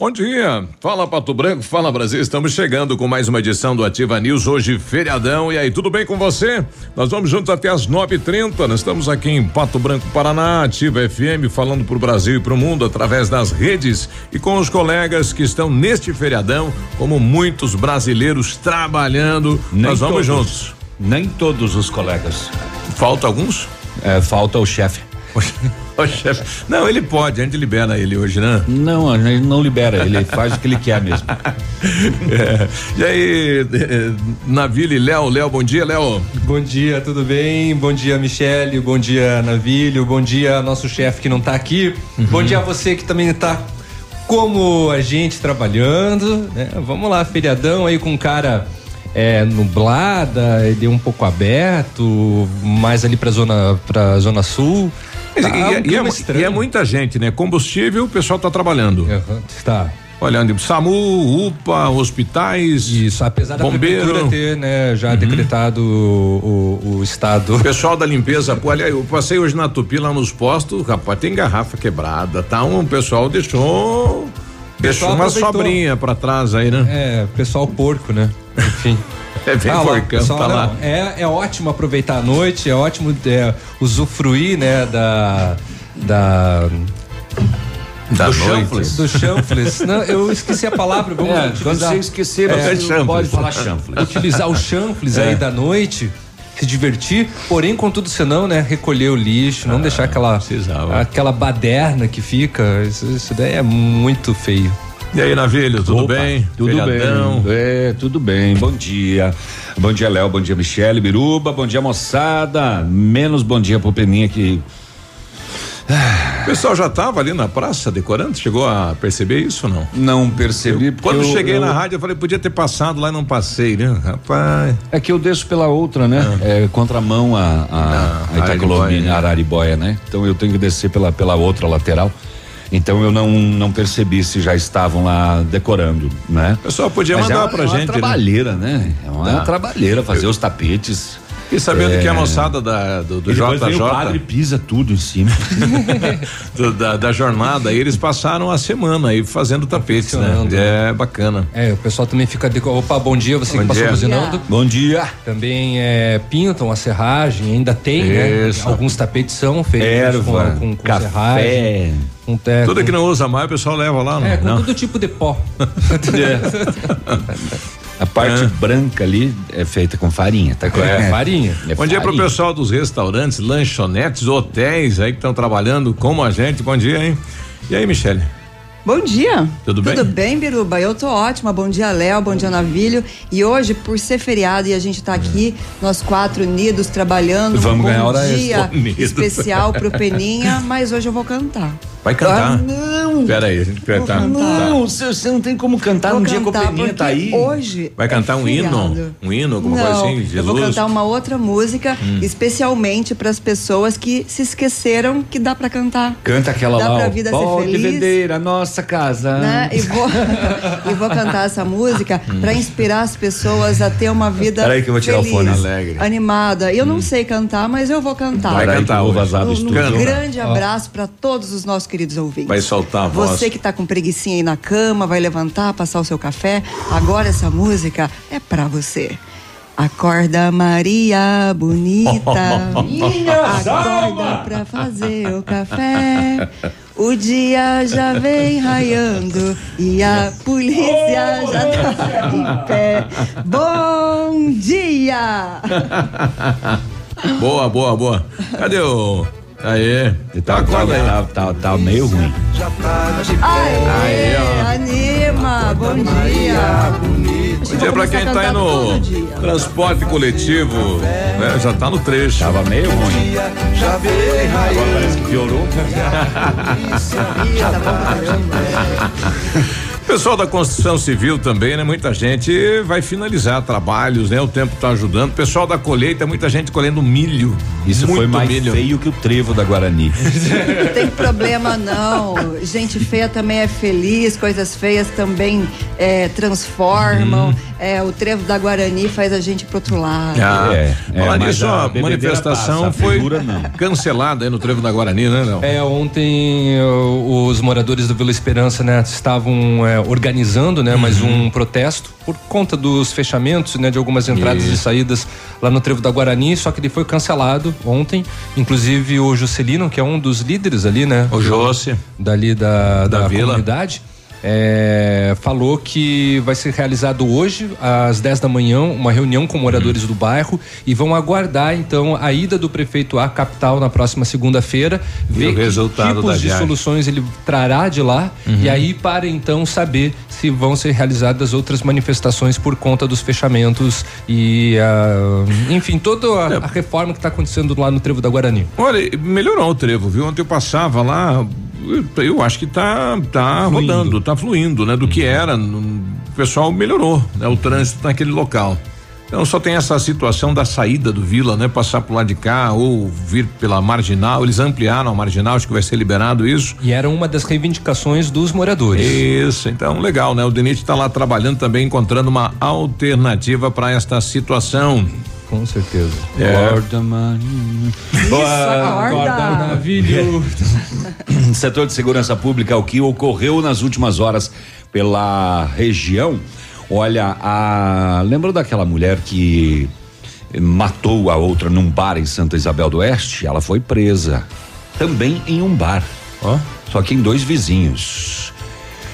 Bom dia, fala Pato Branco, fala Brasil, estamos chegando com mais uma edição do Ativa News, hoje feriadão, e aí, tudo bem com você? Nós vamos juntos até as nove e trinta, nós estamos aqui em Pato Branco, Paraná, Ativa FM, falando para o Brasil e para o mundo através das redes e com os colegas que estão neste feriadão, como muitos brasileiros trabalhando, Nem nós vamos todos. juntos. Nem todos os colegas. Falta alguns? É, falta o chefe. O chefe. Não, ele pode, a gente libera ele hoje, né? Não, a gente não libera, ele faz o que ele quer mesmo. É. E aí, eh, Navilho e Léo, Léo, bom dia, Léo. Bom dia, tudo bem? Bom dia, Michele. Bom dia, Navilho. Bom dia, nosso chefe que não tá aqui. Bom dia a você que também tá como a gente trabalhando. né? Vamos lá, feriadão aí com cara é, nublada, ele um pouco aberto, mais ali pra zona, pra zona sul. E, Tá e- um e é, e é muita gente, né? Combustível, o pessoal tá trabalhando. Aham, Tá. Olhando, SAMU, UPA, hospitais. Isso, apesar da Bombeiro. prefeitura ter, né, já decretado o, o- o estado. O pessoal da limpeza, pô, aliás, eu passei hoje na Tupi lá nos postos, rapaz, tem garrafa quebrada, tá? Um pessoal deixou. Deixou uma sobrinha pra trás aí, né? É, pessoal porco, né? Enfim. É bem Ah, lá, porcão, tá lá. não, É, é ótimo aproveitar a noite, é ótimo é, usufruir, né, da. Da. Da Do noite. chanfles. Do chanfles. Não, eu esqueci a palavra, vamos É, quando utilizar, você esquecer, É, pode falar chanfles. utilizar o chanfles É. aí da noite, se divertir, porém, contudo, senão, né, recolher o lixo, não deixar aquela, Ah, precisava. aquela baderna que fica, isso, isso daí é muito feio. E aí, Navilho, tudo Opa, bem? Tudo Feriadão. bem. É, tudo bem. Bom dia. Bom dia, Léo. Bom dia, Michele, Biruba. Bom dia, moçada. Menos bom dia pro Peninha que. O pessoal já tava ali na praça decorando? Chegou a perceber isso ou não? Não percebi. porque Quando eu- cheguei eu- na rádio, eu falei, podia ter passado lá e não passei, né? Rapaz. É que eu desço pela outra, né? É contramão a, a, Ah, a Itacolomi, Araribóia, né? Né? Então eu tenho que descer pela, pela outra lateral. Então eu não, não percebi se já estavam lá decorando, né? O pessoal podia Mas mandar é uma, pra é uma gente, né? trabalheira, né? É uma Ah. trabalheira fazer os tapetes. E sabendo É. que a moçada da, do, do vem o JJ, padre pisa tudo em cima. do- da, da jornada, eles passaram a semana aí fazendo tapetes, né? É bacana. É, o pessoal também fica. De... Opa, bom dia, você Bom que passou dia. buzinando. Bom dia. Também é, pintam a serragem, ainda tem, né? Isso. Alguns tapetes são feitos Erva, com, com, com café. serragem. Com te, Tudo com, que não usa mais, o pessoal leva lá, não? É, com não. todo tipo de pó. A parte É. branca ali é feita com farinha, tá? É, farinha. É Bom dia pro pessoal dos restaurantes, lanchonetes, hotéis aí que estão trabalhando como a gente. Bom dia, hein? E aí, Michele? Bom dia. Tudo bem? Tudo bem, Biruba? Eu tô ótima. Bom dia, Léo. Bom dia, Navilho. E hoje, por ser feriado e a gente tá aqui, nós quatro unidos trabalhando. um Vamos bom ganhar hora dia extra. Especial pro Peninha, mas hoje eu vou cantar. Vai cantar? Ah, não. Pera aí, a gente vai cantar. Não, você você não tem como cantar Vou um dia que o Peninha tá aí. Hoje Vai cantar é um hino? Um hino, alguma Não, coisa assim? Eu vou Jesus? cantar uma outra música, Hum. especialmente para as pessoas que se esqueceram que dá para cantar. Canta aquela Dá lá. pra ó, vida ser feliz. vender a nossa casa. né? E vou, e vou cantar essa música para inspirar as pessoas a ter uma vida Peraí que eu vou tirar o feliz, fone. Alegre. animada. Eu não sei cantar, mas eu vou cantar. Vai que cantar eu vou hoje. vazar do Um estúdio. Canta. grande abraço para todos os nossos queridos ouvintes. Vai soltar a voz. Você que tá com preguicinha aí na cama, vai levantar, passar o seu café. Agora essa música é para você. Acorda Maria bonita. Acorda pra fazer o café. O dia já vem raiando e a polícia já tá em pé. Bom dia! Boa, boa, boa. Cadê o. Aí. Tá, acorda aí. tá, tá, tá meio ruim. Aê, anima, bom dia. Bom dia pra quem tá aí no transporte coletivo. né, já tá no trecho. Tava meio ruim. Agora parece que piorou. Pessoal da construção civil também, né? Muita gente vai finalizar trabalhos, né? O tempo tá ajudando. Pessoal da colheita, muita gente colhendo milho. Isso Muito foi mais milho. feio que o trevo da Guarani. Não tem problema não. Gente feia também é feliz, coisas feias também é, transformam. É, o trevo da Guarani faz a gente pro outro lado. Ah, É, é, mas nisso, a a manifestação passa, a foi não. cancelada aí no trevo da Guarani, né, Léo? É, ontem os moradores do Vila Esperança, né, estavam é, organizando, né, mais um protesto por conta dos fechamentos, né, de algumas entradas e saídas lá no Trevo da Guarani, só que ele foi cancelado ontem. Inclusive o Juscelino, que é um dos líderes ali, né, O Jossi. dali da, Da da, vila. comunidade. É, falou que vai ser realizado hoje, às 10 da manhã, uma reunião com moradores do bairro e vão aguardar então a ida do prefeito à capital na próxima segunda-feira, ver o que tipos de viagem. soluções ele trará de lá e aí para então saber se vão ser realizadas outras manifestações por conta dos fechamentos e ah, enfim toda a, a reforma que está acontecendo lá no Trevo da Guarani. Olha, melhorou o trevo, viu? Ontem eu passava lá, eu- acho que tá, tá rodando, tá fluindo, né? Do que era, no- o pessoal melhorou, né? O trânsito naquele local. Então só tem essa situação da saída do Vila, né? Passar por lá de cá ou vir pela marginal, eles ampliaram a marginal, acho que vai ser liberado isso. E era uma das reivindicações dos moradores. Isso, então legal, né? O Denit está lá trabalhando também, encontrando uma alternativa para esta situação. Com certeza. Acorda, mano. Boa, acorda. Navilho. Setor de segurança pública, o que ocorreu nas últimas horas pela região. Olha, a lembra daquela mulher que matou a outra num bar em Santa Isabel do Oeste? Ela foi presa também em um bar. Ó. Só que em dois vizinhos.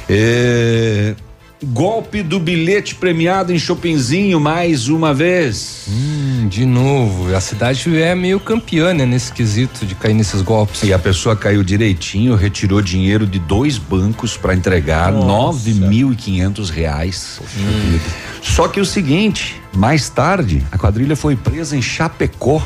É, golpe do bilhete premiado em Chopinzinho mais uma vez. Hum, de novo, a cidade é meio campeã, né, nesse quesito de cair nesses golpes. E a pessoa caiu direitinho, retirou dinheiro de dois bancos para entregar nove mil e quinhentos reais. Só que o seguinte, mais tarde, a quadrilha foi presa em Chapecó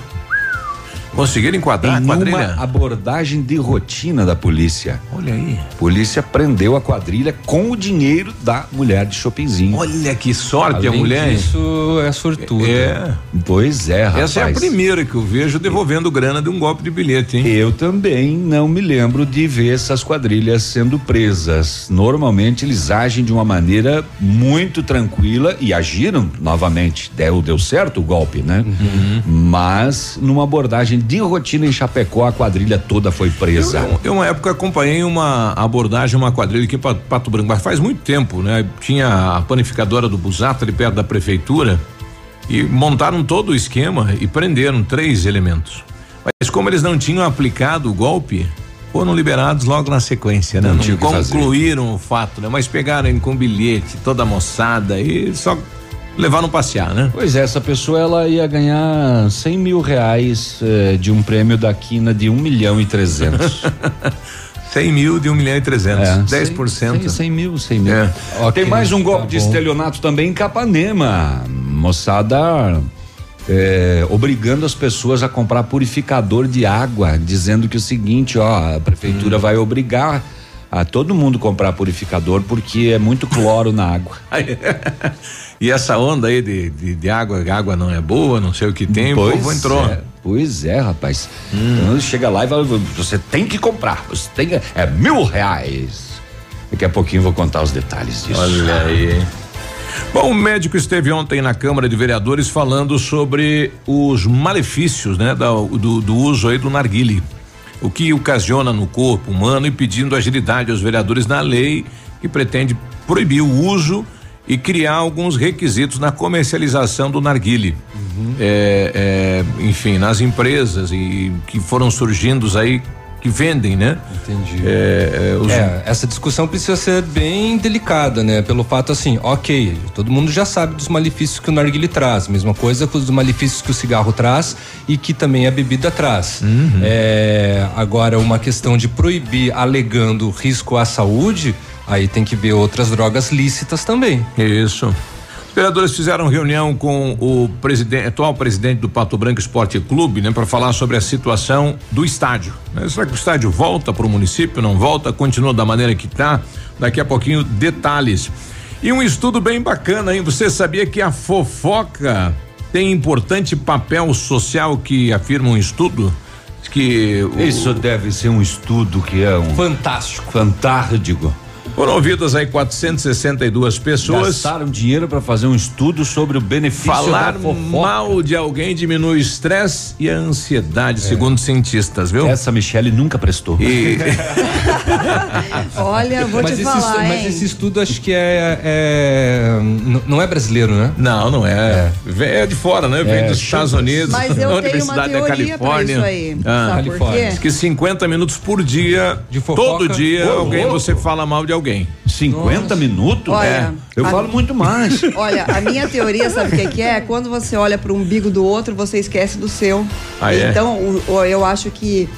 Conseguiram enquadrar a em quadrilha? uma abordagem de rotina da polícia. Olha aí. Polícia prendeu a quadrilha com o dinheiro da mulher de Chopinzinho. Olha que sorte a Além mulher. hein? disso, é sortudo. É. Pois é, rapaz. Essa é a primeira que eu vejo devolvendo grana de um golpe de bilhete, hein? Eu também não me lembro de ver essas quadrilhas sendo presas. Normalmente eles agem de uma maneira muito tranquila e agiram novamente. Deu, deu certo o golpe, né? Mas numa abordagem de rotina em Chapecó, a quadrilha toda foi presa. Eu, eu, uma época, acompanhei uma abordagem, uma quadrilha aqui em Pa- Pato Branco, mas faz muito tempo, né? Tinha a panificadora do Busato ali perto da prefeitura e montaram todo o esquema e prenderam três elementos. Mas como eles não tinham aplicado o golpe, foram liberados logo na sequência, né? Não Não, que fazer. concluíram o fato, né? Mas pegaram ele com bilhete, toda a moçada e só levaram passear, né? Pois é, essa pessoa ela ia ganhar 100 mil reais eh, de um prêmio da quina de um milhão e trezentos. 100 mil de 1 milhão e 300, É, 10%. 100, 100 mil, 100 mil. É. Tem Ok, mais um golpe tá de estelionato também em Capanema. Moçada é, obrigando as pessoas a comprar purificador de água, dizendo que o seguinte, ó, a prefeitura Hum. vai obrigar a todo mundo comprar purificador porque é muito cloro na água. e essa onda aí de, de, de água, água não é boa, não sei o que tem, o povo entrou. É, pois é, rapaz. Então chega lá e fala, você tem que comprar, você tem que, é mil reais. Daqui a pouquinho vou contar os detalhes disso. Olha aí. hein? Bom, o médico esteve ontem na Câmara de Vereadores falando sobre os malefícios, né, da- do, do uso aí do narguile. O que ocasiona no corpo humano e pedindo agilidade aos vereadores na lei que pretende proibir o uso e criar alguns requisitos na comercialização do narguile. É, é, enfim, nas empresas e que foram surgindo aí que vendem, né? Entendi. É, é, os- É, essa discussão precisa ser bem delicada, né? Pelo fato assim, ok, todo mundo já sabe dos malefícios que o narguile traz, mesma coisa com os malefícios que o cigarro traz e que também a bebida traz. É, agora, uma questão de proibir alegando risco à saúde, aí tem que ver outras drogas lícitas também. Isso. Os vereadores fizeram reunião com o presidente, atual presidente do Pato Branco Esporte Clube, né, para falar sobre a situação do estádio. né? Será que o estádio volta para o município? Não volta? Continua da maneira que está? Daqui a pouquinho detalhes. E um estudo bem bacana, hein? Você sabia que a fofoca tem importante papel social que afirma um estudo? Que o- Isso deve ser um estudo que é um Fantástico. fantástico. Foram ouvidas aí 462 pessoas. Gastaram dinheiro para fazer um estudo sobre o benefício Falar mal de alguém diminui o estresse e a ansiedade, segundo cientistas, viu? Essa Michele nunca prestou. E Olha, vou Mas te esse, falar, estu- hein? mas esse estudo acho que é, é- não é brasileiro, né? não, não é. Vem é de fora, né? Vem É, dos Estados Unidos, Mas da eu tenho uma Universidade da Califórnia. isso aí. Ah, Sabe por Califórnia. quê? Diz que 50 minutos por dia, De fofoca? todo dia, Ô, alguém louco. você fala mal de alguém. 50 minutos? Olha, É. Eu a- falo muito mais. Olha, a minha teoria, sabe o que, que é? Quando você olha para o umbigo do outro, você esquece do seu. Ah, é? então, o- o- eu acho que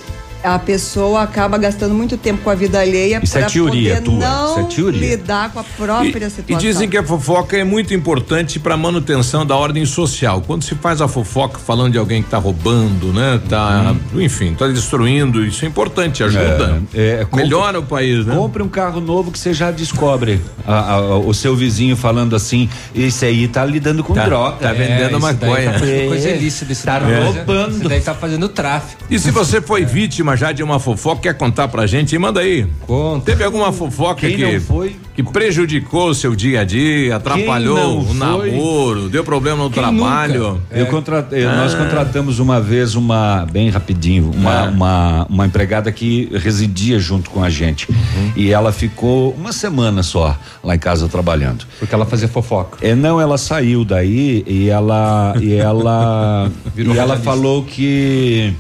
a pessoa acaba gastando muito tempo com a vida alheia Isso é para teoria poder tua, não isso é teoria. lidar com a própria E, situação. e dizem que a fofoca é muito importante para manutenção da ordem social. Quando se faz a fofoca falando de alguém que tá roubando, né? Tá, enfim, tá destruindo, isso é importante, ajuda. É, é, compre- Melhora o país, né? Compre um carro novo que você já descobre a- a- o seu vizinho falando assim: esse aí tá lidando com Tá- droga. tá vendendo isso daí maconha. Tá fazendo É. coisa ilícita Tá né? roubando. Esse daí tá fazendo tráfico. E se você foi vítima já de uma fofoca, quer contar pra gente? Manda aí. Conta. Teve alguma fofoca Quem que, não foi? que prejudicou o seu dia a dia, atrapalhou o foi? namoro, deu problema no Quem trabalho? nunca? Eu contratei, nós contratamos uma vez uma, bem rapidinho, uma, Ah. uma, uma empregada que residia junto com a gente. E ela ficou uma semana só lá em casa trabalhando. Porque ela fazia fofoca. É, não, ela saiu daí e ela e ela e ela falou que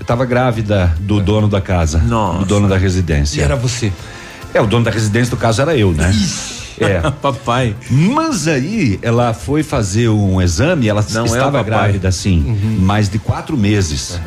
estava grávida do dono da casa, Nossa. do dono da E residência. era você. É, o dono da residência do caso era eu, né? É. Papai. Mas aí ela foi fazer um exame, ela Não é estava papai. grávida sim, mais de quatro meses.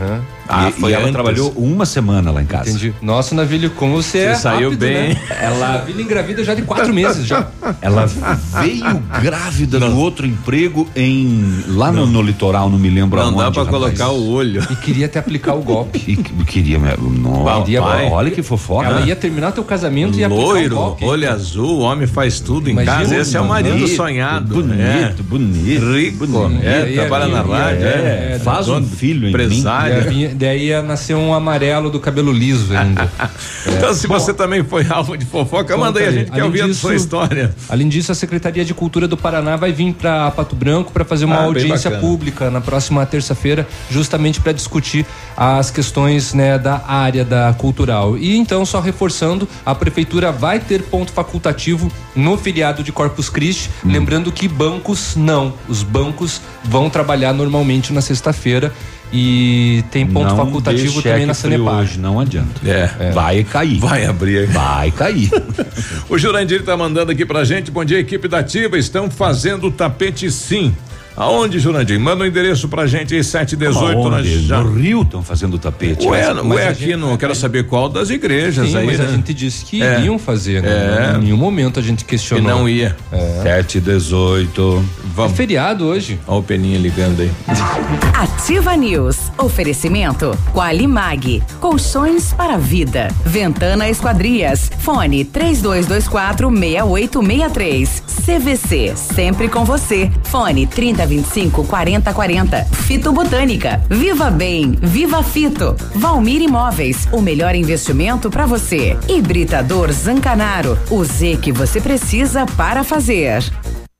Ah, e, foi e ela antes. trabalhou uma semana lá em casa. Entendi. Nossa, Navilho, como você, é saiu rápido, bem. Né? Ela Navilho engravida já de quatro meses já. Ela veio grávida do outro emprego em lá no, no litoral, não me lembro Não dá aonde. pra rapaz. colocar o olho. E queria até aplicar o golpe. E que- queria, não, Papai. olha que fofoca. Ela ia terminar teu casamento e ia aplicar o Loiro, golpe. olho azul, o homem faz tudo em Imagina, casa. Esse é o marido Bonito, sonhado. Bonito, é. bonito. Rico, bonito. é, E- e- trabalha na rádio, é, é, faz um filho em mim. empresário. Vir- daí ia nascer um amarelo do cabelo liso ainda. Então, se você também foi alvo de fofoca, manda aí, a gente quer ouvir a sua história. Além disso, a Secretaria de Cultura do Paraná vai vir para Pato Branco para fazer uma Ah, audiência pública na próxima terça-feira, justamente para discutir as questões né, da área da cultural. E então, só reforçando, a prefeitura vai ter ponto facultativo no feriado de Corpus Christi, Hum. lembrando que bancos não. Os bancos vão trabalhar normalmente na sexta-feira e tem ponto Não facultativo dê também na Sanepar. hoje, não adianta. É. Vai cair. Vai abrir aí. Vai cair. O Jurandir tá mandando aqui pra gente. Bom dia, equipe da Ativa. Estão fazendo o tapete sim. Aonde, Jurandir? Manda o endereço pra gente aí, 718. Nós Aonde? já... No Rio estão fazendo tapete. Ué, Mas- ué, mas a aqui gente- não quero saber qual das igrejas Sim, aí, mas né? a gente disse que É. iriam fazer, né? É. Em nenhum momento a gente Que questionou. não ia. 718. É Vamos. feriado hoje. Olha o Peninha ligando aí. Ativa News. Oferecimento Qualimag. Colchões para vida. Ventana Esquadrias. Fone 3224 6863. CVC. Sempre com você. Fone 3025 4040. Fito Botânica. Viva Bem. Viva Fito. Valmir Imóveis. O melhor investimento para você. Hibridador Zancanaro. O Z que você precisa para fazer.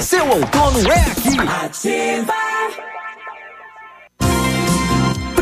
Seu outono é aqui. Ativa.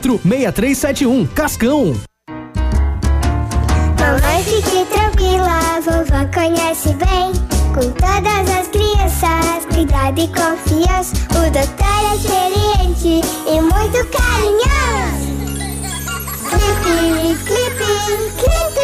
6371. Cascão. Mamãe, fique tranquila, vovó conhece bem. Com todas as crianças, cuidado e confiança. O doutor é experiente e muito carinhoso. Clipe, clipe, clipe.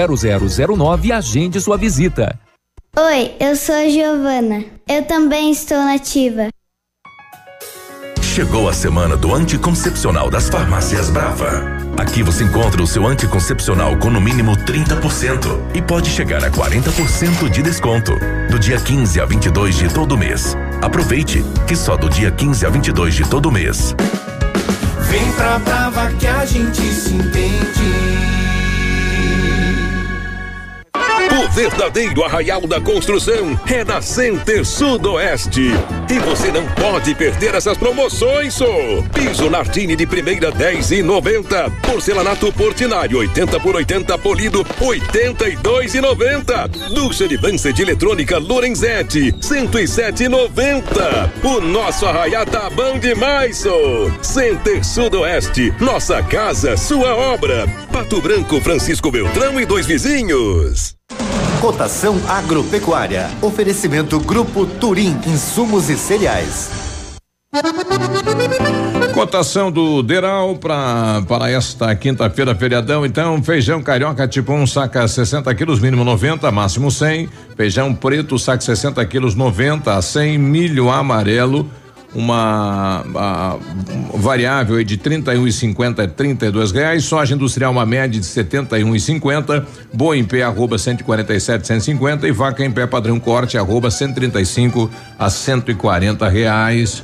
0009 e agende sua visita. Oi, eu sou a Giovana. Eu também estou nativa. Chegou a semana do anticoncepcional das farmácias Brava. Aqui você encontra o seu anticoncepcional com no mínimo 30% e pode chegar a 40% de desconto. Do dia 15 a 22 de todo mês. Aproveite, que só do dia 15 a 22 de todo mês. Vem pra Brava que a gente se entende. O verdadeiro arraial da construção é na Center Sudoeste. E você não pode perder essas promoções, só. Piso Nartini de primeira 10 e 90. Porcelanato Portinari 80 por 80 polido 82 e 90. Ducha de Vance de eletrônica Lorenzetti 107 e 90. O nosso arraial tá bom demais, só. Center Sudoeste, nossa casa, sua obra. Pato Branco, Francisco Beltrão e dois vizinhos. Cotação agropecuária. Oferecimento Grupo Turim, insumos e cereais. Cotação do Deral pra, para esta quinta-feira, feriadão. Então, feijão carioca tipo 1, um, saca 60 quilos, mínimo 90, máximo 100. Feijão preto, saca 60 quilos, 90 a 100. Milho amarelo, uma a, variável de 31,50 a 32 reais, soja industrial uma média de 71,50, boa em pé arroba 147 150 e vaca em pé padrão corte arroba 135 a 140 reais.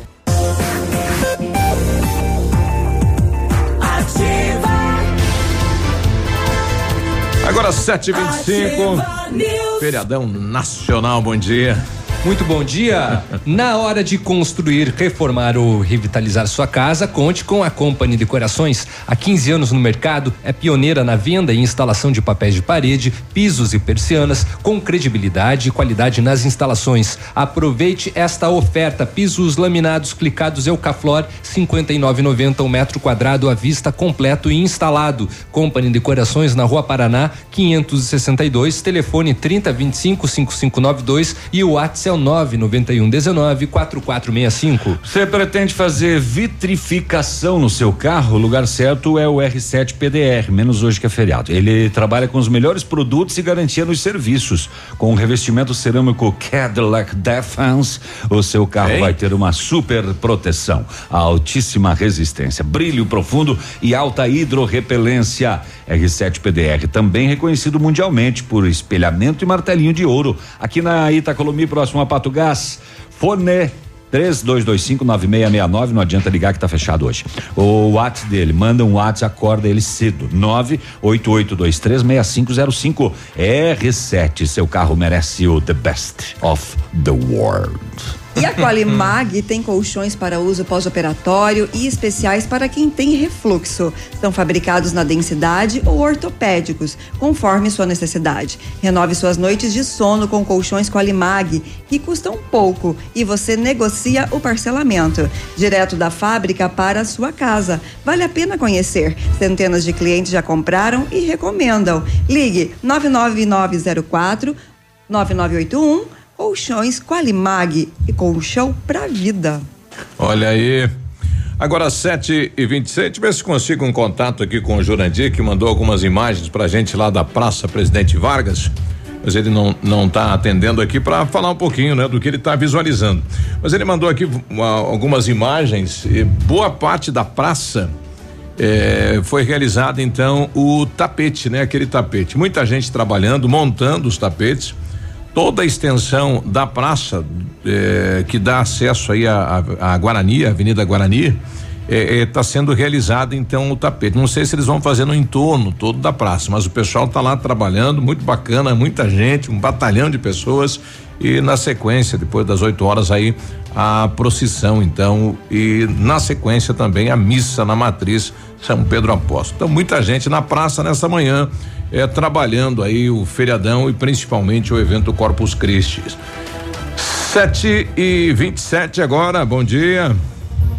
Agora 7h25. Feriadão nacional, bom dia. Muito bom dia. Na hora de construir, reformar ou revitalizar sua casa, conte com a Company Decorações. Há 15 anos no mercado, é pioneira na venda e instalação de papéis de parede, pisos e persianas, com credibilidade e qualidade nas instalações. Aproveite esta oferta: pisos laminados clicados Eucaflor, 59,90 um metro quadrado à vista completo e instalado. Company Decorações na Rua Paraná, 562, telefone 3025 5592 e o WhatsApp é o 991 19 4465. Você pretende fazer vitrificação no seu carro? O lugar certo é o R7 PDR, menos hoje que é feriado. Ele trabalha com os melhores produtos e garantia nos serviços. Com o revestimento cerâmico Cadillac Defense, o seu carro Hein? vai ter uma super proteção, altíssima resistência, brilho profundo e alta hidrorrepelência. R7 PDR, também reconhecido mundialmente por espelhamento e martelinho de ouro. Aqui na Itacolomi, próximo a Pato Gás. Fone 32259669, não adianta ligar que tá fechado hoje. O WhatsApp dele, manda um WhatsApp, acorda ele cedo. 988236505. R7, seu carro merece o the best of the world. E a Qualimag tem colchões para uso pós-operatório e especiais para quem tem refluxo. São fabricados na densidade ou ortopédicos, conforme sua necessidade. Renove suas noites de sono com colchões Qualimag, que custam pouco e você negocia o parcelamento. Direto da fábrica para a sua casa. Vale a pena conhecer. Centenas de clientes já compraram e recomendam. Ligue 99904 9981 Colchões Qualimag e colchão pra vida. Olha aí. Agora 7 e 26 deixa eu ver se consigo um contato aqui com o Jurandir, que mandou algumas imagens pra gente lá da Praça Presidente Vargas. Mas ele não não tá atendendo aqui para falar um pouquinho, né, do que ele tá visualizando. Mas ele mandou aqui uma- algumas imagens e boa parte da praça eh, foi realizado então o tapete, né? Aquele tapete. Muita gente trabalhando, montando os tapetes. Toda a extensão da praça eh, que dá acesso aí à à- à Guarani, à Avenida Guarani, está sendo realizado então o tapete. Não sei se eles vão fazer no entorno todo da praça, mas o pessoal está lá trabalhando, muito bacana, muita gente, um batalhão de pessoas e na sequência, depois das 8 horas aí, a procissão então e na sequência também a missa na matriz São Pedro Apóstolo. Então muita gente na praça nessa manhã é trabalhando aí o feriadão e principalmente o evento Corpus Christi. 7 e 27 agora, bom dia.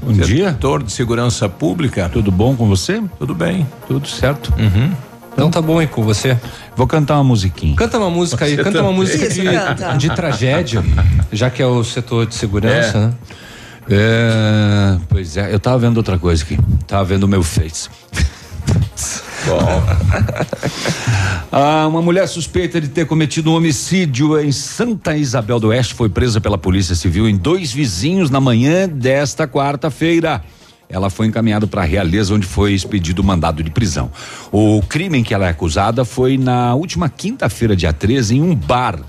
Bom dia. Setor de Segurança Pública. Tudo bom com você? Tudo bem. Tudo certo. Uhum. Então tá bom, hein, com você. Vou cantar uma musiquinha. Canta uma música aí, Você canta uma também. música Isso, de, canta. de tragédia, já que é o setor de segurança, É. né? É, pois é, eu tava vendo outra coisa aqui. Tava vendo o meu Face. Ah, uma mulher suspeita de ter cometido um homicídio em Santa Isabel do Oeste foi presa pela Polícia Civil em dois vizinhos na manhã desta quarta-feira. Ela foi encaminhada para a Realeza, onde foi expedido o mandado de prisão. O crime em que ela é acusada foi na última quinta-feira, dia 13, em um bar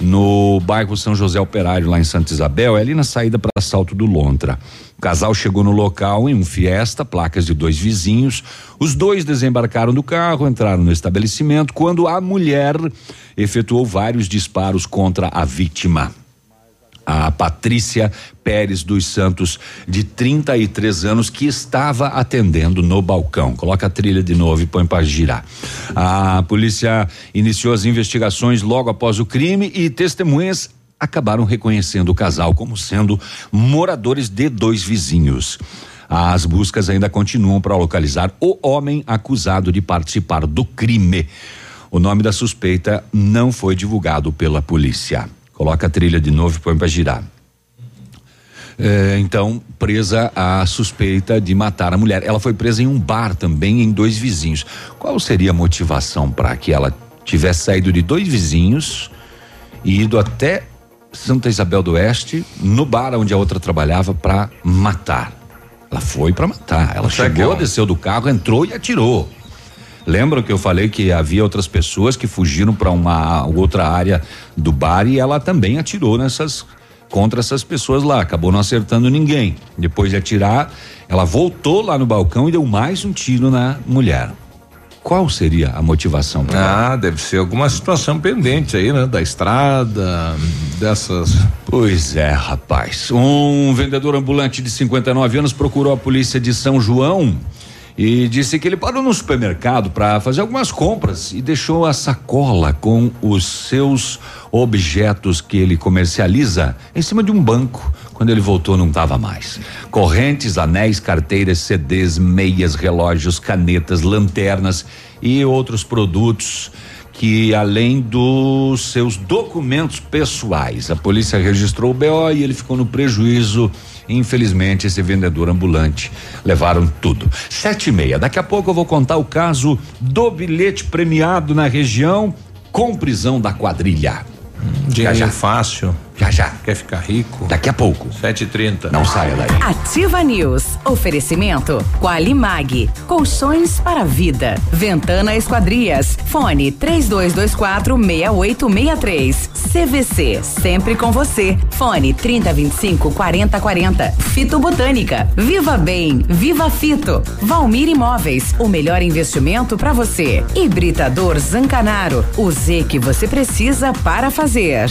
no bairro São José Operário, lá em Santa Isabel, é ali na saída para Salto do Lontra. O casal chegou no local em um Fiesta, placas de dois vizinhos. Os dois desembarcaram do carro, entraram no estabelecimento, quando a mulher efetuou vários disparos contra a vítima. A Patrícia Pérez dos Santos, de 33 anos, que estava atendendo no balcão. Coloca a trilha de novo e põe para girar. A polícia iniciou as investigações logo após o crime e testemunhas acabaram reconhecendo o casal como sendo moradores de dois vizinhos. As buscas ainda continuam para localizar o homem acusado de participar do crime. O nome da suspeita não foi divulgado pela polícia. Coloca a trilha de novo e põe para girar. É, então, presa a suspeita de matar a mulher. Ela foi presa em um bar também, em dois vizinhos. Qual seria a motivação para que ela tivesse saído de dois vizinhos e ido até Santa Isabel do Oeste, no bar onde a outra trabalhava, para matar? Ela foi para matar. Ela chegou, ela- desceu do carro, entrou e atirou. Lembram que eu falei que havia outras pessoas que fugiram para uma outra área do bar e ela também atirou nessas contra essas pessoas lá, acabou não acertando ninguém. Depois de atirar, ela voltou lá no balcão e deu mais um tiro na mulher. Qual seria a motivação? Ah, deve ser alguma situação pendente aí, né? Da estrada, dessas. Pois é, rapaz. Um vendedor ambulante de 59 anos procurou a polícia de São João e disse que ele parou no supermercado para fazer algumas compras e deixou a sacola com os seus objetos que ele comercializa em cima de um banco. Quando ele voltou, não estava mais. Correntes, anéis, carteiras, CDs, meias, relógios, canetas, lanternas e outros produtos que além dos seus documentos pessoais, a polícia registrou o BO e ele ficou no prejuízo. Infelizmente, esse vendedor ambulante levaram tudo. Sete e meia. Daqui a pouco eu vou contar o caso do bilhete premiado na região com prisão da quadrilha. Dinheiro fácil. Já já. Quer ficar rico? Daqui a pouco. 7h30. Não saia daí. Ativa News. Oferecimento Qualimag. Colchões para vida. Ventana Esquadrias. Fone 3224 6863. CVC. Sempre com você. Fone 3025 4040. Fito Botânica. Viva Bem. Viva Fito. Valmir Imóveis. O melhor investimento para você. Hibridador Zancanaro. O Z que você precisa para fazer.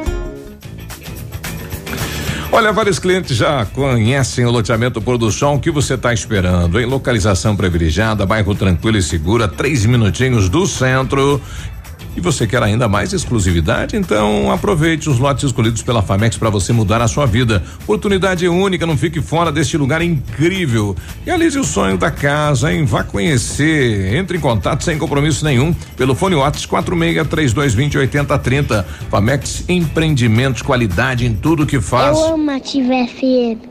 Olha, vários clientes já conhecem o loteamento Sol. O que você está esperando? Em localização privilegiada, bairro tranquilo e segura, três minutinhos do centro. E você quer ainda mais exclusividade? Então aproveite os lotes escolhidos pela Famex para você mudar a sua vida. Oportunidade única, não fique fora deste lugar incrível. Realize o sonho da casa, hein? Vá conhecer. Entre em contato sem compromisso nenhum pelo fone Whats 46 3220 8030. Famex Empreendimentos, qualidade em tudo que faz. Eu amo Ativa FM.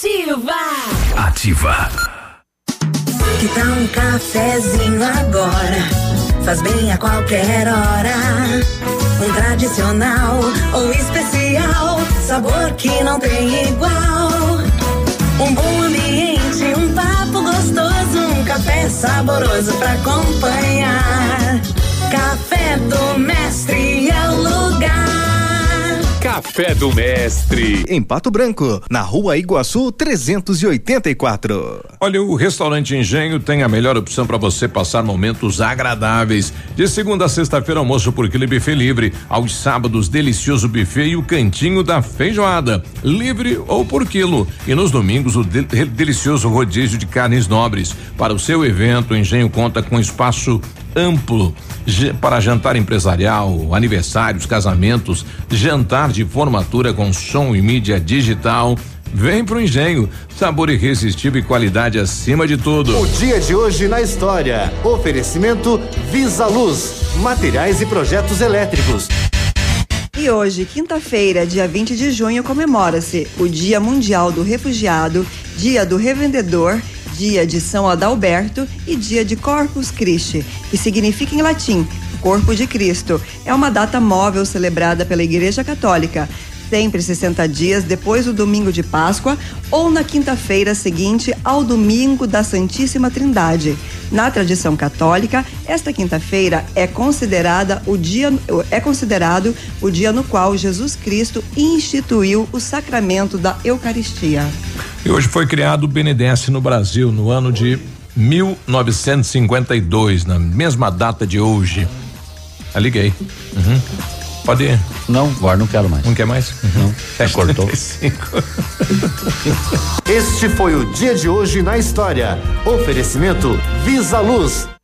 ativa. Ativa. Que tal um cafezinho agora? Faz bem a qualquer hora. Um tradicional ou especial, sabor que não tem igual. Um bom ambiente, um papo gostoso, um café saboroso pra acompanhar. Café do Mestre. Café do Mestre. Em Pato Branco, na rua Iguaçu 384. Olha, o restaurante Engenho tem a melhor opção para você passar momentos agradáveis. De segunda a sexta-feira, almoço por quilo e buffet livre. Aos sábados, delicioso buffet e o cantinho da feijoada, livre ou por quilo. E nos domingos, o de delicioso rodízio de carnes nobres. Para o seu evento, o Engenho conta com espaço amplo para jantar empresarial, aniversários, casamentos, jantar de formatura com som e mídia digital. Vem pro Engenho, sabor irresistível e qualidade acima de tudo. O dia de hoje na história. Oferecimento Visa Luz, materiais e projetos elétricos. E hoje, quinta-feira, dia 20 de junho, comemora-se o Dia Mundial do Refugiado, Dia do Revendedor dia de São Adalberto e dia de Corpus Christi, que significa em latim Corpo de Cristo. É uma data móvel celebrada pela Igreja Católica sempre 60 dias depois do domingo de Páscoa ou na quinta-feira seguinte ao domingo da Santíssima Trindade. Na tradição católica, esta quinta-feira é considerada o dia é considerado o dia no qual Jesus Cristo instituiu o sacramento da Eucaristia. E hoje foi criado o Benedesse no Brasil no ano de 1952, na mesma data de hoje. Ah, liguei. Uhum. Pode ir. Não, agora não quero mais. Não quer mais? Não. Já cortou. Este foi o dia de hoje na história. Oferecimento Visa Luz.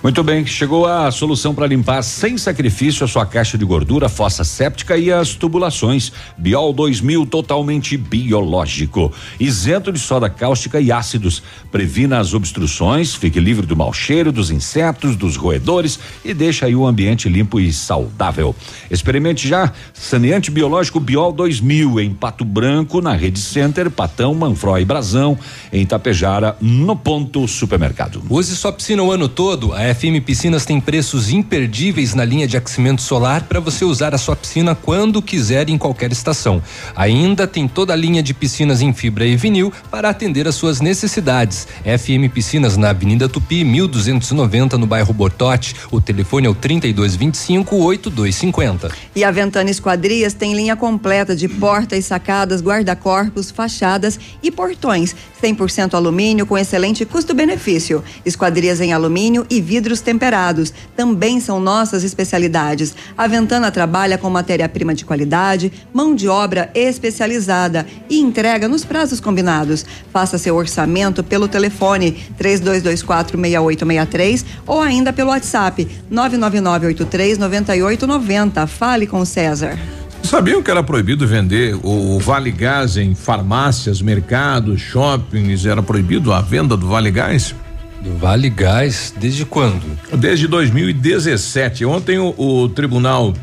Muito bem, chegou a solução para limpar sem sacrifício a sua caixa de gordura, fossa séptica e as tubulações. Biol 2000 totalmente biológico, isento de soda cáustica e ácidos. Previna as obstruções, fique livre do mau cheiro, dos insetos, dos roedores e deixa aí o ambiente limpo e saudável. Experimente já saneante biológico Biol 2000 em Pato Branco, na Rede Center, Patão, Manfroy e Brasão, em Tapejara, no ponto supermercado. Use sua piscina o ano todo. FM Piscinas tem preços imperdíveis na linha de aquecimento solar para você usar a sua piscina quando quiser em qualquer estação. Ainda tem toda a linha de piscinas em fibra e vinil para atender às suas necessidades. FM Piscinas na Avenida Tupi, 1290 no bairro Bortote. O telefone é o 3225 8250. E a Ventana Esquadrias tem linha completa de portas, sacadas, guarda-corpos, fachadas e portões. 100% alumínio com excelente custo-benefício. Esquadrias em alumínio e vidros temperados também são nossas especialidades. A Ventana trabalha com matéria-prima de qualidade, mão de obra especializada e entrega nos prazos combinados. Faça seu orçamento pelo telefone 32246863 ou ainda pelo WhatsApp 999839890. Fale com César. Sabiam que era proibido vender o, o Vale Gás em farmácias, mercados, shoppings? Era proibido a venda do Vale Gás? Do Vale Gás, desde quando? Desde 2017. Ontem o, o Tribunal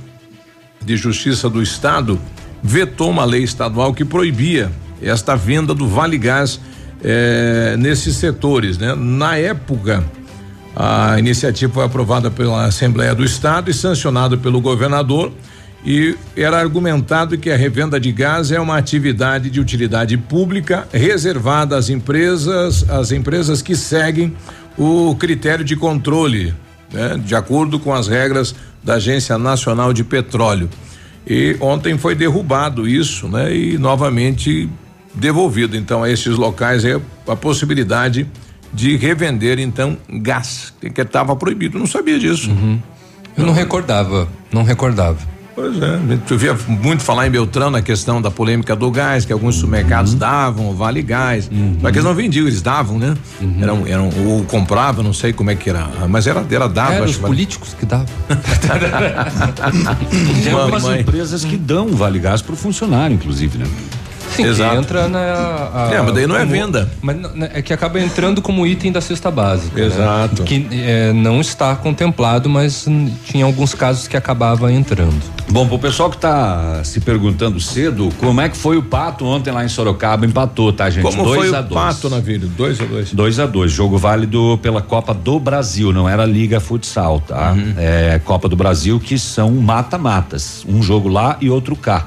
de Justiça do Estado vetou uma lei estadual que proibia esta venda do Vale Gás eh, nesses setores, né? Na época, A iniciativa foi aprovada pela Assembleia do Estado e sancionada pelo governador e era argumentado que a revenda de gás é uma atividade de utilidade pública reservada às empresas, às empresas que seguem o critério de controle, né, de acordo com as regras da Agência Nacional de Petróleo. E ontem foi derrubado isso, né? E novamente devolvido então a esses locais é a possibilidade de revender então gás que estava proibido. Não sabia disso. Eu não recordava, não recordava. Pois é, eu via muito falar em Beltrão na questão da polêmica do gás, que alguns supermercados davam, o Vale Gás. Só que eles não vendiam, eles davam, né? Eram, eram, ou compravam, não sei como é que era, mas era, era. Eram acho os políticos que davam. Tem algumas Mamãe. empresas que dão vale gás pro funcionário, inclusive, né? Sim, que Exato. entra na. a- É, mas daí não é como- venda. Mas é que acaba entrando como item da cesta básica. né? Exato. Que é, não está contemplado, mas tinha alguns casos que acabava entrando. Bom, pro pessoal que tá se perguntando cedo, como é que foi o Pato ontem lá em Sorocaba? Empatou, tá, gente? Como Dois foi a o dois. pato na vida? 2 a 2 2 a 2 jogo válido pela Copa do Brasil, não era Liga Futsal, tá? Uhum. É Copa do Brasil que são mata-matas, um jogo lá e outro cá.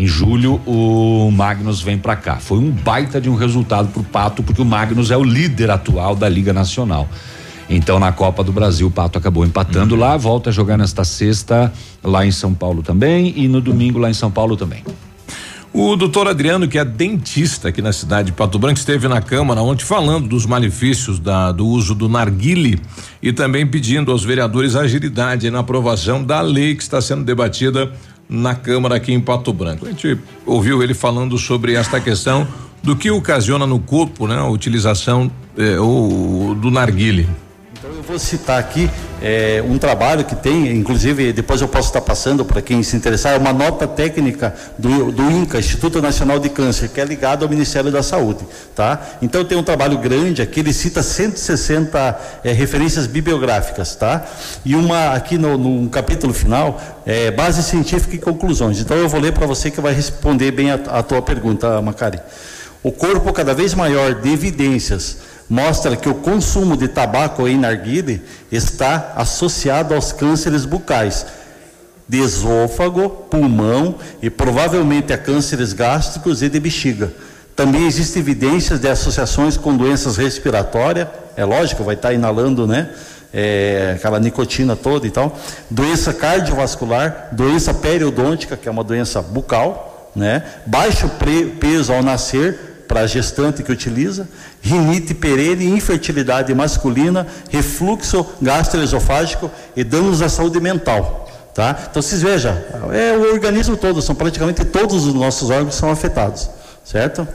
Em julho o Magnus vem pra cá. Foi um baita de um resultado pro Pato, porque o Magnus é o líder atual da Liga Nacional. Então na Copa do Brasil o Pato acabou empatando Uhum. lá, volta a jogar nesta sexta lá em São Paulo também e no domingo lá em São Paulo também. O doutor Adriano, que é dentista aqui na cidade de Pato Branco, esteve na Câmara ontem falando dos malefícios da- do uso do narguile e também pedindo aos vereadores agilidade na aprovação da lei que está sendo debatida na Câmara aqui em Pato Branco. A gente ouviu ele falando sobre esta questão do que ocasiona no corpo, né, a utilização eh, do narguile. Eu vou citar aqui é, um trabalho que tem, inclusive depois eu posso estar passando para quem se interessar, é uma nota técnica do, do INCA, Instituto Nacional de Câncer, que é ligado ao Ministério da Saúde, tá? Então tem um trabalho grande aqui, ele cita 160 é, referências bibliográficas, tá? E uma aqui no, no capítulo final, é, base científica e conclusões. Então eu vou ler para você que vai responder bem a, a tua pergunta, Macari. O corpo cada vez maior de evidências mostra que o consumo de tabaco em narguile está associado aos cânceres bucais, de esôfago, pulmão e provavelmente a cânceres gástricos e de bexiga. Também existem evidências de associações com doenças respiratórias, é lógico, vai estar inalando, né? É, aquela nicotina toda e tal. Doença cardiovascular, doença periodôntica, que é uma doença bucal, né? Baixo peso ao nascer, para a gestante que utiliza, rinite perene, infertilidade masculina, refluxo gastroesofágico e danos à saúde mental. Tá? Então vocês vejam, é o organismo todo, são praticamente todos os nossos órgãos são afetados, certo?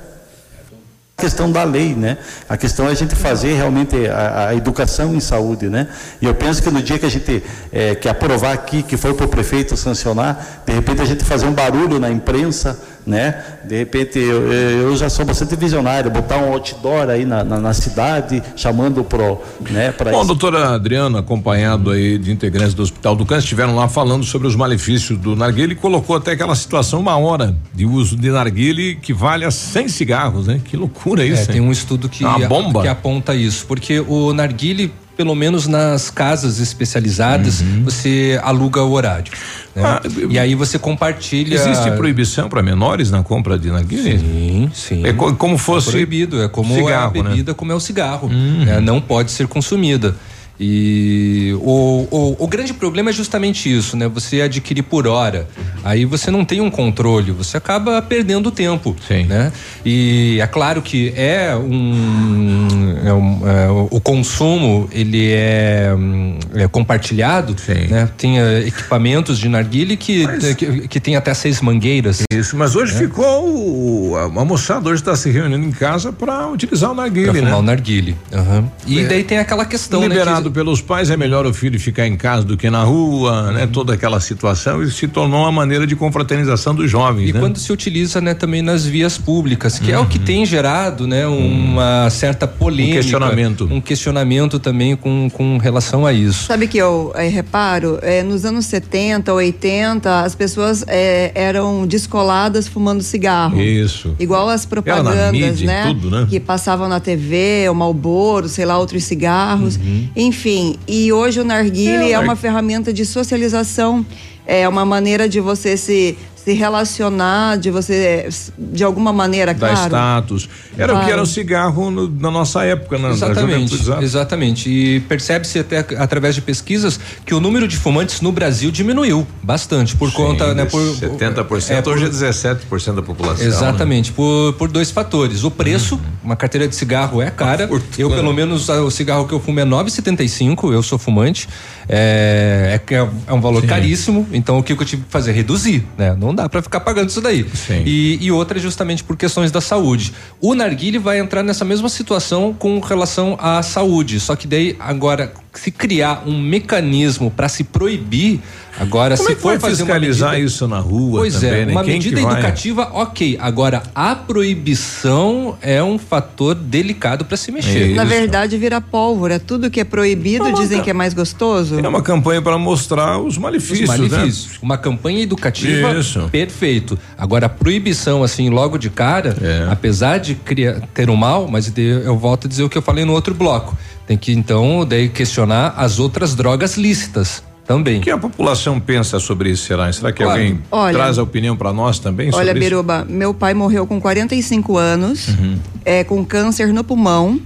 A questão da lei, né? A questão é a gente fazer realmente a, a educação em saúde, né? E eu penso que no dia que a gente eh, que aprovar aqui, que for para o prefeito sancionar, de repente a gente fazer um barulho na imprensa, né? De repente eu, eu já sou bastante visionário, botar um outdoor aí na, na, na cidade, chamando pro, né? Para Bom, doutora Adriano, acompanhado aí de integrantes do Hospital do Câncer, estiveram lá falando sobre os malefícios do narguile e colocou até aquela situação, uma hora de uso de narguile que vale a 100 cigarros, né? Que loucura isso, É, hein? tem um estudo que, Uma bomba. que aponta isso, porque o narguile, pelo menos nas casas especializadas, você aluga o horário. né? Uhum. Ah, e aí você compartilha. Existe proibição para menores na compra de narguile? Sim, sim. É co- como fosse É proibido, é como cigarro, a né? bebida, como é o cigarro. né? Não pode ser consumida. E o, o, o grande problema é justamente isso, né? Você adquirir por hora. Aí você não tem um controle, você acaba perdendo tempo. Né? E é claro que é um. é um- é, o- consumo ele é, hum, é compartilhado. Né? Tem eh, equipamentos de narguile que, que, que tem até seis mangueiras. Isso, mas hoje né? ficou. o- A, moçada hoje está se reunindo em casa para utilizar o narguile, né? fumar o narguile. aham. E É. daí tem aquela questão, né? Pelos pais, é melhor o filho ficar em casa do que na rua, né? Toda aquela situação e se tornou uma maneira de confraternização dos jovens, E né? quando se utiliza, né, também nas vias públicas, que é o que tem gerado, né, uma certa polêmica, Um questionamento. um questionamento também com, com relação a isso. Sabe que eu eh, reparo, eh, nos anos 70, 80, as pessoas eh, eram descoladas fumando cigarro. Isso. Igual as propagandas, na mídia né? tudo, né? Que passavam na TV, o Malboro, sei lá, outros cigarros. Uhum. Enfim. Enfim. E hoje o narguile É, é, uma ferramenta de socialização, é uma maneira de você se se relacionar, de você de alguma maneira, Dá claro. status. Era o que Claro. era o cigarro no- na nossa época, na, na Exatamente, exato. exatamente. E percebe-se até através de pesquisas que o número de fumantes no Brasil diminuiu bastante por conta, né, por 70%, é, por- hoje é 17% da população. Exatamente, por, por dois fatores. O preço, uma carteira de cigarro é cara. Eu, pelo menos, o cigarro que eu fumo é 9,75, eu sou fumante. É, é, que é, é um valor caríssimo, então o que eu tive que fazer? Reduzir, né? Não dá pra ficar pagando isso daí. E, e outra é justamente por questões da saúde. O narguile vai entrar nessa mesma situação com relação à saúde, só que daí agora se criar um mecanismo para se proibir, agora Como se é que for vai fazer fiscalizar medida- isso na rua Pois também, é, né? uma Quem que medida vai? educativa, ok. Agora, a proibição é um fator delicado para se mexer. Na verdade, vira pólvora. Tudo que é proibido dizem que é mais gostoso. É uma campanha para mostrar os Os malefícios, malefícios. Uma campanha educativa, Isso. perfeito. Agora, a proibição, assim, logo de cara, É. apesar de criar, ter um mal, mas eu volto a dizer o que eu falei no outro bloco. Tem que, então, daí questionar as outras drogas lícitas também. O que a população pensa sobre isso, será? Será que Claro. alguém Olha- traz a opinião para nós também sobre Olha, isso? Biruba, meu pai morreu com 45 anos, Uhum. é, com câncer no pulmão,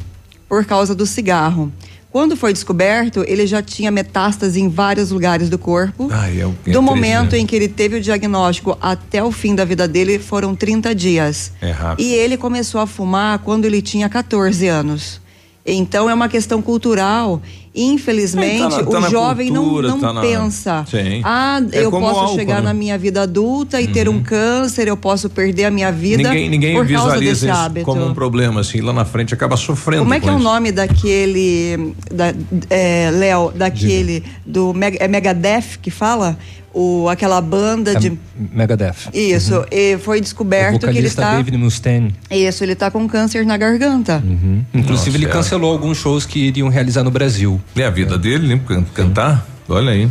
por causa do cigarro. Quando foi descoberto, ele já tinha metástase em vários lugares do corpo. Ai, é é do triste, momento né? em que ele teve o diagnóstico até o fim da vida dele, foram 30 dias. É rápido. E ele começou a fumar quando ele tinha 14 anos. Então é uma questão cultural. Infelizmente, É, tá na- tá o jovem cultura, não, não tá na- pensa. Sim. Ah, É eu posso álcool, chegar né? na minha vida adulta e ter um câncer, eu posso perder a minha vida Ninguém, ninguém por causa visualiza desse isso hábito. como um problema, assim, lá na frente acaba sofrendo. Como é que é o nome daquele, da, é, Léo, daquele do Meg- é Megadeth que fala? O, aquela banda de Megadeth. isso, e foi O descoberto que ele está David Mustaine. isso, ele tá com câncer na garganta. Inclusive, ele Nossa, é. cancelou alguns shows que iriam realizar no Brasil. É a vida dele, né? Can- Cantar. Olha aí.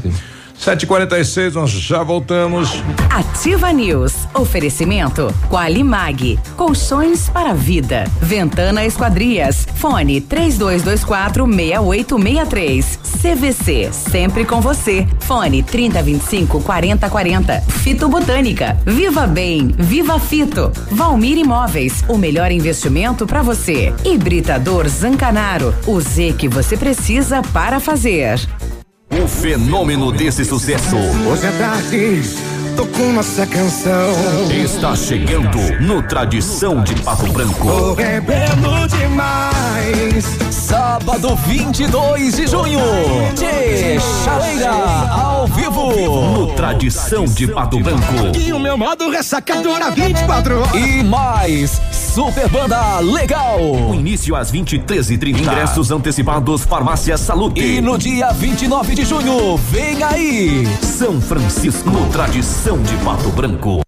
7h46, nós já voltamos. Ativa News. Oferecimento Qualimag. Colchões para vida. Ventana Esquadrias. Fone 3224 6863. CVC. Sempre com você. Fone 3025 4040. Fito Botânica. Viva Bem. Viva Fito. Valmir Imóveis. O melhor investimento para você. Hibridador Zancanaro. O Z que você precisa para fazer. O fenômeno desse sucesso. Hoje é tarde, com nossa canção. está chegando no Tradição de Pato Branco. bebendo demais. Sábado 22 de junho, de Chaleira, ao vivo. No Tradição de Pato Branco. E o meu modo ressacadora 24 horas. E mais, super banda legal. O início às 23h30. Ingressos antecipados Farmácia Salute. E no dia 29 de junho, vem aí. São Francisco. No Tradição de Pato Branco.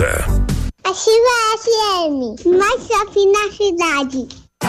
Ativa FM, mais shopping na cidade.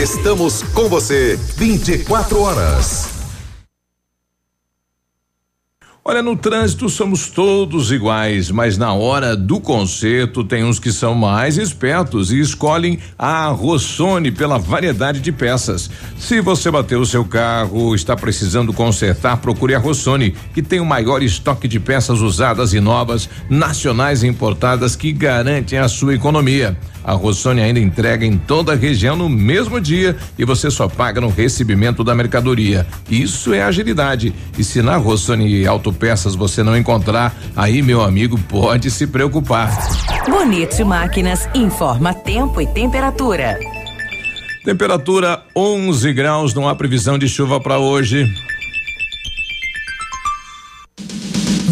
Estamos com você 24 horas. Olha, no trânsito somos todos iguais, mas na hora do conserto tem uns que são mais espertos e escolhem a Rossoni pela variedade de peças. Se você bateu o seu carro, está precisando consertar, procure a Rossoni, que tem o maior estoque de peças usadas e novas, nacionais e importadas que garantem a sua economia. A Rossoni ainda entrega em toda a região no mesmo dia e você só paga no recebimento da mercadoria. Isso é agilidade. E se na Rossoni Autopeças você não encontrar, aí meu amigo pode se preocupar. Bonito Máquinas informa tempo e temperatura. Temperatura 11 graus, não há previsão de chuva para hoje.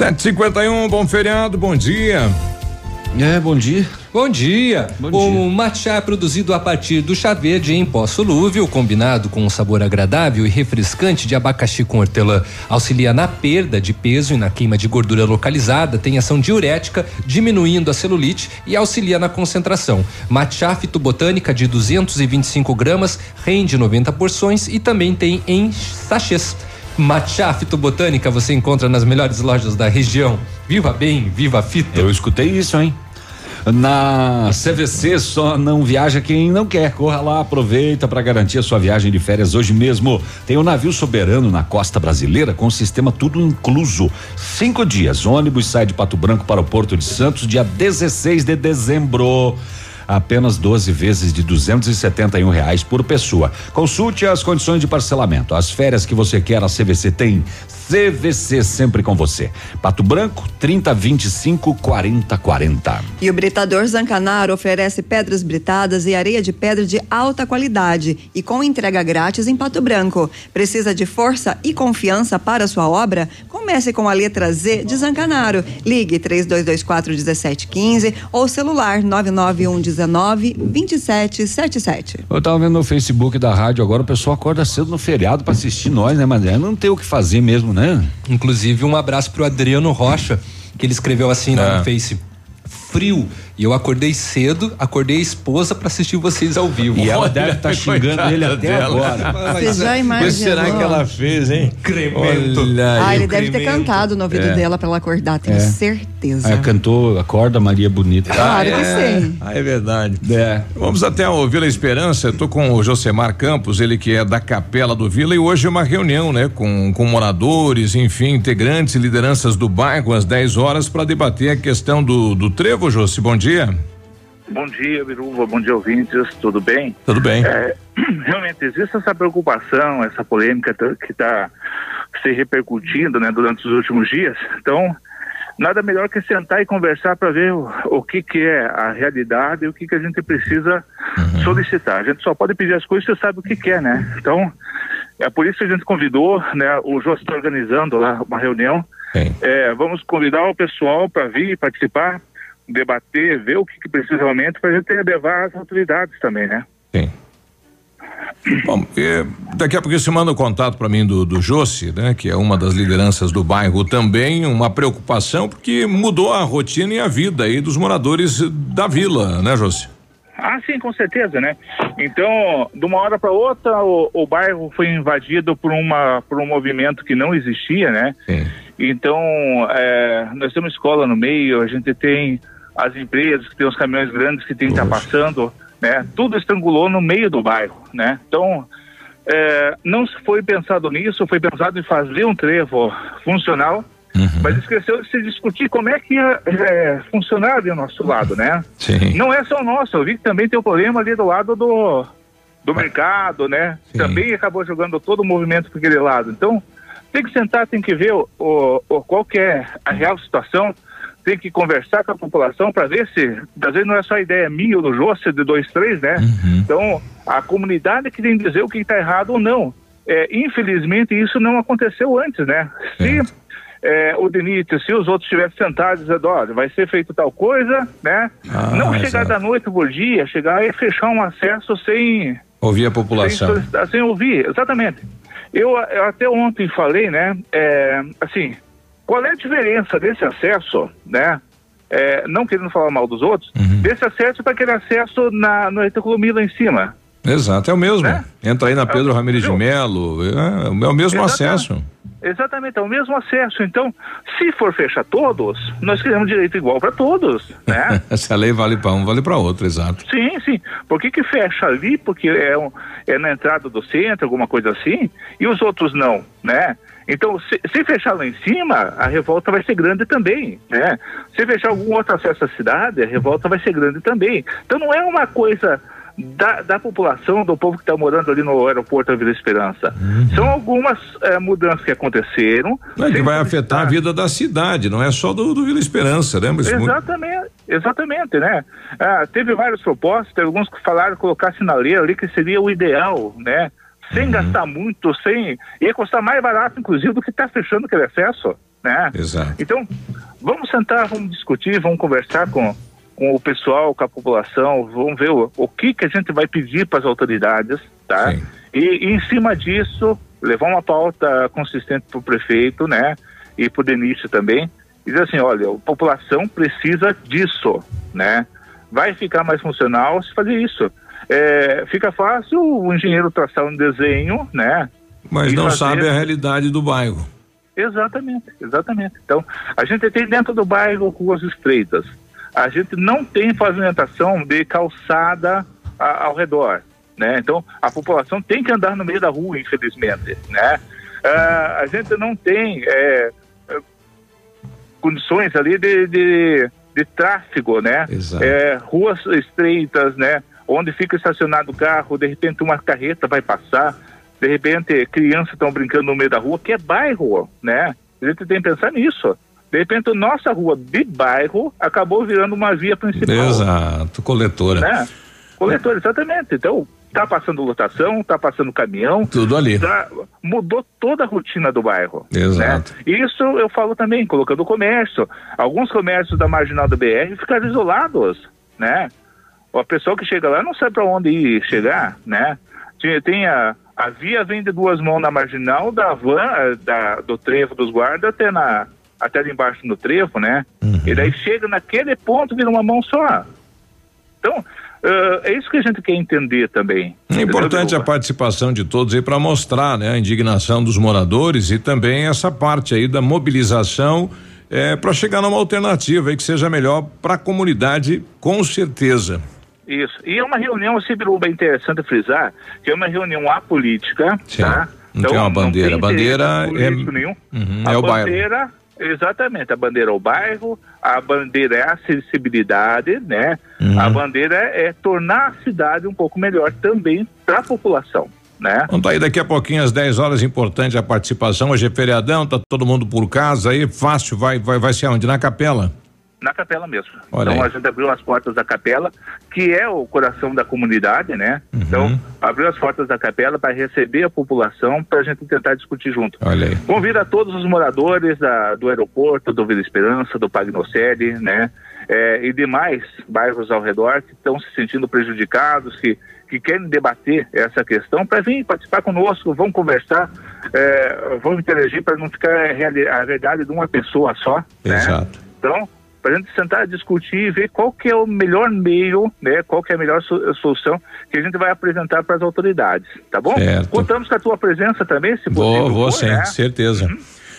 751, bom feriado, bom dia. É, bom dia. Bom dia. o matcha é produzido a partir do chá verde em pó solúvel, combinado com um sabor agradável e refrescante de abacaxi com hortelã. Auxilia na perda de peso e na queima de gordura localizada, tem ação diurética, diminuindo a celulite e auxilia na concentração. Matcha fitobotânica de 225 gramas, rende 90 porções e também tem em sachês. Matcha fitobotânica você encontra nas melhores lojas da região. Viva bem, viva fito. Eu escutei isso, hein? Na CVC só não viaja quem não quer. Corra lá, aproveita para garantir a sua viagem de férias hoje mesmo. Tem o um navio soberano na costa brasileira com o sistema tudo incluso. Cinco dias. Ônibus sai de Pato Branco para o Porto de Santos dia 16 de dezembro apenas 12 vezes de 271 um reais por pessoa. Consulte as condições de parcelamento. As férias que você quer, a CVC tem. CVC sempre com você. Pato Branco, 30 25 40 40. E o Britador Zancanaro oferece pedras britadas e areia de pedra de alta qualidade e com entrega grátis em Pato Branco. Precisa de força e confiança para sua obra? Comece com a letra Z de Zancanaro. Ligue 3224 1715 ou celular 991 19 2777. Eu tava vendo no Facebook da rádio agora, o pessoal acorda cedo no feriado para assistir nós, né, mas não tem o que fazer mesmo, né? Inclusive, um abraço pro Adriano Rocha, que ele escreveu assim lá É. no Face. Frio. E eu acordei cedo, acordei a esposa pra assistir vocês ao vivo. E ela deve tá xingando ele até dela. agora. Você já imaginou? O que será que ela fez, hein? Cremento. Olha Ah, ele o deve ter cremento. cantado no ouvido É. dela para ela acordar, tenho É. certeza. Aí cantou Acorda Maria Bonita. Claro que é. sim. Ah, é verdade. É. Vamos até o Vila Esperança. Eu tô com o Josemar Campos, ele que é da Capela do Vila, e hoje é uma reunião, né, com, com moradores, enfim, integrantes e lideranças do bairro às 10 horas para debater a questão do, do trevo, Josi. Bom dia. Bom dia, Biruva. Bom dia, ouvintes. Tudo bem? Tudo bem. É, realmente existe essa preocupação, essa polêmica que está se repercutindo né, durante os últimos dias. Então, nada melhor que sentar e conversar para ver o, o que, que é a realidade e o que, que a gente precisa solicitar. A gente só pode pedir as coisas se sabe o que quer, né? Então, é por isso que a gente convidou, né? O Jô está organizando lá uma reunião. É, vamos convidar o pessoal para vir participar, debater, ver o que, que precisa realmente para a gente levar as autoridades também, né? Bom, e daqui a pouco você manda o contato para mim do, do Josi, né? Que é uma das lideranças do bairro também, uma preocupação porque mudou a rotina e a vida aí dos moradores da vila, né, Josi? Ah, sim, com certeza, né? Então, de uma hora para outra, o, o bairro foi invadido por, uma, por um movimento que não existia, né? Então, é, nós temos escola no meio, a gente tem as empresas que tem os caminhões grandes que tem que estar passando, né? Tudo estrangulou no meio do bairro, né? Então, é, não foi pensado nisso, foi pensado em fazer um trevo funcional, mas esqueceu de se discutir como é que ia é, funcionar ali ao nosso lado, né? Sim. Não é só o nosso, eu vi que também tem o problema ali do lado do, do mercado, né? Também acabou jogando todo o movimento para aquele lado. Então, tem que sentar, tem que ver o, o- qual que é a real situação, tem que conversar com a população para ver se, às vezes não é só ideia minha ou do José, de dois, três, né? Então, a comunidade que tem que dizer o que está errado ou não. É, infelizmente, isso não aconteceu antes, né? Se é, o Denite, se os outros estivessem sentados dizendo, olha, vai ser feito tal coisa, né? Ah, não chegar exato. da noite por dia, chegar e fechar um acesso sem, Ouvir a sem, população. solicitar, sem ouvir, exatamente. Eu, eu até ontem falei, né, é, assim, qual é a diferença desse acesso, né, é, não querendo falar mal dos outros, Uhum. desse acesso para aquele acesso na, no Itacolomi lá em cima? Exato, é o mesmo. Entra aí na Pedro Ramirez de Melo, é, é o mesmo Exatamente. acesso. Exatamente, é o mesmo acesso. Então, se for fechar todos, nós queremos direito igual para todos, né? Se a lei vale para um, vale para outro, exato. Sim, sim. Por que, que fecha ali? Porque é, um- é na entrada do centro, alguma coisa assim, e os outros não, né? Então, se, se fechar lá em cima, a revolta vai ser grande também, né? Se fechar algum outro acesso à cidade, a revolta vai ser grande também. Então, não é uma coisa da, da população, do povo que está morando ali no aeroporto da Vila Esperança. São algumas eh, mudanças que aconteceram. Não, é que vai afetar a vida da cidade, não é só do, do Vila Esperança, né? Mas muito- Exatamente, exatamente, né? Ah, teve várias propostas, alguns que falaram colocar sinaleira ali que seria o ideal, né? Sem Uhum. gastar muito, sem. ia custar mais barato, inclusive, do que está fechando aquele acesso, né? Exato. Então, vamos sentar, vamos discutir, vamos conversar com, com o pessoal, com a população, vamos ver o, o que, que a gente vai pedir para as autoridades, tá? E, e em cima disso, levar uma pauta consistente para o prefeito, né? E para o Denise também, e dizer assim, olha, a população precisa disso, né? Vai ficar mais funcional se fazer isso. É, fica fácil o engenheiro traçar um desenho, né? mas não fazer- sabe a realidade do bairro. Exatamente, exatamente. Então, a gente tem dentro do bairro ruas estreitas. A gente não tem pavimentação de calçada a- ao redor, né? Então, a população tem que andar no meio da rua, infelizmente, né? Ah, a gente não tem é, é, condições ali de, de, de tráfego, né? Exato. É, ruas estreitas, né? Onde fica estacionado o carro, de repente uma carreta vai passar, de repente crianças estão brincando no meio da rua, que é bairro, né? A gente tem que pensar nisso. De repente, nossa rua de bairro acabou virando uma via principal. Exato, coletora. Né? Coletor, exatamente. Então, tá passando lotação, tá passando caminhão. Tudo ali. tá- mudou toda a rotina do bairro. Exato. né? Isso eu falo também, colocando o comércio. Alguns comércios da marginal do BR ficaram isolados, né? A pessoa que chega lá não sabe para onde ir chegar, né? Tinha- Tem a, a via vem de duas mãos na marginal da van, eh, da, do trevo dos guardas até, na, até embaixo no trevo, né? E daí chega naquele ponto, vira uma mão só. Então, eh, é isso que a gente quer entender também. É importante a participação de todos aí para mostrar, né, a indignação dos moradores e também essa parte aí da mobilização para chegar numa alternativa aí que seja melhor para a comunidade, com certeza. Isso. E é uma reunião, assim, Biruba, é interessante frisar, que é uma reunião apolítica, tá? Não tem uma bandeira. A bandeira é- nenhum. Uhum, a é o bairro. bandeira, exatamente, a bandeira é o bairro, a bandeira é a acessibilidade, né? Uhum. A bandeira é tornar a cidade um pouco melhor também para a população, né? Então tá aí daqui a pouquinho às 10 horas, importante a participação. Hoje é feriadão, tá todo mundo por casa aí, fácil, vai vai vai ser onde? Na capela. Na capela mesmo. Olha então aí. a gente abriu as portas da capela, que é o coração da comunidade, né? Uhum. Então, abriu as portas da capela para receber a população, para a gente tentar discutir junto. Olha aí. Convido a todos os moradores da- do aeroporto, do Vila Esperança, do Pagnocede, né? É, e demais bairros ao redor que estão se sentindo prejudicados, que, que querem debater essa questão, para vir participar conosco, vão conversar, é, vão interagir para não ficar a, a verdade de uma pessoa só. né? Exato. Então, para a gente sentar, discutir e ver qual que é o melhor meio, né? Qual que é a melhor so- solução que a gente vai apresentar para as autoridades, tá bom? Certo. Contamos com a tua presença também, se Vou, possível. vou sim, né? certeza.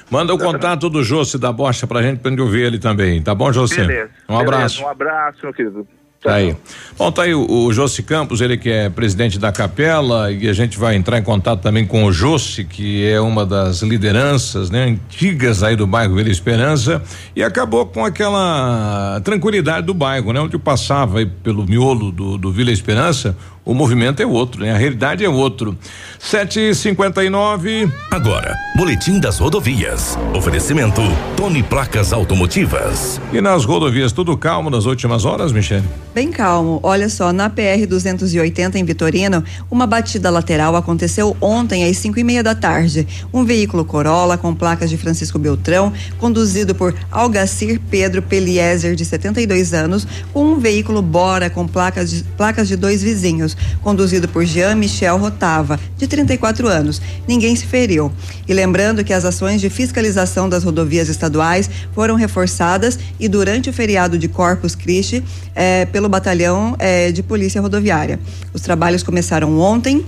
Manda o contato do Jossi da Bocha pra gente, pra gente ouvir ele também. Tá bom? Beleza. Um beleza, abraço. Um abraço, meu querido. Tá aí. Bom, tá aí o, o Jossi Campos, ele que é presidente da capela, e a gente vai entrar em contato também com o Jossi, que é uma das lideranças, né, antigas aí do bairro Vila Esperança, e acabou com aquela tranquilidade do bairro, né, onde eu passava aí pelo miolo do, do Vila Esperança, o movimento é outro, né, a realidade é outro. Sete e cinquenta e nove. Agora, Boletim das Rodovias. Oferecimento Tony Placas Automotivas. E nas rodovias tudo calmo nas últimas horas, Michele? Bem calmo. Olha só, na PR 280 em Vitorino, uma batida lateral aconteceu ontem às 5 e meia da tarde. Um veículo Corolla com placas de Francisco Beltrão, conduzido por Algacir Pedro Peliezer, de 72 anos, com um veículo Bora com placas de, placas de dois vizinhos, conduzido por Jean Michel Rotava, de 34 anos. Ninguém se feriu. E lembrando que as ações de fiscalização das rodovias estaduais foram reforçadas e durante o feriado de Corpus Christi eh, pelo batalhão eh, de polícia rodoviária. Os trabalhos começaram ontem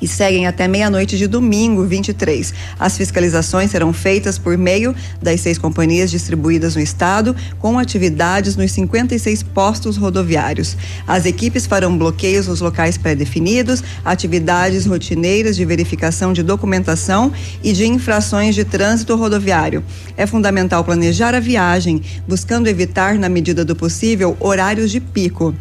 e seguem até meia-noite de domingo, 23. As fiscalizações serão feitas por meio das seis companhias distribuídas no estado, com atividades nos 56 postos rodoviários. As equipes farão bloqueios nos locais pré-definidos, atividades rotineiras de verificação de documentação e de infrações de trânsito rodoviário. É fundamental planejar a viagem, buscando evitar, na medida do possível, horários de pico.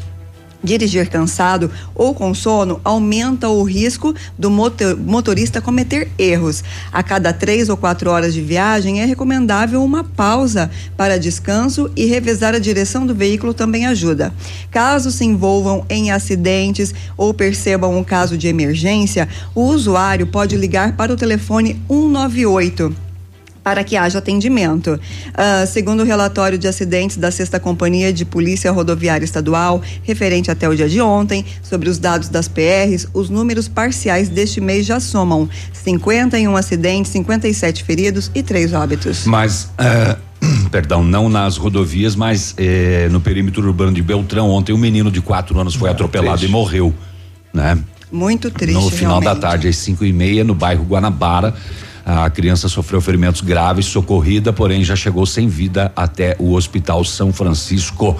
Dirigir cansado ou com sono aumenta o risco do motor- motorista cometer erros. A cada três ou quatro horas de viagem é recomendável uma pausa para descanso e revezar a direção do veículo também ajuda. Caso se envolvam em acidentes ou percebam um caso de emergência, o usuário pode ligar para o telefone 198 para que haja atendimento. Ah, segundo o relatório de acidentes da Sexta Companhia de Polícia Rodoviária Estadual, referente até o dia de ontem, sobre os dados das PRs, os números parciais deste mês já somam 51 acidentes, 57 feridos e três óbitos. Mas, eh, perdão, não nas rodovias, mas eh, no perímetro urbano de Beltrão, ontem um menino de quatro anos foi atropelado triste. e morreu, né? Muito triste. no final da realmente. tarde, às cinco e meia, no bairro Guanabara. A criança sofreu ferimentos graves, socorrida, porém já chegou sem vida até o Hospital São Francisco.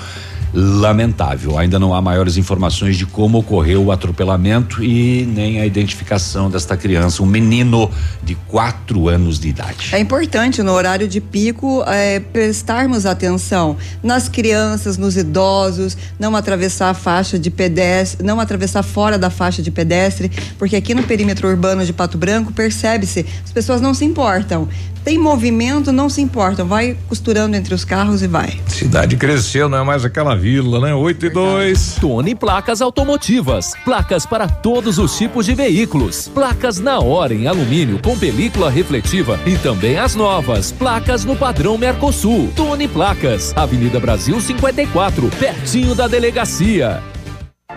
Lamentável. Ainda não há maiores informações de como ocorreu o atropelamento e nem a identificação desta criança, um menino de quatro anos de idade. É importante no horário de pico eh, prestarmos atenção nas crianças, nos idosos, não atravessar a faixa de pedestre, não atravessar fora da faixa de pedestre, porque aqui no perímetro urbano de Pato Branco percebe-se, as pessoas não se importam. Tem movimento, não se importam, vai costurando entre os carros e vai. Cidade cresceu, não é mais aquela vila, né? 8 e 2. Tony Placas Automotivas. Placas para todos os tipos de veículos. Placas na hora em alumínio com película refletiva e também as novas. Placas no padrão Mercosul. Tony Placas. Avenida Brasil 54, pertinho da delegacia.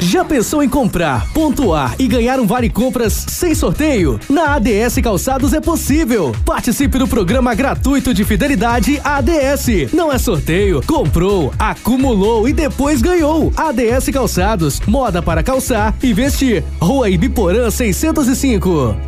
Já pensou em comprar, pontuar e ganhar um vale compras sem sorteio? Na ADS Calçados é possível. Participe do programa gratuito de fidelidade ADS. Não é sorteio, comprou, acumulou e depois ganhou. ADS Calçados, moda para calçar e vestir. Rua Ibiporã 605.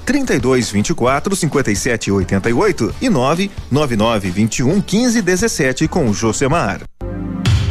32 24 57 88 e 999 21 15 17 com o Josemar.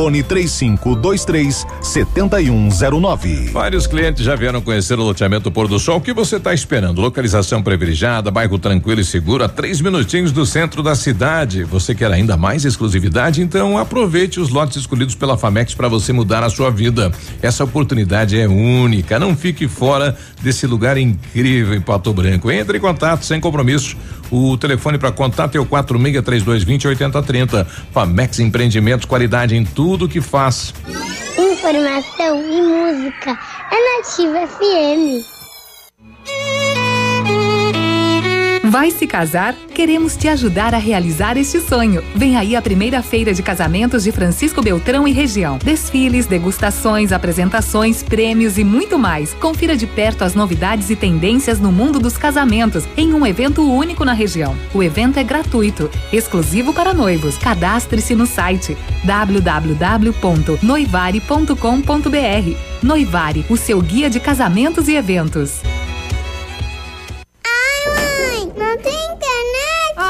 Fone 3523 7109. Vários clientes já vieram conhecer o loteamento Pôr do Sol. O que você está esperando? Localização privilegiada, bairro tranquilo e seguro, a três minutinhos do centro da cidade. Você quer ainda mais exclusividade? Então aproveite os lotes escolhidos pela Famex para você mudar a sua vida. Essa oportunidade é única. Não fique fora desse lugar incrível em Pato Branco. Entre em contato sem compromisso. O telefone para contato é o 463220 8030. Famex Empreendimentos, qualidade em tudo que faz. Informação e música é Nativa FM. Vai se casar? Queremos te ajudar a realizar este sonho. Vem aí a primeira feira de casamentos de Francisco Beltrão e região. Desfiles, degustações, apresentações, prêmios e muito mais. Confira de perto as novidades e tendências no mundo dos casamentos em um evento único na região. O evento é gratuito, exclusivo para noivos. Cadastre-se no site www.noivare.com.br. Noivare, o seu guia de casamentos e eventos.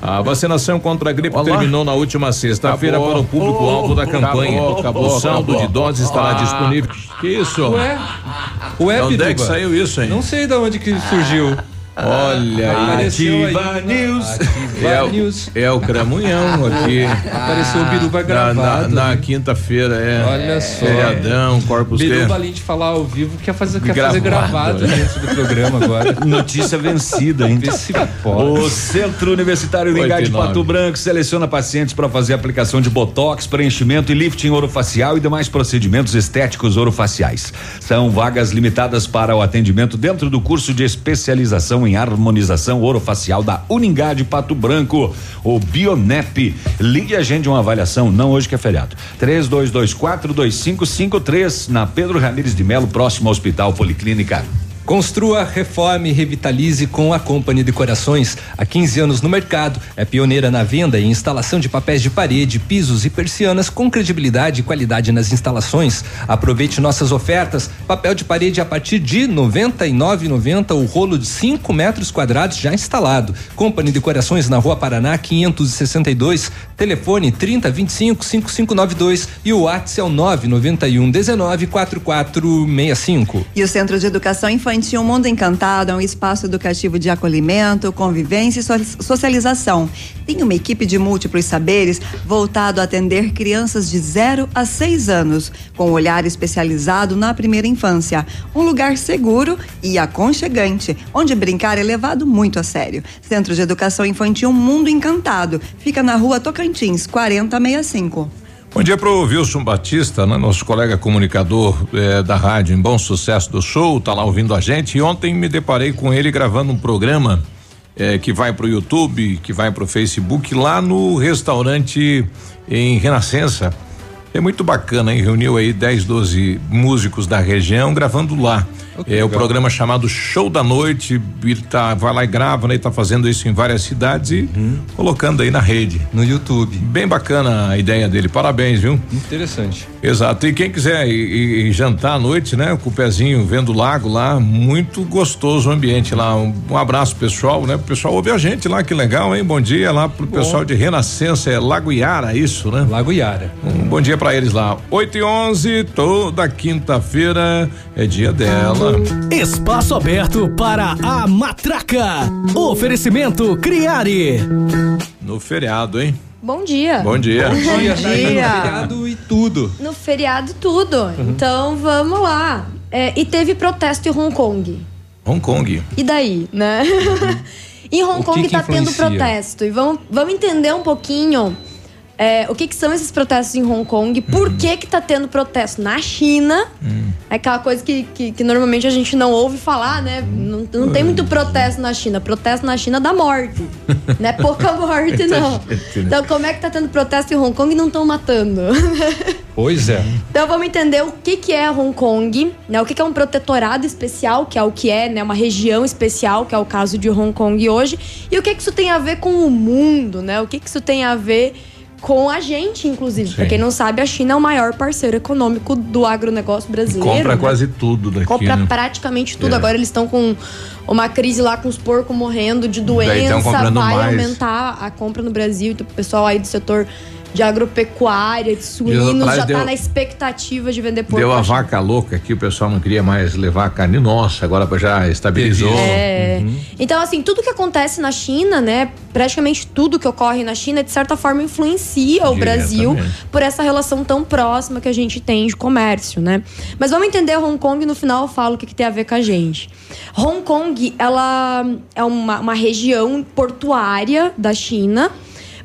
A vacinação contra a gripe Olá. terminou na última sexta-feira para o público-alvo oh, da campanha. Acabou, acabou, o saldo acabou. de doses estará ah. disponível. Que isso? Ué? Ué, de onde é que saiu isso, hein? Não sei de onde que surgiu. Olha aí. Apareceu aí. Ativa News. É, Ativa o- News. é o Cramunhão aqui. Apareceu o Biruba Na- gravado. Na, na quinta-feira, é. Olha só. Feriadão, Corpus Biruba, Christi. além de falar ao vivo, quer fazer, quer Gravado, fazer gravado né? dentro do programa agora. Notícia vencida, hein? O Centro Universitário Uningá de. Pato Branco seleciona pacientes para fazer aplicação de botox, preenchimento e lifting orofacial e demais procedimentos estéticos orofaciais. São vagas limitadas para o atendimento dentro do curso de especialização em harmonização orofacial da Uningá de Pato Branco, o Bionep. Ligue e agende uma avaliação, não hoje que é feriado. 32242553 na Pedro Ramires de Melo, próximo ao Hospital Policlínica. Construa, reforme e revitalize com a Company Decorações. Há 15 anos no mercado, é pioneira na venda e instalação de papéis de parede, pisos e persianas com credibilidade e qualidade nas instalações. Aproveite nossas ofertas. Papel de parede a partir de R$ 99,90 o rolo de 5 metros quadrados já instalado. Company Decorações na Rua Paraná 562, telefone 3025 5592 e o WhatsApp é o 991 19 4465. E o Centro de Educação Infantil Mundo Encantado é um espaço educativo de acolhimento, convivência e so- socialização. Tem uma equipe de múltiplos saberes voltado a atender crianças de 0 a 6 anos, com um olhar especializado na primeira infância. Um lugar seguro e aconchegante, onde brincar é levado muito a sério. Centro de Educação Infantil Mundo Encantado. Fica na rua Tocantins, 4065. Bom dia pro Wilson Batista, né? Nosso colega comunicador eh, da rádio em Bom Sucesso do Show, tá lá ouvindo a gente. E ontem me deparei com ele gravando um programa eh, que vai pro YouTube, que vai pro Facebook, lá no restaurante em Renascença. É muito bacana, hein? Reuniu aí 10, 12 músicos da região gravando lá. É o programa chamado Show da Noite. Ele tá, vai lá e grava, né? Ele tá fazendo isso em várias cidades e colocando aí na rede. No YouTube. Bem bacana a ideia dele. Parabéns, viu? Interessante. Exato. E quem quiser ir, jantar à noite, né? Com o pezinho vendo o lago lá, muito gostoso o ambiente lá. Um, um abraço pessoal, né? O pessoal ouve a gente lá, que legal, hein? Bom dia lá pro pessoal de Renascença, é Lago Iara, isso, né? Lago Iara. Um bom dia pra eles lá. 8 e 11, toda quinta-feira é dia dela. Espaço aberto para a matraca. Oferecimento Criare. No feriado, hein? Bom dia. Bom dia. Bom dia, tá aí no dia. feriado e tudo. No feriado, tudo. Então vamos lá. É, e teve protesto em Hong Kong. Hong Kong. E daí, né? em Hong O que Kong que tá tendo influencia? protesto. E vamos, vamos entender um pouquinho é, o que, que são esses protestos em Hong Kong, por que que tá tendo protesto na China. É aquela coisa que, que, que normalmente a gente não ouve falar, né? Não, não tem muito protesto na China. Protesto na China dá morte. não é pouca morte, não. né? Então, como é que tá tendo protesto em Hong Kong e não estão matando? Pois é. Então vamos entender o que, que é Hong Kong, né? O que, que é um protetorado especial, que é o que é, né? Uma região especial, que é o caso de Hong Kong hoje, e o que, que isso tem a ver com o mundo, né? O que, que isso tem a ver com a gente, inclusive. Pra Sim. quem não sabe, a China é o maior parceiro econômico do agronegócio brasileiro. Compra né? quase tudo daqui. Compra né? praticamente tudo. É. Agora eles estão com uma crise lá com os porcos morrendo de doença. comprando Vai mais. aumentar a compra no Brasil. Então, o pessoal aí do setor de agropecuária, de suínos, já deu- tá na expectativa de vender porco. Deu a vaca louca aqui, o pessoal não queria mais levar a carne nossa, agora já estabilizou. É. Então, assim, tudo que acontece na China, né? Praticamente tudo que ocorre na China, de certa forma, influencia o Brasil por essa relação tão próxima que a gente tem de comércio, né? Mas vamos entender Hong Kong e no final eu falo o que, que tem a ver com a gente. Hong Kong, ela é uma, uma região portuária da China.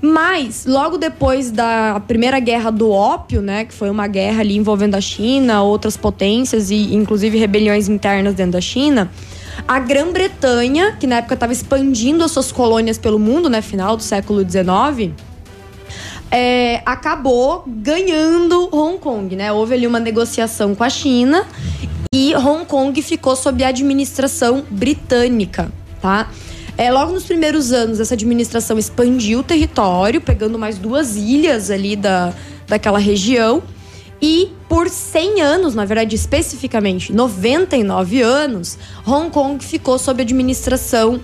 Mas, logo depois da Primeira Guerra do Ópio, né, que foi uma guerra ali envolvendo a China, outras potências e inclusive rebeliões internas dentro da China, a Grã-Bretanha, que na época estava expandindo as suas colônias pelo mundo, né, final do século XIX, é, acabou ganhando Hong Kong, né? Houve ali uma negociação com a China e Hong Kong ficou sob a administração britânica, tá? É, logo nos primeiros anos, essa administração expandiu o território, pegando mais duas ilhas ali da, daquela região. E por 100 anos, na verdade, especificamente 99 anos, Hong Kong ficou sob administração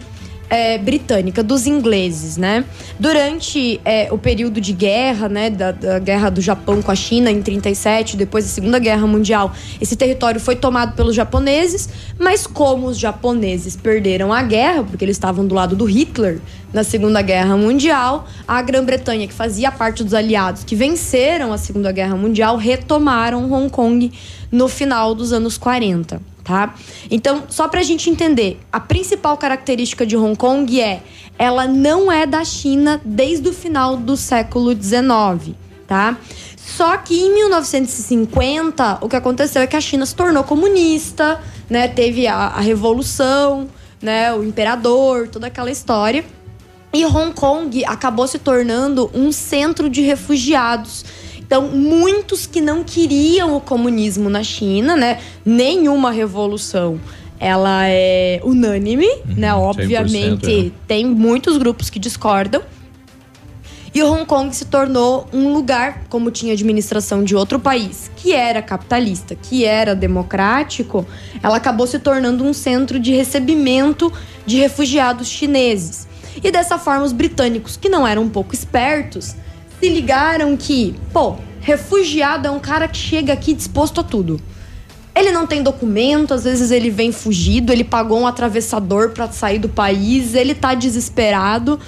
é, britânica, dos ingleses, né? Durante é, o período de guerra, né, da, da, guerra do Japão com a China em 37, depois da Segunda Guerra Mundial, esse território foi tomado pelos japoneses, mas como os japoneses perderam a guerra, porque eles estavam do lado do Hitler na Segunda Guerra Mundial, a Grã-Bretanha, que fazia parte dos aliados que venceram a Segunda Guerra Mundial, retomaram Hong Kong no final dos anos 40 tá? Então, só pra gente entender, a principal característica de Hong Kong é ela não é da China desde o final do século XIX, tá? Só que em 1950, o que aconteceu é que a China se tornou comunista, né? Teve a, a revolução, né? O imperador, toda aquela história. E Hong Kong acabou se tornando um centro de refugiados então, muitos que não queriam o comunismo na China, né? Nenhuma revolução ela é unânime, uhum, né? Obviamente, é. tem muitos grupos que discordam. E Hong Kong se tornou um lugar, como tinha administração de outro país, que era capitalista, que era democrático, ela acabou se tornando um centro de recebimento de refugiados chineses. E dessa forma, os britânicos, que não eram um pouco espertos, se ligaram que, pô, refugiado é um cara que chega aqui disposto a tudo. Ele não tem documento, às vezes ele vem fugido, ele pagou um atravessador para sair do país, ele tá desesperado.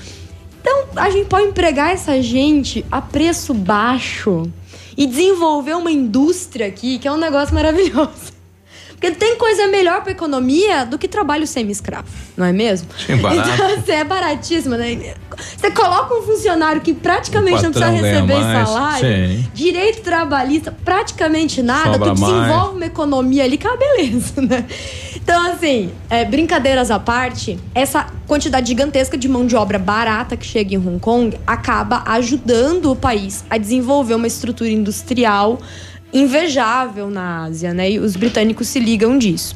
Então, a gente pode empregar essa gente a preço baixo e desenvolver uma indústria aqui que é um negócio maravilhoso. Porque tem coisa melhor para economia do que trabalho semi-escravo, não é mesmo? Sim, barato. Então, assim, é baratíssimo, né? Você coloca um funcionário que praticamente não precisa receber mais, salário, sim. direito trabalhista, praticamente nada, Sobra tu desenvolve mais. uma economia ali que é uma beleza, né? Então, assim, é, brincadeiras à parte, essa quantidade gigantesca de mão de obra barata que chega em Hong Kong acaba ajudando o país a desenvolver uma estrutura industrial invejável na Ásia, né? E os britânicos se ligam disso.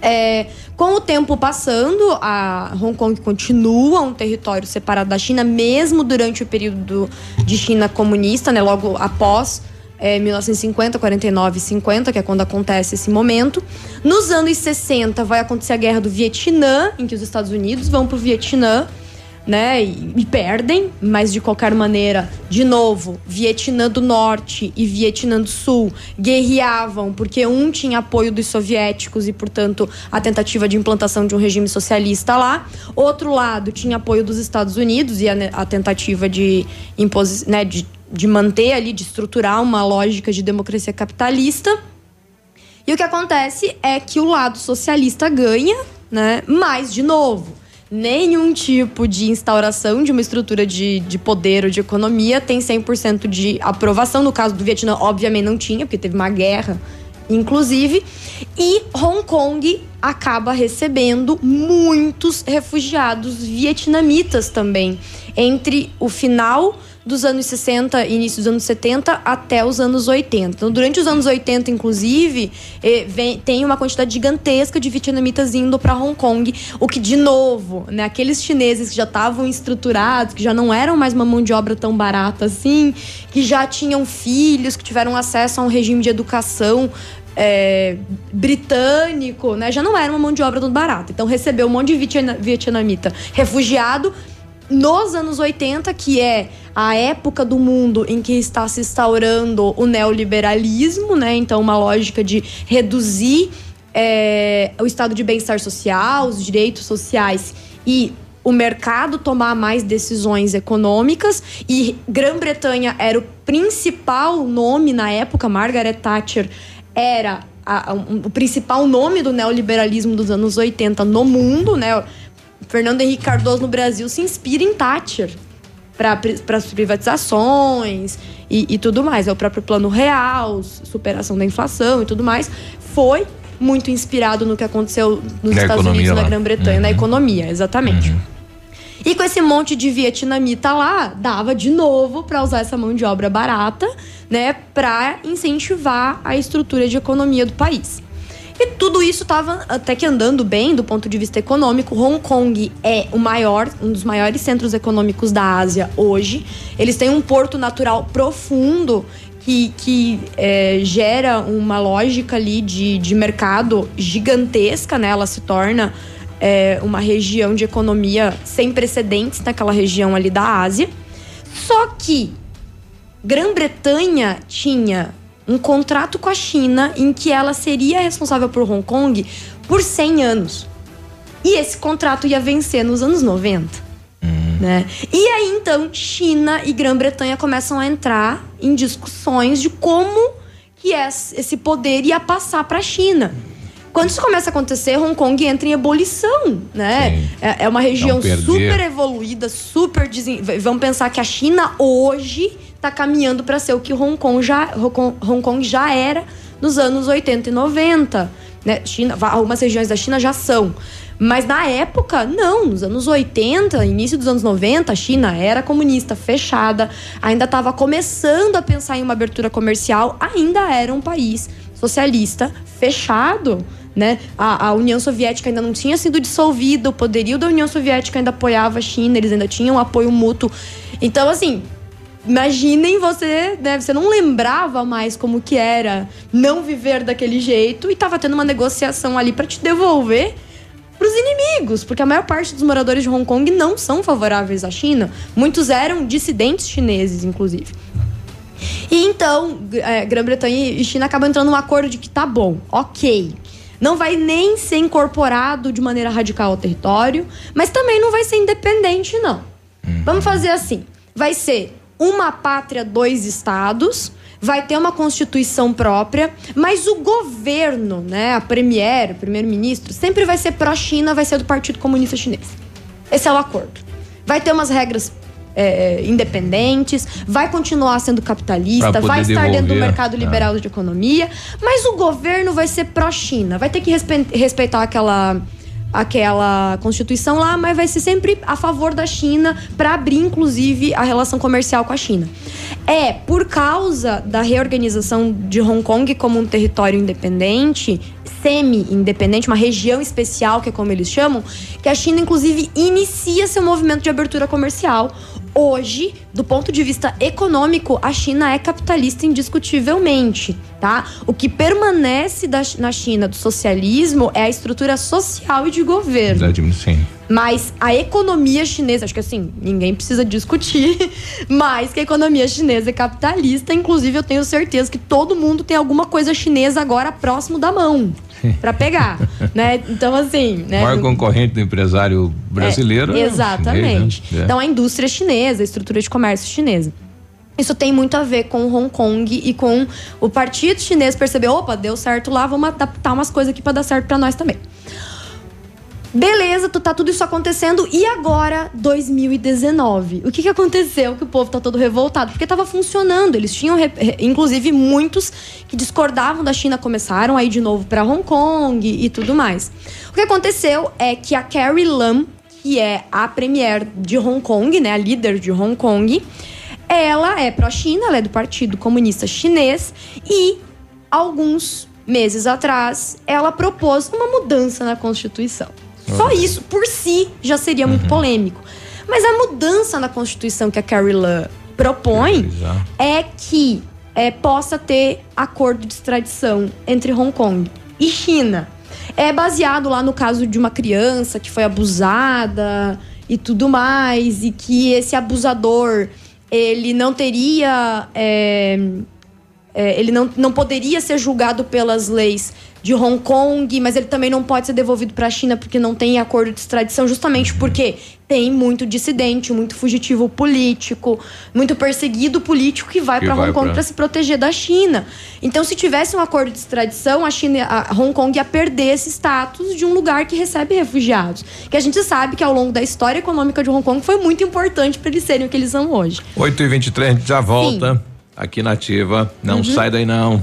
É, com o tempo passando, a Hong Kong continua um território separado da China, mesmo durante o período de China comunista, né? Logo após é, 1950, 49 e 50, que é quando acontece esse momento. Nos anos 60 vai acontecer a guerra do Vietnã, em que os Estados Unidos vão para o Vietnã né? E, e, perdem, mas de qualquer maneira, de novo, Vietnã do Norte e Vietnã do Sul guerreavam porque um tinha apoio dos soviéticos e, portanto, a tentativa de implantação de um regime socialista lá. Outro lado tinha apoio dos Estados Unidos e a, a tentativa de, né, de, de manter ali, de estruturar uma lógica de democracia capitalista. E o que acontece é que o lado socialista ganha, né? Mas, de novo, nenhum tipo de instauração de uma estrutura de, de poder ou de economia tem 100% de aprovação. No caso do Vietnã, obviamente não tinha, porque teve uma guerra, inclusive. E Hong Kong acaba recebendo muitos refugiados vietnamitas também. Entre o final dos anos 60 e início dos anos 70 até os anos 80. Então, durante os anos 80, inclusive, eh, vem, tem uma quantidade gigantesca de vietnamitas indo para Hong Kong, o que, de novo, né, aqueles chineses que já estavam estruturados, que já não eram mais uma mão de obra tão barata assim, que já tinham filhos, que tiveram acesso a um regime de educação é, britânico, né? Já não era uma mão de obra tão barata. Então recebeu um monte de vietnamita refugiado nos anos 80, que é a época do mundo em que está se instaurando o neoliberalismo, né? Então, uma lógica de reduzir é, o estado de bem-estar social, os direitos sociais e o mercado tomar mais decisões econômicas e Grã-Bretanha era o principal nome na época, Margaret Thatcher era a, a, um, o principal nome do neoliberalismo dos anos 80 no mundo, né? Fernando Henrique Cardoso no Brasil se inspira em Thatcher para as privatizações e, e, tudo mais. É o próprio plano real, superação da inflação e tudo mais. Foi muito inspirado no que aconteceu nos na Estados Unidos, lá. na Grã-Bretanha, uhum. na economia, exatamente. Uhum. E com esse monte de vietnamita lá, dava de novo para usar essa mão de obra barata, né, para incentivar a estrutura de economia do país. E tudo isso estava até que andando bem do ponto de vista econômico. Hong Kong é o maior, um dos maiores centros econômicos da Ásia hoje. Eles têm um porto natural profundo que, que é, gera uma lógica ali de, de mercado gigantesca, né? Ela se torna é uma região de economia sem precedentes naquela região ali da Ásia. Só que Grã-Bretanha tinha um contrato com a China em que ela seria responsável por Hong Kong por 100 anos. E esse contrato ia vencer nos anos 90. Né? E aí então China e Grã-Bretanha começam a entrar em discussões de como que esse poder ia passar para a China. Quando isso começa a acontecer, Hong Kong entra em ebulição, né? É, é uma região super evoluída, super desen... Vamos pensar que a China hoje está caminhando para ser o que Hong Kong já Hong Kong- já era nos anos 80 e 90, né? China, algumas regiões da China já são. Mas na época, não, nos anos 80, início dos anos 90, a China era comunista, fechada, ainda estava começando a pensar em uma abertura comercial, ainda era um país socialista, fechado. Né? A, a União Soviética ainda não tinha sido dissolvida, o poderio da União Soviética ainda apoiava a China, eles ainda tinham apoio mútuo. Então, assim, Imaginem você, né? Você não lembrava mais como que era não viver daquele jeito e tava tendo uma negociação ali para te devolver pros inimigos, porque a maior parte dos moradores de Hong Kong não são favoráveis à China. Muitos eram dissidentes chineses, inclusive. E então, é, Grã-Bretanha e China acabam entrando num acordo de que tá bom, ok. Não vai nem ser incorporado de maneira radical ao território, mas também não vai ser independente, não. Vamos fazer assim: vai ser uma pátria, dois estados, vai ter uma constituição própria, mas o governo, né, a premier, o primeiro-ministro, sempre vai ser pró-China, vai ser do Partido Comunista Chinês. Esse é o acordo. Vai ter umas regras é, independentes, vai continuar sendo capitalista, vai estar dentro do devolver, mercado é. liberal de economia, mas o governo vai ser pró-China, vai ter que respe- respeitar aquela aquela constituição lá, mas vai ser sempre a favor da China para abrir inclusive a relação comercial com a China. É por causa da reorganização de Hong Kong como um território independente, semi-independente, uma região especial, que é como eles chamam, que a China inclusive inicia seu movimento de abertura comercial. Hoje, do ponto de vista econômico, a China é capitalista indiscutivelmente, tá? O que permanece da- na China do socialismo é a estrutura social e de governo. Sim. Mas a economia chinesa, acho que assim, ninguém precisa discutir, mas que a economia chinesa é capitalista, inclusive eu tenho certeza que todo mundo tem alguma coisa chinesa agora próximo da mão pra pegar, né? Então assim, O né? maior concorrente do empresário brasileiro. É, é exatamente. chinês, né? É. Então a indústria chinesa, a estrutura de comércio chinesa. Isso tem muito a ver com Hong Kong e com o partido chinês perceber, opa, deu certo lá, vamos adaptar umas coisas aqui pra dar certo pra nós também. Beleza, tu tá tudo isso acontecendo e agora 2019. O que que aconteceu que o povo tá todo revoltado? Porque tava funcionando, eles tinham inclusive muitos que discordavam da China começaram a ir de novo pra Hong Kong e tudo mais. O que aconteceu é que a Carrie Lam, que é a premier de Hong Kong, né, a líder de Hong Kong, ela é pró-China, ela é do Partido Comunista Chinês e alguns meses atrás ela propôs uma mudança na Constituição. Só isso por si já seria muito polêmico. Mas a mudança na Constituição que a Carrie Lam propõe é que é, possa ter acordo de extradição entre Hong Kong e China. É baseado lá no caso de uma criança que foi abusada e tudo mais, e que esse abusador ele não teria. é, é, ele não, não poderia ser julgado pelas leis de Hong Kong, mas ele também não pode ser devolvido para a China porque não tem acordo de extradição, justamente porque tem muito dissidente, muito fugitivo político, muito perseguido político que vai para Hong Kong pra- para se proteger da China. Então, se tivesse um acordo de extradição, a China, a Hong Kong ia perder esse status de um lugar que recebe refugiados. Que a gente sabe que ao longo da história econômica de Hong Kong foi muito importante para eles serem o que eles são hoje. 8 e 23 a gente já volta aqui na Ativa. Não Uhum. sai daí não.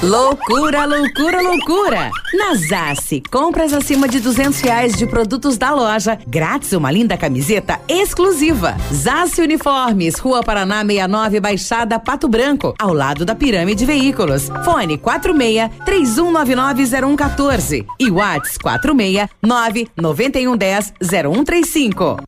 Loucura, loucura, loucura! Na Zace, compras acima de duzentos reais de produtos da loja, grátis uma linda camiseta exclusiva. Zace Uniformes, Rua Paraná 69, Baixada Pato Branco, ao lado da Pirâmide Veículos. Fone 46 3199 0114 e Whats 46 99110 0135.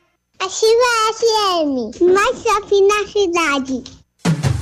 Ativa FM, mais shopping na cidade.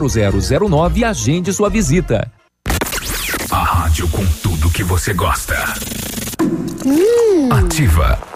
0009 e agende sua visita. A rádio com tudo que você gosta. Ativa.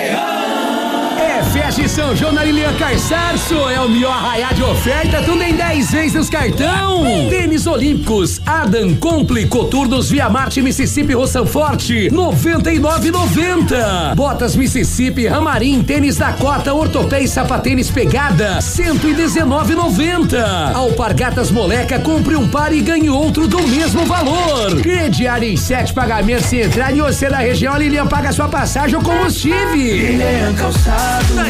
Em São João na Lilian Carçarço. É o melhor arraiar de oferta, tudo em 10 vezes nos cartão. Tênis Olímpicos, Adam Compli, Coturnos Via Marte, Mississippi, Roção Forte, 99,90. Botas Mississippi, Ramarim, tênis Dakota, Ortopé e Sapatênis Pegada, 119,90. Alpargatas Moleca, compre um par e ganhe outro do mesmo valor. Crediário em sete pagamentos se entrar e você da região, a Lilian paga sua passagem ou combustível. Lilian Calçados. Já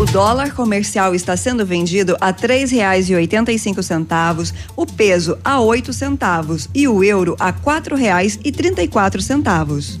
O dólar comercial está sendo vendido a três reais e oitenta e cinco centavos, o peso a oito centavos e o euro a quatro reais e trinta e quatro centavos.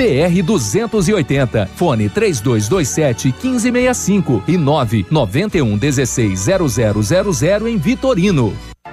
PR 280. Fone 3227 1565 e 991 16 0000 em Vitorino.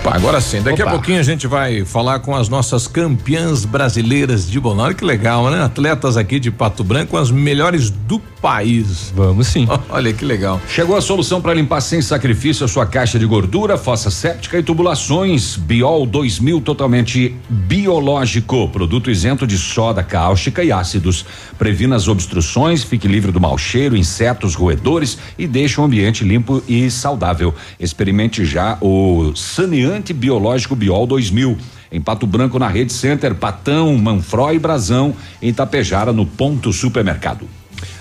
Opa, agora sim. Daqui Opa. a pouquinho a gente vai falar com as nossas campeãs brasileiras de bolão. Olha que legal, né? Atletas aqui de Pato Branco, as melhores do país. Vamos sim. Olha que legal. Chegou a solução para limpar sem sacrifício a sua caixa de gordura, fossa séptica e tubulações. Biol 2000 totalmente biológico, produto isento de soda cáustica e ácidos. Previna as obstruções, fique livre do mau cheiro, insetos, roedores e deixe o ambiente limpo e saudável. Experimente já o saneante biológico Biol 2000. Em Pato Branco, na Rede Center, Patão, Manfró e Brasão, em Tapejara, no Ponto Supermercado.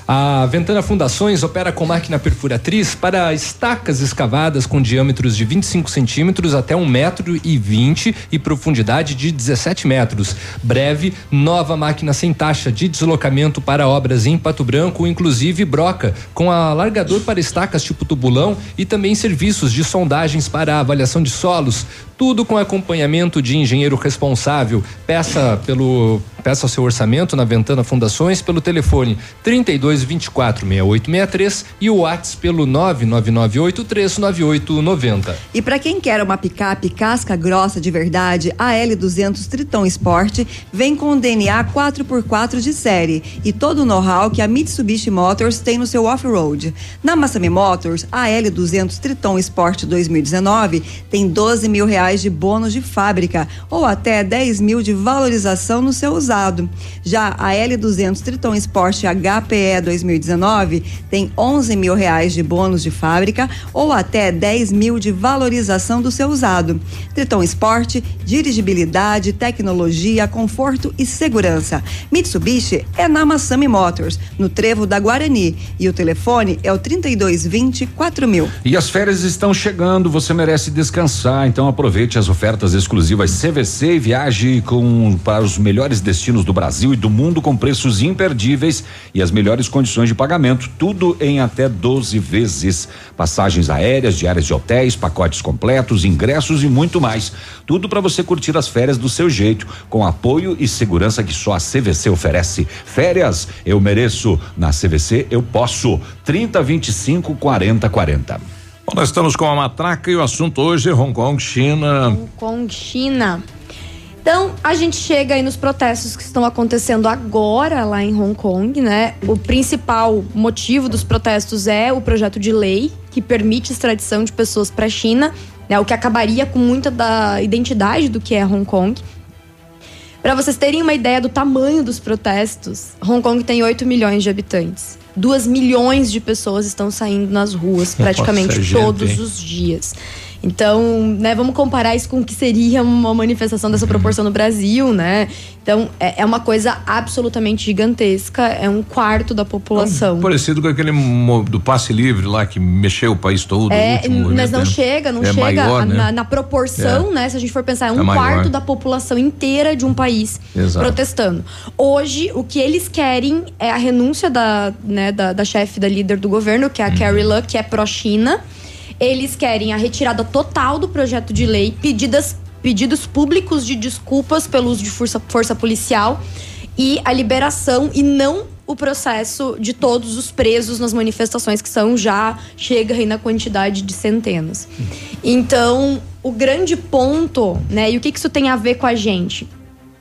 A Ventana Fundações opera com máquina perfuratriz para estacas escavadas com diâmetros de 25 centímetros até um metro e 20 e profundidade de 17 metros. Breve, nova máquina sem taxa de deslocamento para obras em Pato Branco, inclusive broca, com alargador para estacas tipo tubulão e também serviços de sondagens para avaliação de solos. Tudo com acompanhamento de engenheiro responsável. Peça pelo peça o seu orçamento na Ventana Fundações pelo telefone 32 24 6863 e o WhatsApp pelo 999839890. E para quem quer uma picape casca grossa de verdade, a L200 Triton Sport vem com DNA 4x4 de série e todo o know-how que a Mitsubishi Motors tem no seu off-road. Na Massami Motors, a L200 Triton Sport 2019 tem 12 mil reais de bônus de fábrica ou até 10 mil de valorização no seu usado. Já a L200 Triton Sport HPE 2019 tem 11 mil reais de bônus de fábrica ou até 10 mil de valorização do seu usado. Triton Sport, dirigibilidade, tecnologia, conforto e segurança. Mitsubishi é na Massami Motors, no Trevo da Guarani. E o telefone é o 3220 4000. E as férias estão chegando, você merece descansar, então aproveite as ofertas exclusivas CVC e viaje com para os melhores destinos do Brasil e do mundo com preços imperdíveis e as melhores condições de pagamento, tudo em até 12 vezes. Passagens aéreas, diárias de hotéis, pacotes completos, ingressos e muito mais. Tudo para você curtir as férias do seu jeito, com apoio e segurança que só a CVC oferece. Férias, eu mereço. Na CVC eu posso. 30 25 40 40. Bom, nós estamos com a matraca e o assunto hoje é Hong Kong, China. Hong Kong, China. Então, a gente chega aí nos protestos que estão acontecendo agora lá em Hong Kong, né? O principal motivo dos protestos é o projeto de lei que permite extradição de pessoas para a China, né? O que acabaria com muita da identidade do que é Hong Kong. Para vocês terem uma ideia do tamanho dos protestos, Hong Kong tem 8 milhões de habitantes. 2 milhões de pessoas estão saindo nas ruas praticamente gente, todos hein? os dias. Então, né, vamos comparar isso com o que seria uma manifestação dessa proporção no Brasil, né? Então, é, é uma coisa absolutamente gigantesca, é um quarto da população. Parecido com aquele do passe livre lá que mexeu o país todo. É, mas não né? chega, não é chega maior, a- né? na, na proporção, É. né? Se a gente for pensar, é um É quarto da população inteira de um país Exato. protestando. Hoje, o que eles querem é a renúncia da, né, da, da chefe, da líder do governo, que é a Uhum. Carrie Lam, que é pró-China. Eles querem a retirada total do projeto de lei, pedidas, pedidos públicos de desculpas pelo uso de força, força policial e a liberação e não o processo de todos os presos nas manifestações que são já chega aí na quantidade de centenas. Então, o grande ponto, né, e o que isso tem a ver com a gente?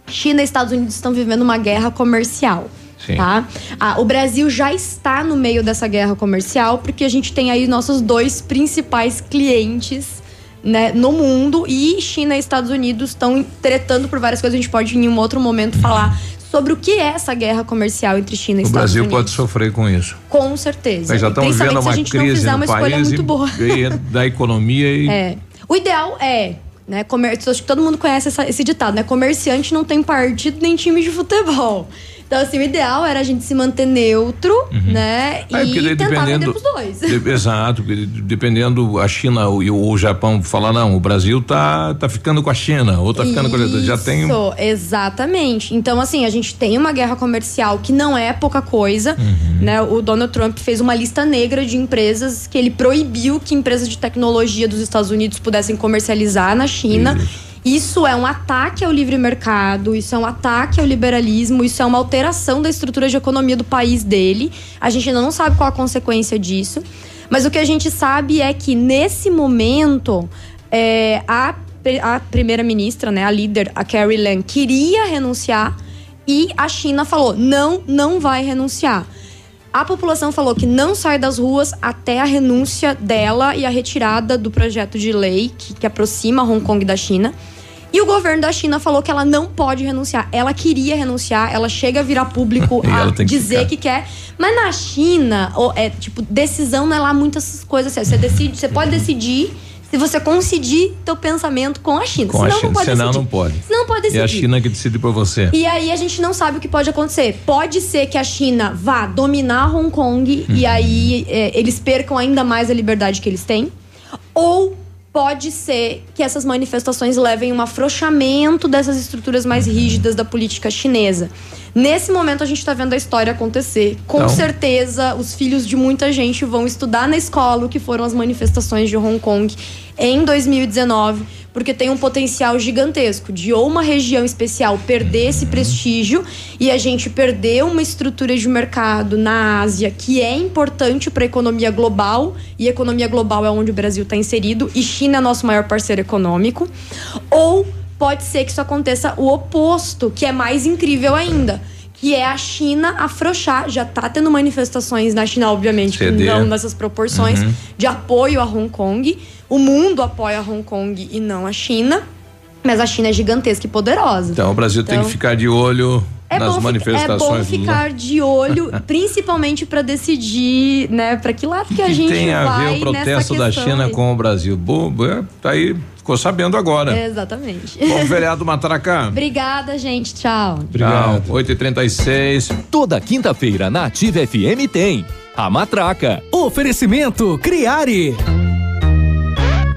China e Estados Unidos estão vivendo uma guerra comercial. Sim. Tá? Ah, o Brasil já está no meio dessa guerra comercial porque a gente tem aí nossos dois principais clientes né, no mundo e China e Estados Unidos estão tretando por várias coisas. A gente pode em um outro momento falar sobre o que é essa guerra comercial entre China e O Estados Brasil Unidos. pode sofrer com isso. Com certeza. Nós já estamos vendo se a uma gente não crise fizer no uma escolha país muito boa. e da economia e É. O ideal é, né, comer, acho que todo mundo conhece essa- esse ditado, né? Comerciante não tem partido nem time de futebol. Então, assim, o ideal era a gente se manter neutro, né? É, e daí tentar vender pros dois. de- exato, dependendo a China e o, o Japão falar não, o Brasil tá tá ficando com a China ou tá ficando com a, já tem um, Isso, exatamente. Então, assim, a gente tem uma guerra comercial que não é pouca coisa, Uhum. né? O Donald Trump fez uma lista negra de empresas que ele proibiu que empresas de tecnologia dos Estados Unidos pudessem comercializar na China. Isso é um ataque ao livre mercado, isso é um ataque ao liberalismo, isso é uma alteração da estrutura de economia do país dele. A gente ainda não sabe qual a consequência disso. Mas o que a gente sabe é que, nesse momento, é, a, a primeira-ministra, né, a líder, a Carrie Lam, queria renunciar e a China falou: não, não vai renunciar. A população falou que não sai das ruas até a renúncia dela e a retirada do projeto de lei que, que aproxima Hong Kong da China. E o governo da China falou que ela não pode renunciar. Ela queria renunciar, ela chega a virar público a que dizer ficar. que quer. Mas na China, é tipo, decisão não é lá muitas coisas assim. Você decide, você pode decidir se você coincidir teu pensamento com a China. com a Senão China, não pode senão decidir. não pode. Senão não pode É a decidir. China que decide por você. E aí a gente não sabe o que pode acontecer. Pode ser que a China vá dominar Hong Kong Uhum. e aí é, eles percam ainda mais a liberdade que eles têm. Ou pode ser que essas manifestações levem um afrouxamento dessas estruturas mais rígidas da política chinesa. Nesse momento a gente está vendo a história acontecer. Com certeza, os filhos de muita gente vão estudar na escola o que foram as manifestações de Hong Kong em 2019, porque tem um potencial gigantesco de ou uma região especial perder esse prestígio e a gente perder uma estrutura de mercado na Ásia que é importante para a economia global e a economia global é onde o Brasil está inserido e China é nosso maior parceiro econômico, ou pode ser que isso aconteça o oposto, que é mais incrível ainda. Que é a China afrouxar. Já tá tendo manifestações na China, obviamente, que Ceder. não nessas proporções, Uhum. de apoio a Hong Kong. O mundo apoia Hong Kong e não a China. Mas a China é gigantesca e poderosa. Então o Brasil tem Então, que ficar de olho é nas bom, fi- é manifestações. bom ficar de olho, principalmente para decidir, né, para que lado que, a gente tem a vai ver o protesto da China aí. com o Brasil. Bobo, é, tá aí, ficou sabendo agora. Exatamente. Bom, vereado Mataracá. Obrigada, gente. Tchau. Tchau, 8h36. Toda quinta-feira na Ativa FM tem a Matraca. Oferecimento Criare.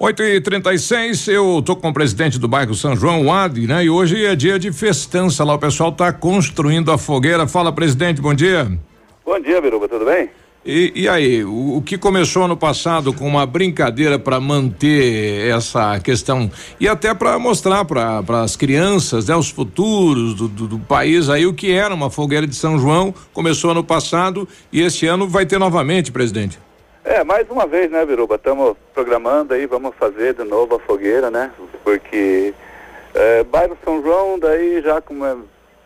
8 e 36 eu tô com o presidente do bairro São João, o Adi, né? E hoje é dia de festança lá, o pessoal tá construindo a fogueira. Fala, presidente, bom dia. Bom dia, Biruba, tudo bem? E, e aí, o, o que começou ano passado com uma brincadeira para manter essa questão e até para mostrar para as crianças, né, os futuros do, do, do país aí o que era uma fogueira de São João, começou ano passado e esse ano vai ter novamente, presidente. É, mais uma vez, né, Biruba? Estamos programando aí, vamos fazer de novo a fogueira, né? Porque é, bairro São João, daí já como é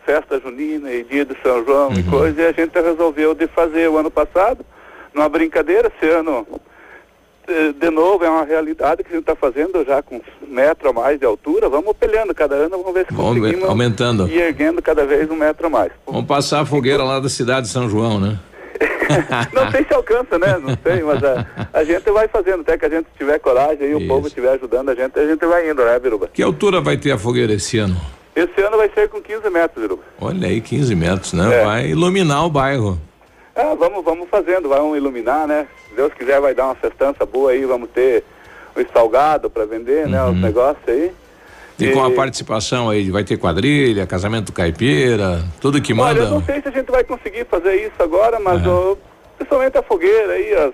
festa junina e dia de São João e coisa, e a gente resolveu de fazer o ano passado, numa brincadeira, esse ano, eh, de novo, é uma realidade que a gente está fazendo já com um metro a mais de altura, vamos pelhando cada ano, vamos ver se Vamos conseguimos aumentando. ir erguendo cada vez um metro a mais. Vamos passar a fogueira lá da cidade de São João, né? Não sei se alcança, né? Não sei, mas a, a gente vai fazendo, até que a gente tiver coragem e o povo estiver ajudando a gente, a gente vai indo, né, Biruba? Que altura vai ter a fogueira esse ano? Esse ano vai ser com 15 metros, Biruba. Olha aí, 15 metros, né? É. Vai iluminar o bairro. Ah, vamos, vamos fazendo, vamos iluminar, né? Se Deus quiser vai dar uma festança boa aí, vamos ter os salgados para vender, né? Os negócios aí. E com a participação aí, vai ter quadrilha, casamento caipira, tudo que Olha, eu manda. não sei se a gente vai conseguir fazer isso agora, mas ó, principalmente a fogueira aí, as,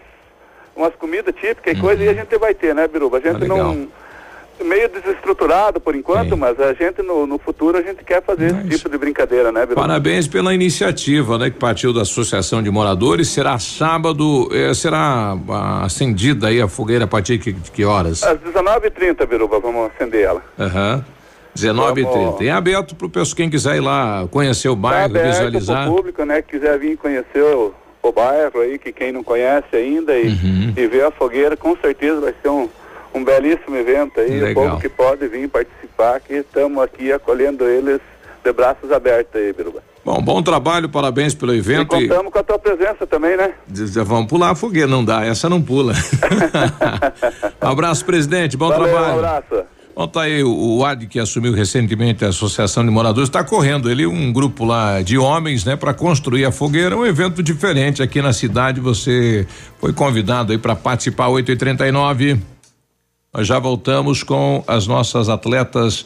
umas comidas típicas e coisa, e a gente vai ter, né, Biruba? A gente Uhum. Ah, não. Meio desestruturado por enquanto, mas a gente no, no futuro a gente quer fazer esse tipo de brincadeira, né, Biruba? Parabéns pela iniciativa, né? Que partiu da Associação de Moradores. Será sábado, eh, será ah, acendida aí a fogueira a partir de que, de que horas? Às 19h30, Biruba, vamos acender ela. Aham. 19 h 30 Em aberto para o pessoal, quem quiser ir lá conhecer o Tá bairro, aberto visualizar. pro público, né, que quiser vir conhecer o, o bairro aí, que quem não conhece ainda e, Uhum. e ver a fogueira, com certeza vai ser um, um belíssimo evento aí. Legal. O povo que pode vir participar, que estamos aqui acolhendo eles de braços abertos aí, Biruba. Bom, bom trabalho, parabéns pelo E evento. E, contamos com a tua presença também, né? Vamos pular a fogueira, não dá, essa não pula. abraço, presidente, bom Valeu, trabalho. um abraço. Bom, tá aí o, o AD que assumiu recentemente a Associação de Moradores, está correndo ele um grupo lá de homens, né, para construir a fogueira, um evento diferente aqui na cidade. Você foi convidado aí para participar 8 39 Nós já voltamos com as nossas atletas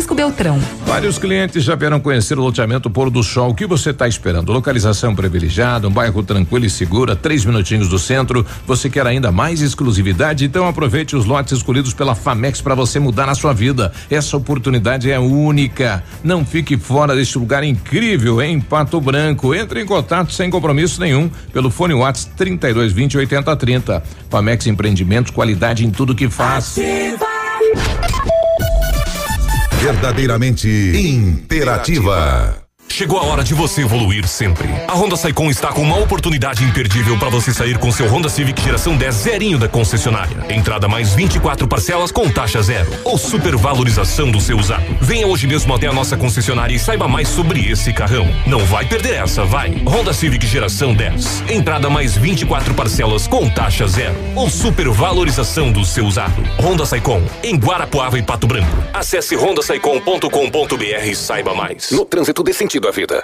Francisco Beltrão. Vários clientes já vieram conhecer o loteamento Pôr do Sol. O que você está esperando? Localização privilegiada, um bairro tranquilo e seguro, a três minutinhos do centro. Você quer ainda mais exclusividade? Então aproveite os lotes escolhidos pela Famex para você mudar a sua vida. Essa oportunidade é única. Não fique fora deste lugar incrível em Pato Branco. Entre em contato sem compromisso nenhum pelo fone Whats 3220 8030. Famex Empreendimentos, qualidade em tudo que faz. Verdadeiramente interativa. Chegou a hora de você evoluir sempre. A Honda Saicon está com uma oportunidade imperdível para você sair com seu Honda Civic geração 10 zerinho da concessionária. Entrada mais 24 parcelas com taxa zero ou supervalorização do seu usado. Venha hoje mesmo até a nossa concessionária e saiba mais sobre esse carrão. Não vai perder essa, vai. Honda Civic geração 10. Entrada mais 24 parcelas com taxa zero ou supervalorização do seu usado. Honda Saicon em Guarapuava e Pato Branco. Acesse hondasaicon.com.br e saiba mais. No trânsito dê sentido à vida.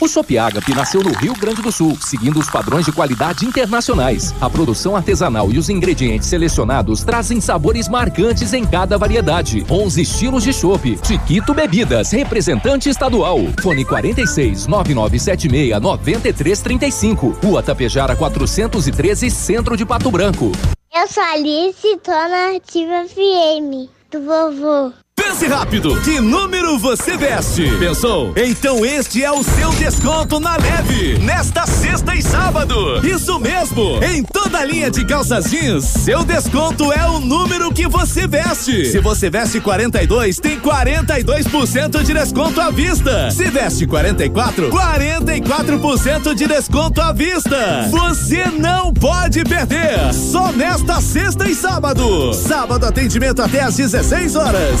O Shop Agape nasceu no Rio Grande do Sul, seguindo os padrões de qualidade internacionais. A produção artesanal e os ingredientes selecionados trazem sabores marcantes em cada variedade. 11 estilos de chopp. Chiquito Bebidas, representante estadual. Fone 46 9976 9335. Rua Tapejara 413, Centro de Pato Branco. Eu sou Alice e tô na Ativa FM do vovô. Pense rápido, que número você veste? Pensou? Então este é o seu desconto na leve, nesta sexta e sábado. Isso mesmo, em toda a linha de calças jeans, seu desconto é o número que você veste. Se você veste 42, tem 42% de desconto à vista. Se veste 44, 44% de desconto à vista. Você não pode perder, só nesta sexta e sábado. Sábado atendimento até às 16 horas.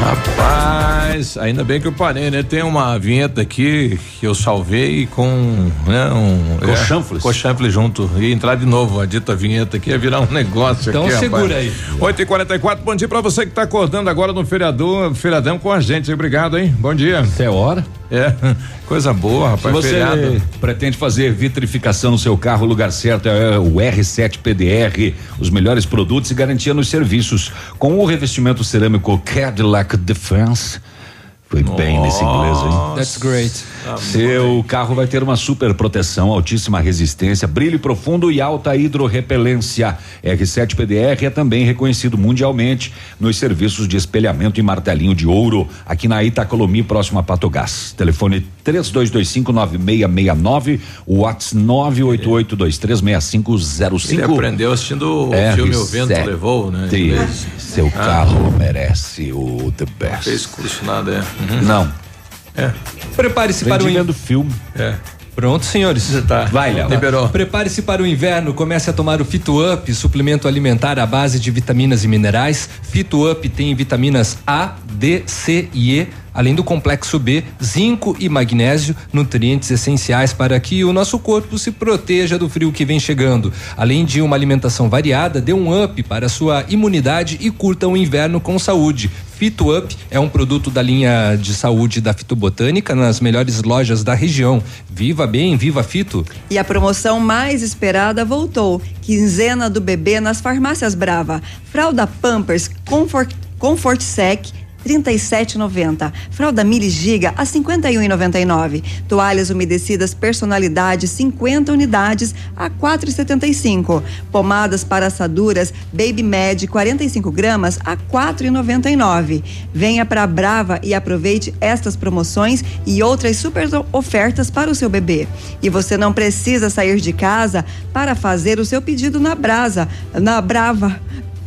Rapaz, ainda bem que eu parei, né? Tem uma vinheta aqui que eu salvei com né, um Com chanfles. com chanfles junto e entrar de novo a dita vinheta aqui ia virar um negócio Então aqui. segura rapaz. aí. 8 e 44 bom dia pra você que tá acordando agora no feriador, feriadão com a gente. Obrigado, hein? Bom dia. Até hora. É, coisa boa, Se rapaz. você feriado. pretende fazer vitrificação no seu carro, o lugar certo é o R7 PDR, os melhores produtos e garantia nos serviços. Com o revestimento cerâmico Cadillac Defense. Foi bem nesse inglês, hein? That's great. Seu carro vai ter uma super proteção, altíssima resistência, brilho profundo e alta hidrorrepelência. R7 PDR é também reconhecido mundialmente nos serviços de espelhamento e martelinho de ouro, aqui na Itacolomi, próximo a Patogás. Telefone 32259669, WhatsApp 988236505. Ele aprendeu assistindo o R7. filme O Vento Levou, né? Seu Ah. carro merece o The Best. Fez curso nada, é. Não. É. Prepare-se para o Aprendi in- vendo filme. É. Pronto, senhores. Tá. Vai, Léo. Liberou. Prepare-se para o inverno, comece a tomar o Fito Up, suplemento alimentar à base de vitaminas e minerais. Fito Up tem vitaminas A, D, C e E, além do complexo B, zinco e magnésio, nutrientes essenciais para que o nosso corpo se proteja do frio que vem chegando. Além de uma alimentação variada, dê um up para sua imunidade e curta o inverno com saúde. Fito Up é um produto da linha de saúde da Fitobotânica nas melhores lojas da região. Viva bem, viva Fito! E a promoção mais esperada voltou. Quinzena do bebê nas farmácias Brava. Fralda Pampers Comfort, Comfort Sec 37,90. Fralda Mili Giga a 51,99. Toalhas umedecidas personalidade 50 unidades a 4,75. Pomadas para assaduras Baby Med 45 gramas a 4,99. Venha para Brava e aproveite estas promoções e outras super ofertas para o seu bebê. E você não precisa sair de casa para fazer o seu pedido na Brasa, na Brava.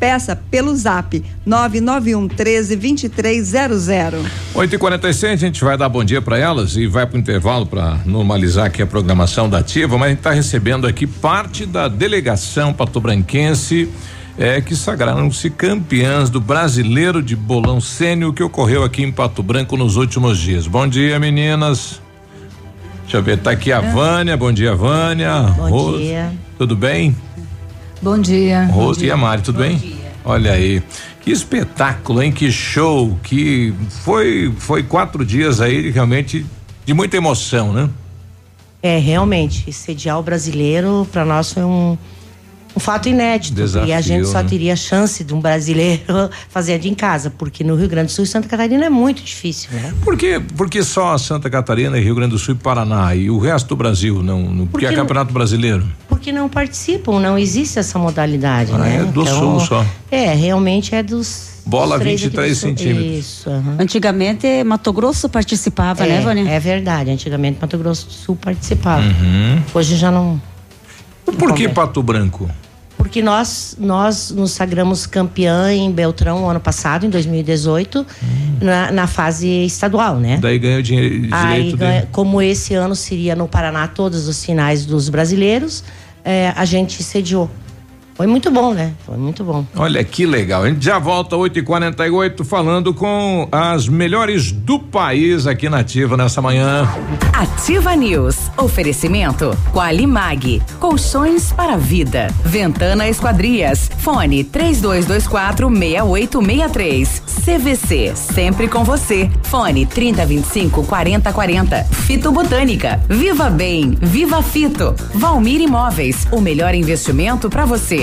Peça pelo zap 991 13 2300. 8 e 46 a gente vai dar bom dia para elas e vai pro intervalo para normalizar aqui a programação da ativa, mas a gente está recebendo aqui parte da delegação patobranquense é, que sagraram-se campeãs do brasileiro de bolão sênior que ocorreu aqui em Pato Branco nos últimos dias. Bom dia, meninas. Deixa eu ver, tá aqui a Vânia. Bom dia, Vânia. Bom Rose, dia. Tudo bem? Bom dia. Rose Bom e a dia. Mari, tudo bem? Olha aí. Que espetáculo, hein? Que show, que foi foi quatro dias aí realmente de muita emoção, né? É, realmente, sediar o brasileiro para nós foi um, um fato inédito. Desafio, e a gente só né? teria chance de um brasileiro fazendo em casa, porque no Rio Grande do Sul e Santa Catarina é muito difícil, né? Por que, por que só Santa Catarina, Rio Grande do Sul e Paraná e o resto do Brasil não? não porque, é Porque- campeonato brasileiro. Porque não participam, não existe essa modalidade, Ah, né? é do Sul só. É, realmente é dos. Bola dos três aqui do 23 Sul. centímetros. Isso. aham. Antigamente, Mato Grosso participava, é, né, Vânia? É verdade. Antigamente Mato Grosso do Sul participava. Uhum. Hoje já não. Por que Pato Branco? Porque nós, nós nos sagramos campeã em Beltrão ano passado, em 2018, na, na fase estadual, né? Daí ganha o dinheiro, Aí, direito ganha- como esse ano seria no Paraná todos os finais dos brasileiros, é, a gente sediou. Foi muito bom, né? Foi muito bom. Olha que legal. A gente já volta 8 e 48 falando com as melhores do país aqui na Ativa nessa manhã. Ativa News. Oferecimento Qualimag. Colchões para vida. Ventana Esquadrias. Fone 3224 6863. CVC. Sempre com você. Fone 3025 4040. Fito Botânica. Viva Bem. Viva Fito. Valmir Imóveis. O melhor investimento para você.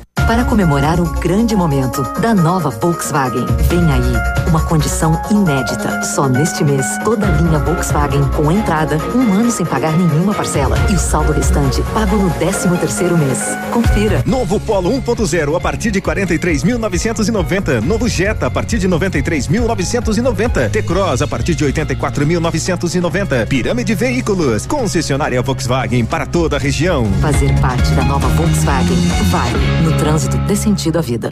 Para comemorar o grande momento da nova Volkswagen, vem aí uma condição inédita. Só neste mês, toda a linha Volkswagen com entrada, um ano sem pagar nenhuma parcela e o saldo restante pago no 13 terceiro mês. Confira. Novo Polo 1.0 a partir de 43.990. Novo Jetta a partir de 93.990. T-Cross a partir de 84.990. Pirâmide Veículos. Concessionária Volkswagen para toda a região. Fazer parte da nova Volkswagen vale. No trânsito dê sentido à vida.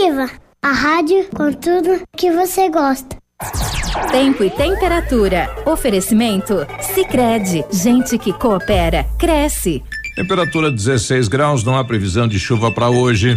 Ativa a rádio com tudo que você gosta. Tempo e temperatura. Oferecimento? Sicredi Gente que coopera, cresce. Temperatura 16 graus, não há previsão de chuva para hoje.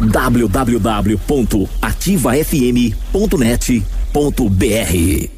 www.ativafm.net.br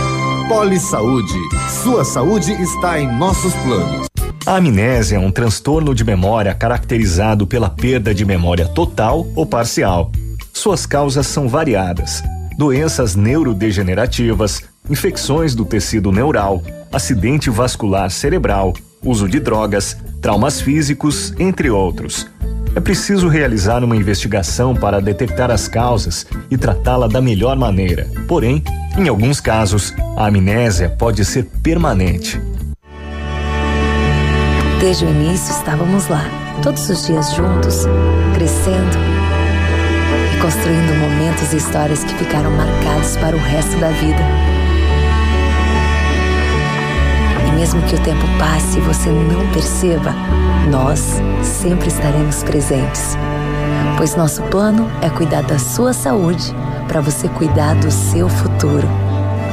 Poli Saúde. Sua saúde está em nossos planos. A amnésia é um transtorno de memória caracterizado pela perda de memória total ou parcial. Suas causas são variadas: doenças neurodegenerativas, infecções do tecido neural, acidente vascular cerebral, uso de drogas, traumas físicos, entre outros. É preciso realizar uma investigação para detectar as causas e tratá-la da melhor maneira. Porém, em alguns casos, a amnésia pode ser permanente. Desde o início estávamos lá, todos os dias juntos, crescendo e construindo momentos e histórias que ficaram marcados para o resto da vida. Mesmo que o tempo passe e você não perceba, nós sempre estaremos presentes. Pois nosso plano é cuidar da sua saúde para você cuidar do seu futuro.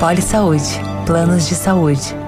Poli Saúde, planos de saúde.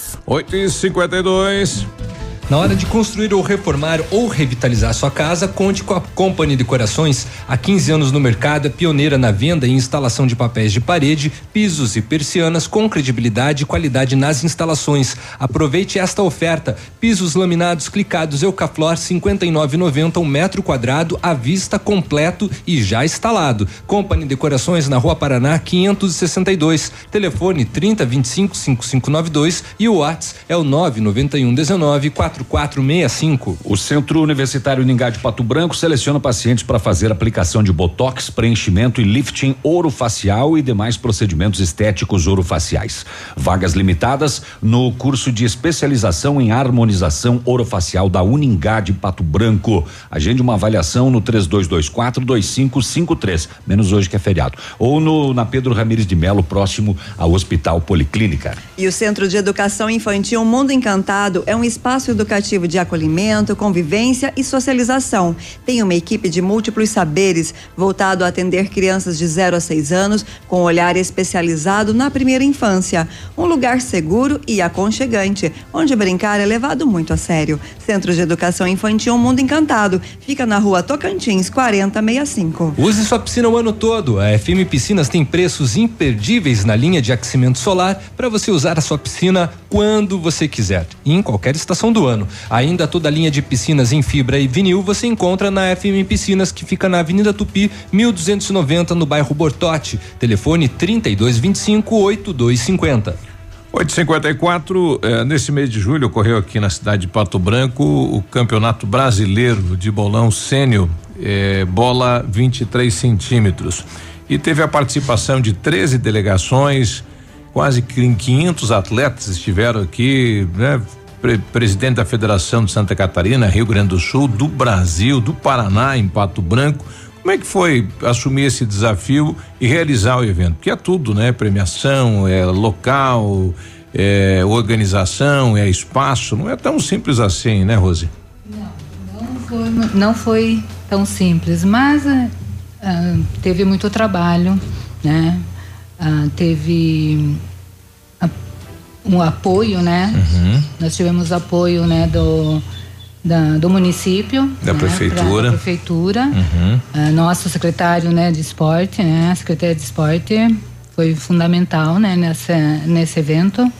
8 e 52 Na hora de construir ou reformar ou revitalizar sua casa, conte com a Company Decorações. Há 15 anos no mercado, é pioneira na venda e instalação de papéis de parede, pisos e persianas com credibilidade e qualidade nas instalações. Aproveite esta oferta: pisos laminados clicados Eucaflor 59,90 um metro quadrado à vista completo e já instalado. Company Decorações na Rua Paraná 562. Telefone 30 25 5592 e o WhatsApp é o 991 19 4 4465. O Centro Universitário Uningá de Pato Branco seleciona pacientes para fazer aplicação de botox, preenchimento e lifting orofacial e demais procedimentos estéticos orofaciais. Vagas limitadas no curso de especialização em harmonização orofacial da Uningá de Pato Branco. Agende uma avaliação no 3224 2553, menos hoje que é feriado. Ou no na Pedro Ramires de Melo, próximo ao Hospital Policlínica. E o Centro de Educação Infantil Mundo Encantado é um espaço educativo de acolhimento, convivência e socialização. Tem uma equipe de múltiplos saberes voltado a atender crianças de 0 a 6 anos com olhar especializado na primeira infância. Um lugar seguro e aconchegante, onde brincar é levado muito a sério. Centro de Educação Infantil Mundo Encantado fica na rua Tocantins 4065. Use sua piscina o ano todo. A FM Piscinas tem preços imperdíveis na linha de aquecimento solar para você usar a sua piscina quando você quiser em qualquer estação do ano. Ainda toda a linha de piscinas em fibra e vinil você encontra na FM Piscinas que fica na Avenida Tupi, 1290 no bairro Bortote. Telefone 3225 8250. 854, eh, nesse mês de julho ocorreu aqui na cidade de Pato Branco o Campeonato Brasileiro de Bolão Sênior, eh, bola 23 centímetros. E teve a participação de 13 delegações, quase 500 atletas estiveram aqui, né? Pre presidente da Federação de Santa Catarina, Rio Grande do Sul, do Brasil, do Paraná, em Pato Branco. Como é que foi assumir esse desafio e realizar o evento? Porque é tudo, né? Premiação, é local, é organização, é espaço. Não é tão simples assim, né, Rose? Não foi, não foi tão simples, mas ah, teve muito trabalho, né? Ah, teve um apoio, né? Uhum. Nós tivemos apoio, né, do da- do município, Da né, prefeitura. da prefeitura, Uhum. Ah, nosso secretário, né, de esporte, né, a secretaria de esporte foi fundamental, né, nessa nesse evento.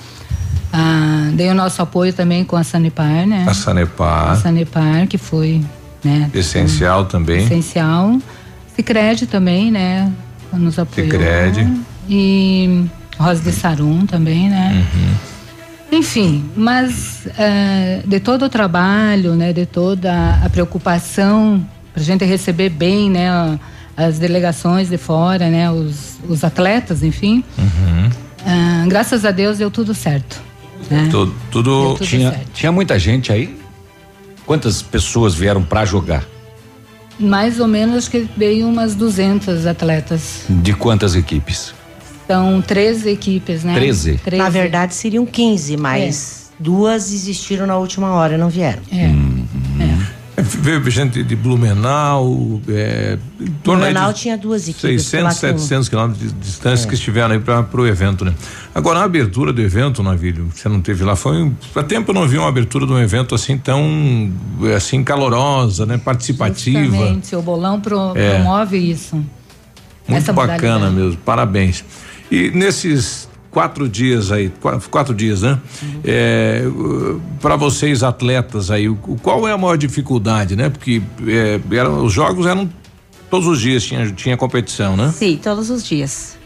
Ah, dei o nosso apoio também com a Sanepar, né? A Sanepar. A Sanepar que foi, né, Essencial também. essencial. Cicred também, né? Nos apoiou. Sicredi. E Rosa de Sarum também, né? Uhum. Enfim, mas eh, de todo o trabalho, né? De toda a preocupação para a gente receber bem, né? As delegações de fora, né? Os, os atletas, enfim. Uhum. Ah, graças a Deus deu tudo certo. Né? Tudo, tudo tudo tinha, certo. tinha muita gente aí? Quantas pessoas vieram para jogar? Mais ou menos acho que veio umas 200 atletas. De quantas equipes? São 13 equipes, né? 13? Na verdade, seriam 15, mas duas existiram na última hora e não vieram. É. É, Veio gente de Blumenau, é, Blumenau de tinha duas equipes. 600, sei lá, com- 700 quilômetros de distância É. que estiveram aí para o evento, né? Agora, a abertura do evento, Navílio, você não teve lá, foi. um- Há tempo eu não vi uma abertura de um evento assim tão. assim, calorosa, né? Participativa. Justamente, o bolão pro- É. promove isso. Muito essa bacana mesmo, parabéns. E nesses quatro dias aí, quatro, quatro dias, né? Uhum. para vocês atletas aí, qual é a maior dificuldade, né? Porque é, eram, os jogos eram todos os dias tinha, tinha competição, né? Sim, todos os dias.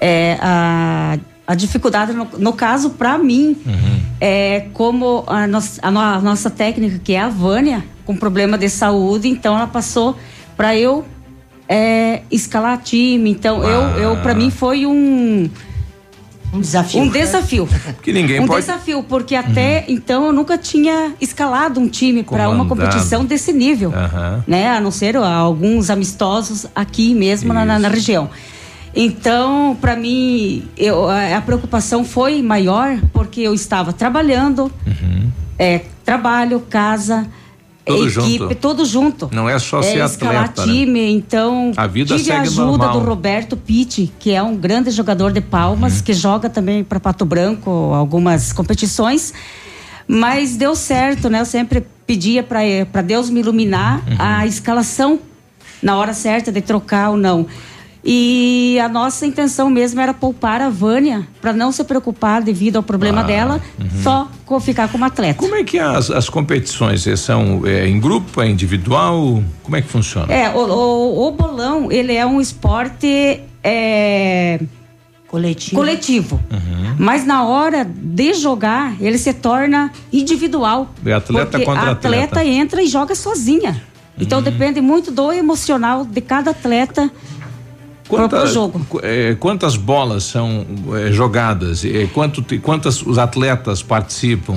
É, a, a dificuldade, no, no caso, para mim, é como a, a no- a nossa técnica, que é a Vânia, com problema de saúde, então ela passou para eu é, escalar time. Então, eu, eu para mim foi um. Um desafio. Um desafio. Que ninguém um pode. desafio, porque até então eu nunca tinha escalado um time para uma competição desse nível Aham. né? A não ser alguns amistosos aqui mesmo na, na- região. Então, para mim, eu, a, a preocupação foi maior porque eu estava trabalhando, é, trabalho, casa, Tudo equipe, junto. tudo junto. Não é só ser escalar atleta, né? time, então A vida tive a ajuda normal. do Roberto Pitti, que é um grande jogador de Uhum. palmas, que joga também para Pato Branco algumas competições. Mas deu certo, né? Eu sempre pedia para Deus me iluminar Uhum. a escalação na hora certa de trocar ou não. E a nossa intenção mesmo era poupar a Vânia para não se preocupar devido ao problema Ah, dela, uhum. só co- ficar como atleta. Como é que as, as competições eh, são é, em grupo, é individual? Como é que funciona? É, o, o- o bolão, ele é um esporte é, Coletivo. coletivo. Mas na hora de jogar, ele se torna individual. É atleta contra a atleta. atleta entra e joga sozinha. Então depende muito do emocional de cada atleta pro, pro jogo. qu- eh, quantas bolas são eh, jogadas? Eh, quanto, quantas os atletas participam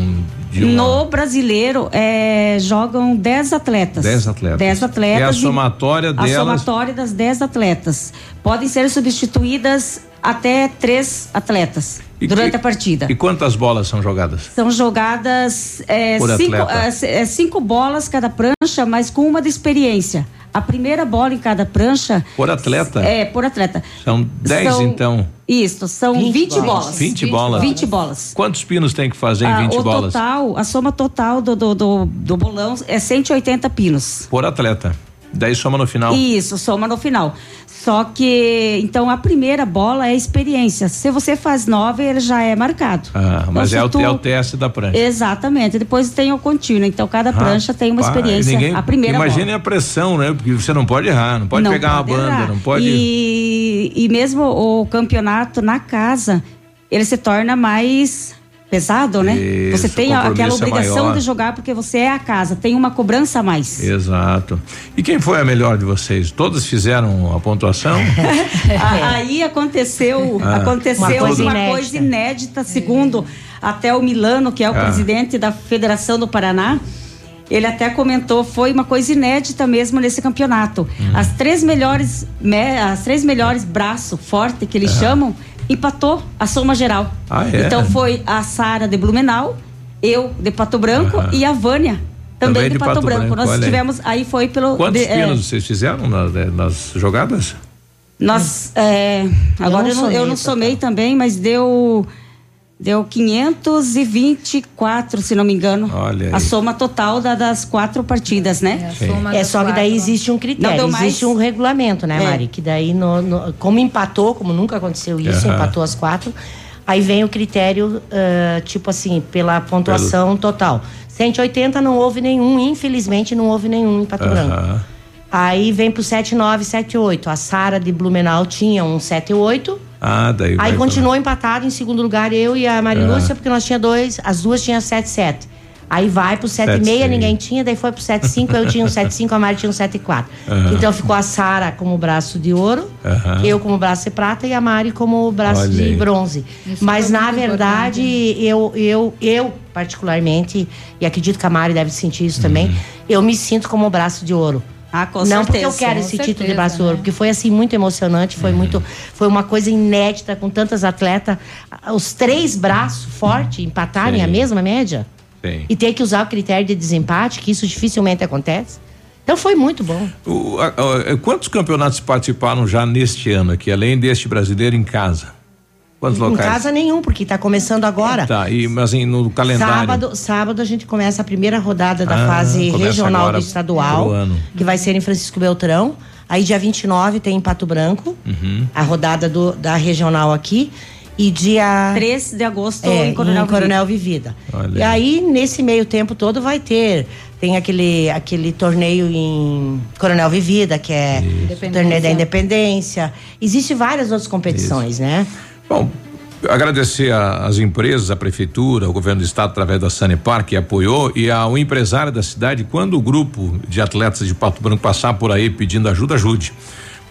de uma? No brasileiro, é, jogam 10 atletas. 10 atletas. 10 atletas. É a e- somatória A delas. somatória das 10 atletas. Podem ser substituídas até três atletas durante a partida. E quantas bolas são jogadas? São jogadas é, cinco, é, é, cinco bolas cada prancha, mas com uma de experiência. A primeira bola em cada prancha Por atleta? é por atleta. São 10 São- então. Isso, são 20, bolas. 20 bolas. 20 bolas. Quantos pinos tem que fazer em Ah, 20 o bolas? total, a soma total do, do, do, do bolão é 180 pinos. Por atleta. Daí soma no final. Isso, soma no final. Só que, então, a primeira bola é experiência. Se você faz nove, ele já é marcado. Ah, mas Então, é o, tu- é o teste da prancha. Exatamente. Depois tem o contínuo. Então, cada prancha tem uma Rapaz, experiência. ninguém- a primeira Imagine bola. a pressão, né? Porque você não pode errar, não pode Não pegar pode uma banda, errar. não pode. E, e mesmo o campeonato na casa, ele se torna mais pesado, né? Isso, você tem aquela é obrigação maior. de jogar porque você é a casa, tem uma cobrança a mais. Exato. E quem foi a melhor de vocês? Todos fizeram a pontuação? Aí aconteceu, Ah. aconteceu Uma uma, coisa coisa, inédita. inédita, segundo até o Milano, que é o Ah. presidente da Federação do Paraná. Ele até comentou, foi uma coisa inédita mesmo nesse campeonato. Hum. As três melhores, me- as três melhores braço forte que eles chamam, empatou a soma geral. Ah, é? Então foi a Sara de Blumenau, eu de Pato Branco e a Vânia também, de, Pato, Branco. Nós olha aí. tivemos, aí foi pelo Quantos de- é, vocês fizeram na- né, nas jogadas? Nós, é, agora eu não não, eu não somei também, mas deu deu 524, se não me engano. Olha aí. A soma total da- das quatro partidas, né? Sim. É só que daí existe um Não critério, deu mais? existe um regulamento, né, É. Mari? Que daí, no- no- como empatou, como nunca aconteceu isso, Aham. empatou as quatro, aí vem o critério, ah, tipo assim, pela pontuação total. 180 não houve nenhum, infelizmente não houve nenhum em Pato Branco. Aham. Aí vem pro 79, 78. A Sara de Blumenau tinha um 78. Ah, daí Aí continuou empatado em segundo lugar eu e a Mari Ah. Lúcia, porque nós tinha dois, as duas tinham 77. Aí vai pro 76, 7,6. ninguém tinha, daí foi pro 75, eu tinha um 75, a Mari tinha um 74. Aham. Então ficou a Sara como braço de ouro, Aham. eu como braço de prata e a Mari como braço Olha de aí. bronze. Isso Mas na verdade, eu, eu, eu particularmente, e acredito que a Mari deve sentir isso também, Uhum. eu me sinto como braço de ouro. Ah, com Não porque eu certeza. quero Com esse título de certeza, braço de ouro, né? porque foi assim muito emocionante, foi muito, foi uma coisa inédita com tantas atletas, os três braços fortes empatarem Sim. a mesma média Sim. e ter que usar o critério de desempate, que isso dificilmente acontece. Então foi muito bom. O- a- a- quantos campeonatos participaram já neste ano aqui, além deste brasileiro em casa? Quantos Em locais? casa nenhum, porque está começando agora. Tá, e, mas em- no calendário. Sábado, sábado a gente começa a primeira rodada da Ah, fase regional do estadual, que vai ser em Francisco Beltrão. Aí dia 29 tem em Pato Branco, Uhum. a rodada do, da regional aqui. E dia 3 de agosto é, em Coronel, Coronel Vivida. Olha E aí, nesse meio tempo todo, vai ter. Tem aquele, aquele torneio em Coronel Vivida, que é o torneio da Independência. Existem várias outras competições, né? Bom, agradecer às empresas, a prefeitura, o governo do estado através da Sanepar que apoiou e ao empresário da cidade, quando o grupo de atletas de Pato Branco passar por aí pedindo ajuda, ajude.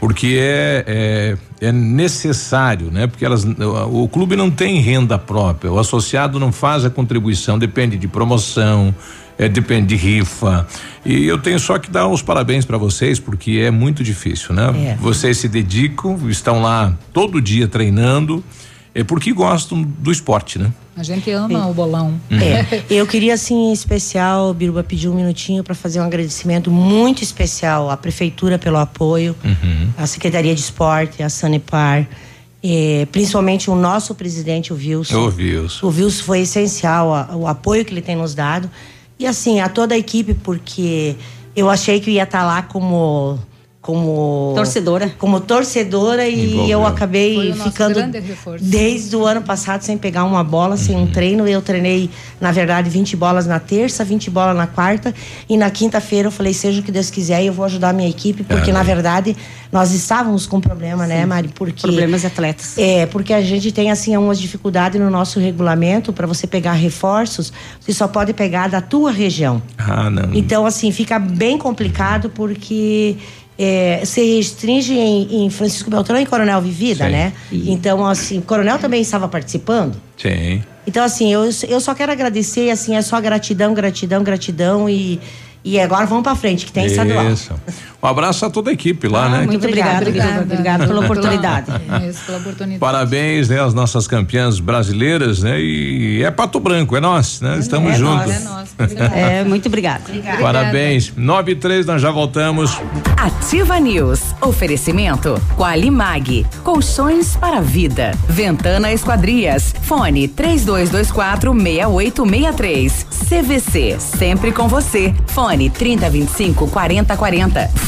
Porque é, é, é necessário, né? Porque elas, o, o clube não tem renda própria, o associado não faz a contribuição, depende de promoção, é, depende de rifa. E eu tenho só que dar os parabéns para vocês, porque é muito difícil, né? É. Vocês se dedicam, estão lá todo dia treinando, é porque gostam do esporte, né? A gente ama o bolão. É, eu queria, assim, em especial, Biruba, pedir um minutinho para fazer um agradecimento muito especial à Prefeitura pelo apoio, Uhum. à Secretaria de Esporte, à Sanepar, eh, principalmente o nosso presidente, o Wilson. Ouvi isso. O Wilson foi essencial, a- o apoio que ele tem nos dado. E assim, a toda a equipe, porque eu achei que eu ia estar lá como, como Torcedora. como torcedora e Envolveu. eu acabei ficando desde o ano passado sem pegar uma bola, sem Uhum. um treino. Eu treinei, na verdade, 20 bolas na terça, 20 bolas na quarta e na quinta-feira eu falei, seja o que Deus quiser, eu vou ajudar a minha equipe, porque Amém. na verdade nós estávamos com problema, né, Mari? Porque Problemas de atletas. É, porque a gente tem assim umas dificuldades no nosso regulamento para você pegar reforços, você só pode pegar da tua região. Ah, não. Então, assim, fica bem complicado porque é, se restringe em, em Francisco Beltrão e Coronel Vivida, Sim. né? Então, assim, Coronel também estava participando. Sim. Então, assim, eu, eu só quero agradecer, assim, é só gratidão, gratidão, gratidão e, e agora vamos para frente, que tem estadual. Um abraço a toda a equipe lá, né? muito obrigada, obrigada, obrigada pela oportunidade. Isso, pela oportunidade. Parabéns, né, às nossas campeãs brasileiras, né? E é Pato Branco, é nós, né? Estamos é juntos. nós, é nós. É, muito obrigada. Parabéns. 9 e 3, nós já voltamos. Ativa News. Oferecimento Qualimag. Colchões para a vida. Ventana Esquadrias. Fone 3224 6863. CVC. Sempre com você. Fone 3025 4040.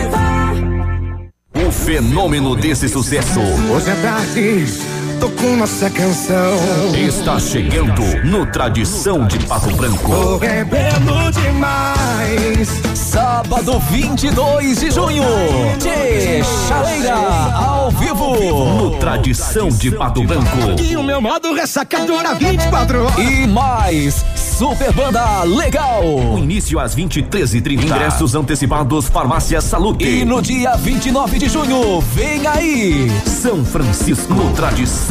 O fenômeno desse sucesso. Hoje é tarde, com nossa canção. está chegando no Tradição de Pato Branco. Tô bebendo demais. Sábado 22 de junho, de Chaleira, ao vivo. No Tradição de Pato Branco. E o meu modo ressacadora 24 horas. E mais, super banda legal. O início às 23h30. Ingressos antecipados, Farmácia Salute. E no dia 29 de junho, vem aí. São Francisco, no Tradição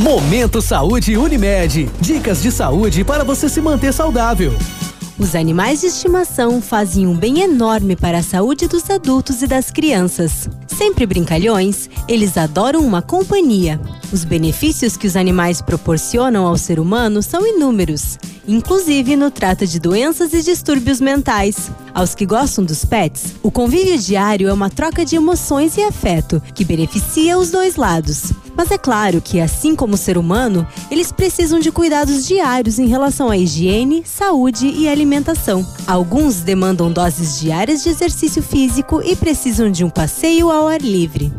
Momento Saúde Unimed. Dicas de saúde para você se manter saudável. Os animais de estimação fazem um bem enorme para a saúde dos adultos e das crianças. Sempre brincalhões, eles adoram uma companhia. Os benefícios que os animais proporcionam ao ser humano são inúmeros, inclusive no trato de doenças e distúrbios mentais. Aos que gostam dos pets, o convívio diário é uma troca de emoções e afeto que beneficia os dois lados. Mas é claro que, assim como o ser humano, eles precisam de cuidados diários em relação à higiene, saúde e alimentação. Alguns demandam doses diárias de exercício físico e precisam de um passeio ao ar livre.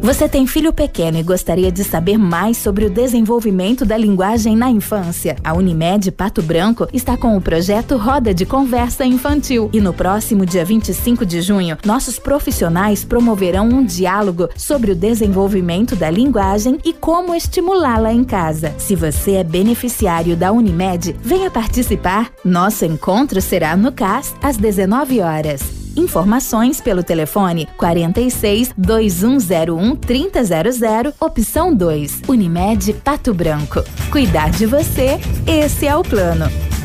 Você tem filho pequeno e gostaria de saber mais sobre o desenvolvimento da linguagem na infância? A Unimed Pato Branco está com o projeto Roda de Conversa Infantil e no próximo dia 25 de junho, nossos profissionais promoverão um diálogo sobre o desenvolvimento da linguagem e como estimulá-la em casa. Se você é beneficiário da Unimed, venha participar. Nosso encontro será no CAS às 19 horas. Informações pelo telefone 46 2101 3000, opção 2. Unimed Pato Branco. Cuidar de você, esse é o plano.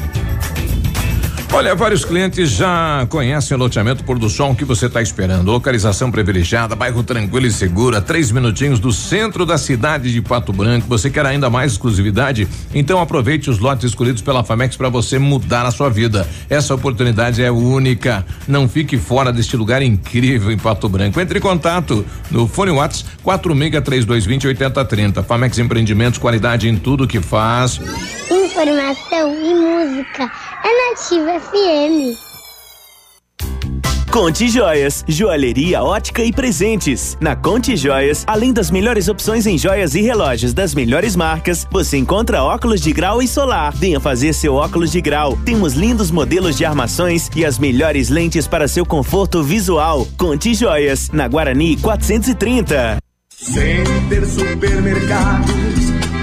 Olha, vários clientes já conhecem o loteamento Pôr do Sol. Que você está esperando? Localização privilegiada, bairro tranquilo e seguro, a três minutinhos do centro da cidade de Pato Branco. Você quer ainda mais exclusividade? Então aproveite os lotes escolhidos pela Famex para você mudar a sua vida. Essa oportunidade é única. Não fique fora deste lugar incrível em Pato Branco. Entre em contato no fone Whats 463220 8030. Famex Empreendimentos, qualidade em tudo que faz. Informação e música é Nativa FM. Conte Joias, joalheria, ótica e presentes. Na Conte Joias, além das melhores opções em joias e relógios das melhores marcas, você encontra óculos de grau e solar. Venha fazer seu óculos de grau. Temos lindos modelos de armações e as melhores lentes para seu conforto visual. Conte Joias, na Guarani 430. Center Supermercados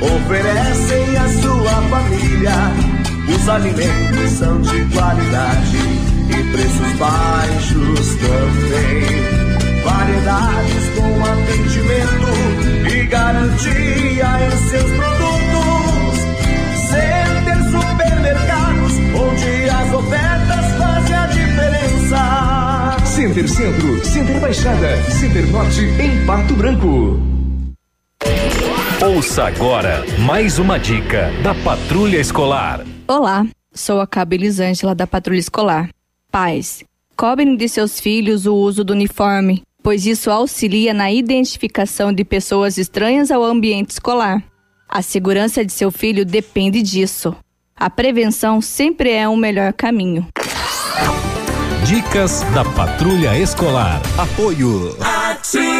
oferecem à sua família. Os alimentos são de qualidade e preços baixos também. Variedades com atendimento e garantia em seus produtos. Center Supermercados, onde as ofertas fazem a diferença. Center Centro, Center Baixada, Center Norte, em Pato Branco. Ouça agora mais uma dica da Patrulha Escolar. Olá, sou a Cabo Elisângela da Patrulha Escolar. Pais, cobrem de seus filhos o uso do uniforme, pois isso auxilia na identificação de pessoas estranhas ao ambiente escolar. A segurança de seu filho depende disso. A prevenção sempre é o melhor caminho. Dicas da Patrulha Escolar. Apoio. Ativa!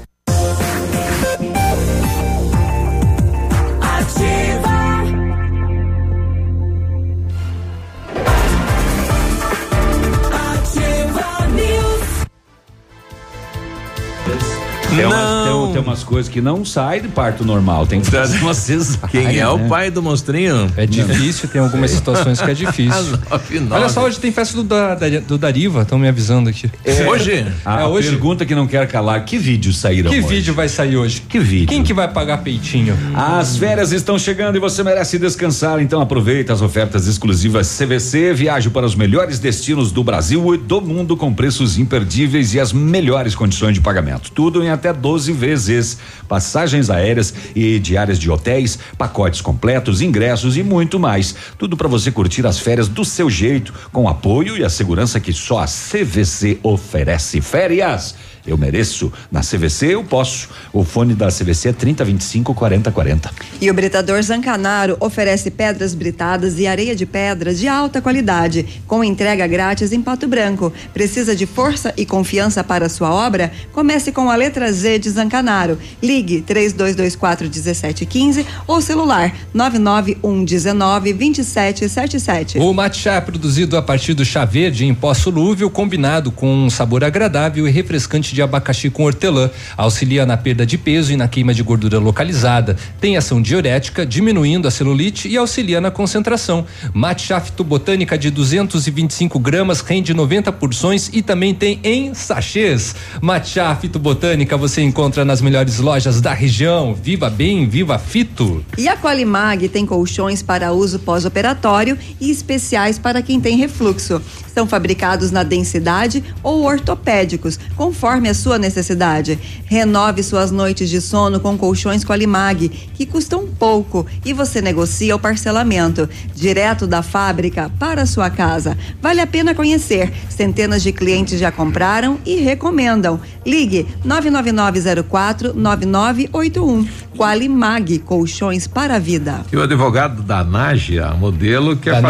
Tem, umas, tem, tem umas coisas que não saem de parto normal, tem que fazer uma cesárea. Quem é o né? pai do monstrinho? É difícil, tem algumas situações que é difícil. Nove, nove. Olha só, hoje tem festa do, da, da- do Dariva, estão me avisando aqui. Hoje? A é hoje. pergunta que não quer calar, que vídeos saíram Que hoje? vídeo vai sair hoje? Que vídeo? Quem que vai pagar peitinho? As férias estão chegando e você merece descansar, então aproveita as ofertas exclusivas CVC, viaje para os melhores destinos do Brasil e do mundo com preços imperdíveis e as melhores condições de pagamento. Tudo em até 12 vezes. Passagens aéreas e diárias de hotéis, pacotes completos, ingressos e muito mais. Tudo para você curtir as férias do seu jeito, com apoio e a segurança que só a CVC oferece. Férias! Eu mereço. Na CVC eu posso. O fone da CVC é 3025 4040. E o Britador Zancanaro oferece pedras britadas e areia de pedra de alta qualidade, com entrega grátis em Pato Branco. Precisa de força e confiança para sua obra? Comece com a letra Z de Zancanaro. Ligue 3224 1715 ou celular 99119 2777. O matcha é produzido a partir do chá verde em pó solúvel, combinado com um sabor agradável e refrescante de abacaxi com hortelã. Auxilia na perda de peso e na queima de gordura localizada. Tem ação diurética, diminuindo a celulite e auxilia na concentração. Matcha fitobotânica de 225 gramas rende 90 porções e também tem em sachês. Matcha fitobotânica você encontra nas melhores lojas da região. Viva bem, viva fito. E a Qualimag tem colchões para uso pós-operatório e especiais para quem tem refluxo. São fabricados na densidade ou ortopédicos, conforme a sua necessidade. Renove suas noites de sono com colchões Qualimag, que custam pouco e você negocia o parcelamento direto da fábrica para a sua casa. Vale a pena conhecer. Centenas de clientes já compraram e recomendam. Ligue 99904 9981. Qualimag, colchões para a vida. E o advogado da Nágia, modelo, quer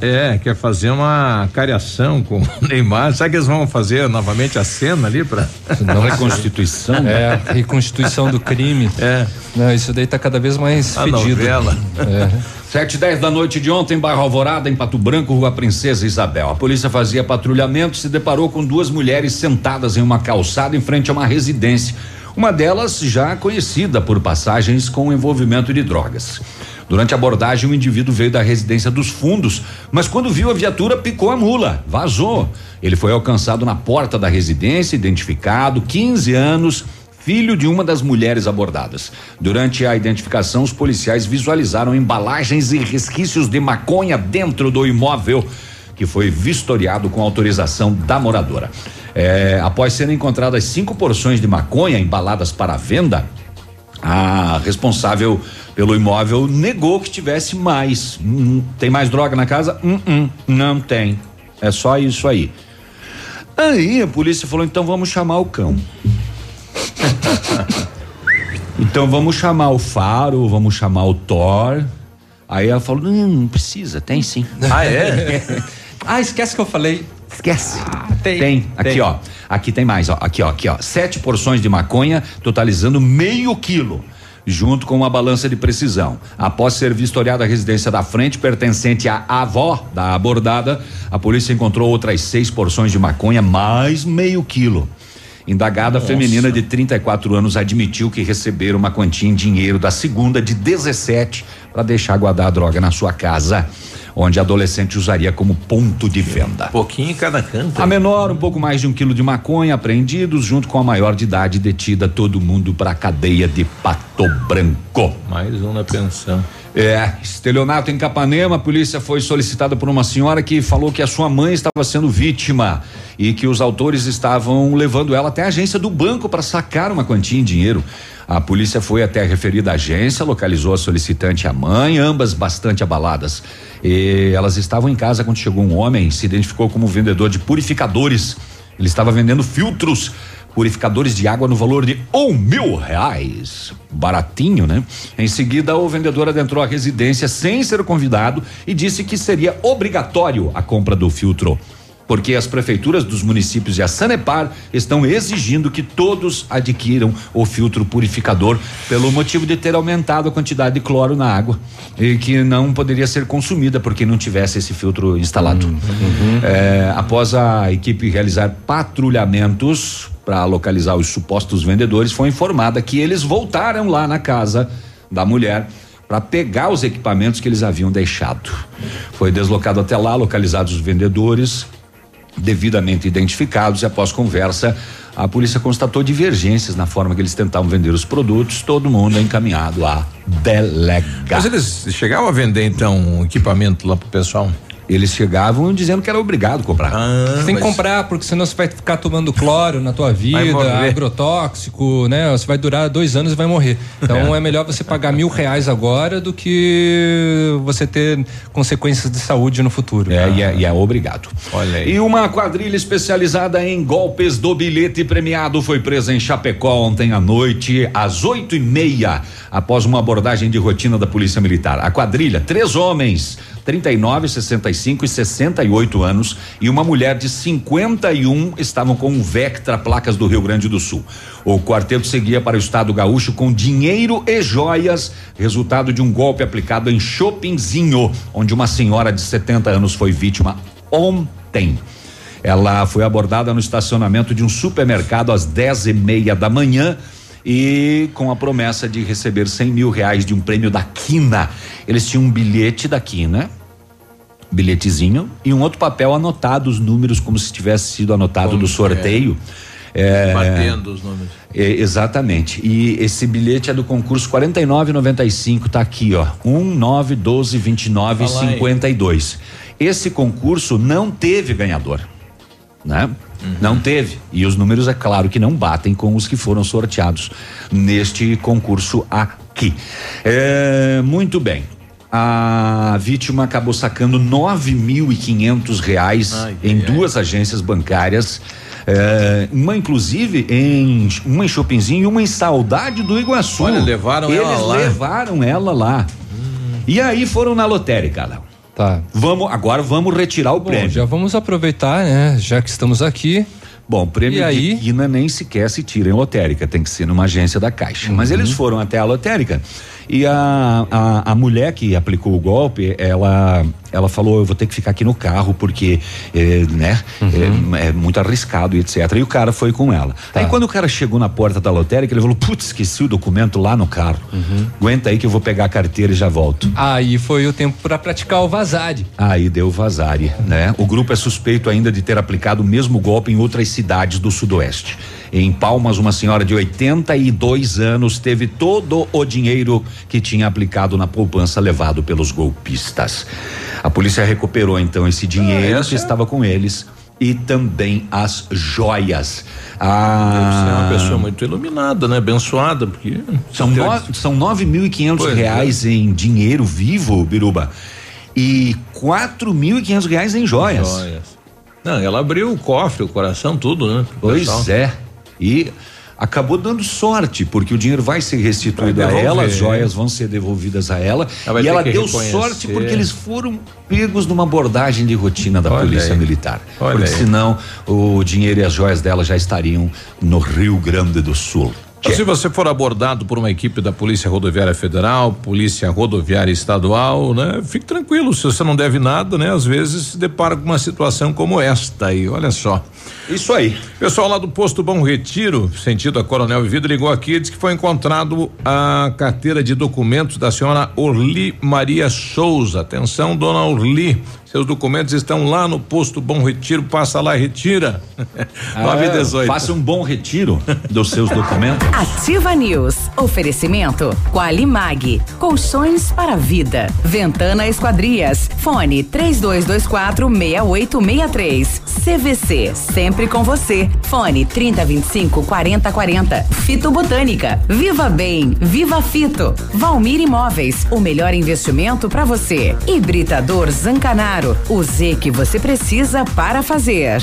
é, quer fazer uma cariação com o Neymar. Será que eles vão fazer novamente a cena ali para Não, reconstituição? É, reconstituição do crime. É. Não, isso daí tá cada vez mais A fedido. novela. É. Sete e dez da noite de ontem, bairro Alvorada, em Pato Branco, Rua Princesa Isabel. A polícia fazia patrulhamento e se deparou com duas mulheres sentadas em uma calçada em frente a uma residência. Uma delas já conhecida por passagens com envolvimento de drogas. Durante a abordagem, o indivíduo veio da residência dos fundos, mas quando viu a viatura, picou a mula, vazou. Ele foi alcançado na porta da residência, identificado, 15 anos, filho de uma das mulheres abordadas. Durante a identificação, os policiais visualizaram embalagens e resquícios de maconha dentro do imóvel. que foi vistoriado com autorização da moradora. É, após serem encontradas cinco porções de maconha embaladas para venda, a responsável pelo imóvel negou que tivesse mais. Hum, tem mais droga na casa? Hum, hum, não tem. É só isso aí. Aí a polícia falou: então vamos chamar o cão. então vamos chamar o Faro, vamos chamar o Thor. Aí ela falou: não, não precisa, tem sim. Ah, é? ah, esquece que eu falei. Esquece. Ah, tem. Tem. Aqui, Tem. ó. Aqui tem mais, ó. Aqui, ó. Aqui, ó. Sete porções de maconha, totalizando meio quilo. Junto com uma balança de precisão. Após ser vistoriada a residência da frente, pertencente à avó da abordada, a polícia encontrou outras seis porções de maconha, mais meio quilo. Indagada Nossa. feminina de 34 anos admitiu que receberam uma quantia em dinheiro da segunda de 17 para deixar guardar a droga na sua casa, onde a adolescente usaria como ponto de venda. Pouquinho em cada canto. A menor, um pouco mais de um quilo de maconha apreendidos, junto com a maior de idade detida, todo mundo para a cadeia de Pato Branco. Mais um na pensão. É, estelionato em Capanema, a polícia foi solicitada por uma senhora que falou que a sua mãe estava sendo vítima e que os autores estavam levando ela até a agência do banco para sacar uma quantia em dinheiro. A polícia foi até a referida agência, localizou a solicitante e a mãe, ambas bastante abaladas. E elas estavam em casa quando chegou um homem, se identificou como vendedor de purificadores. Ele estava vendendo filtros purificadores de água no valor de um mil reais. Baratinho, né? Em seguida, o vendedor adentrou a residência sem ser convidado e disse que seria obrigatório a compra do filtro. Porque as prefeituras dos municípios e a Sanepar estão exigindo que todos adquiram o filtro purificador pelo motivo de ter aumentado a quantidade de cloro na água e que não poderia ser consumida porque não tivesse esse filtro instalado. É, após a equipe realizar patrulhamentos para localizar os supostos vendedores, foi informada que eles voltaram lá na casa da mulher para pegar os equipamentos que eles haviam deixado. Foi deslocado até lá, localizados os vendedores, devidamente identificados e após conversa, a polícia constatou divergências na forma que eles tentavam vender os produtos, todo mundo é encaminhado a delegar. Mas eles chegavam a vender então equipamento lá pro pessoal? Eles chegavam dizendo que era obrigado a comprar. Você tem que comprar, porque senão você vai ficar tomando cloro na tua vida, agrotóxico, né? Você vai durar dois anos e vai morrer. Então é. melhor você pagar mil reais agora do que você ter consequências de saúde no futuro. É, e é, e é obrigado. Olha aí. E uma quadrilha especializada em golpes do bilhete premiado foi presa em Chapecó ontem à noite, às oito e meia, após uma abordagem de rotina da Polícia Militar. A quadrilha, três homens, 39, 65 e 68 anos, e uma mulher de 51 estavam com um Vectra, placas do Rio Grande do Sul. O quarteto seguia para o estado gaúcho com dinheiro e joias, resultado de um golpe aplicado em Chopinzinho, onde uma senhora de 70 anos foi vítima ontem. Ela foi abordada no estacionamento de um supermercado às dez e meia da manhã e com a promessa de receber 100 mil reais de um prêmio da Quina. Eles tinham um bilhete da Quina, bilhetezinho, e um outro papel anotado os números como se tivesse sido anotado Como do que sorteio. É, Batendo os números. é, exatamente. E esse bilhete é do concurso 4995, tá aqui, ó. 1 9 12 29 Fala aí. 52. Esse concurso não teve ganhador, né? Não teve. E os números é claro que não batem com os que foram sorteados neste concurso aqui. É, muito bem. A vítima acabou sacando nove mil e quinhentos reais Ai, em ai, ai. duas agências bancárias. é, uma inclusive em uma em Chopinzinho e uma em Saudade do Iguaçu. Olha, levaram Eles ela lá. levaram ela lá. E aí foram na lotérica, Léo. Tá. Vamos agora vamos retirar o Bom, prêmio. já vamos aproveitar, né? Já que estamos aqui. Bom, prêmio E aí? de quina nem sequer se tira em lotérica, tem que ser numa agência da Caixa. Mas Uhum. eles foram até a lotérica e a, a, a mulher que aplicou o golpe, ela ela falou, eu vou ter que ficar aqui no carro porque, eh, né, Uhum. é, é muito arriscado e etc. E o cara foi com ela. Tá. Aí quando o cara chegou na porta da lotérica, ele falou, putz, esqueci o documento lá no carro. Uhum. Aguenta aí que eu vou pegar a carteira e já volto. Aí foi o tempo para praticar o vazare. Aí deu vazare, né? O grupo é suspeito ainda de ter aplicado o mesmo golpe em outras cidades do sudoeste. Em Palmas, uma senhora de 82 anos teve todo o dinheiro que tinha aplicado na poupança levado pelos golpistas. A polícia recuperou então esse dinheiro Ah, que estava com eles e também as joias. Ah, ser uma pessoa muito iluminada, né? Abençoada, porque. São, no, são nove mil e quinhentos Pois é. reais em dinheiro vivo, Biruba, e quatro mil e quinhentos reais em joias. Joias. Não, ela abriu o cofre, o coração, tudo, né? Pois pessoal. é. E acabou dando sorte, porque o dinheiro vai ser restituído Vai a ela, as joias vão ser devolvidas a ela. Ela e ela deu reconhecer. sorte porque eles foram pegos numa abordagem de rotina da Olha Polícia aí. Militar. Olha porque aí. senão o dinheiro e as joias dela já estariam no Rio Grande do Sul. Então, se você for abordado por uma equipe da Polícia Rodoviária Federal, Polícia Rodoviária Estadual, né? Fique tranquilo, se você não deve nada, né? Às vezes se depara com uma situação como esta aí, olha só. Isso aí. Pessoal lá do posto Bom Retiro, sentido a Coronel Vivido, ligou aqui e disse que foi encontrado a carteira de documentos da senhora Orli Maria Souza. Atenção, dona Orli. Seus documentos estão lá no posto Bom Retiro, passa lá e retira. Nove e Ah, dezoito. Faça um bom retiro dos seus documentos. Ativa News. Oferecimento Qualimag. Colchões para vida. Ventana Esquadrias. Fone 3224 6863. CVC. Sempre com você. Fone 3025 4040. Fito Botânica. Viva Bem. Viva Fito. Valmir Imóveis. O melhor investimento para você. Hibridador Zancanaro. O Z que você precisa para fazer.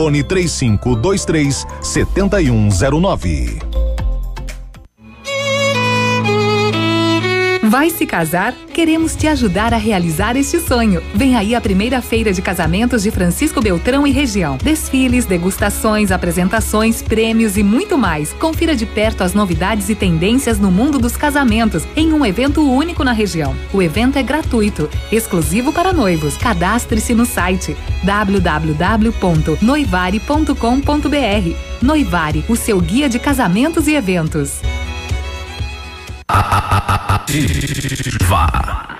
fone 3523 7109. Vai se casar? Queremos te ajudar a realizar este sonho. Vem aí a primeira feira de casamentos de Francisco Beltrão e região. Desfiles, degustações, apresentações, prêmios e muito mais. Confira de perto as novidades e tendências no mundo dos casamentos em um evento único na região. O evento é gratuito, exclusivo para noivos. Cadastre-se no site www.noivare.com.br. Noivare, o seu guia de casamentos e eventos. Ativa.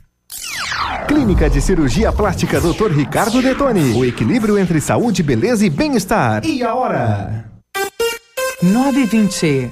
Clínica de Cirurgia Plástica Dr. Ricardo Detoni. O equilíbrio entre saúde, beleza e bem-estar. E a hora? 920.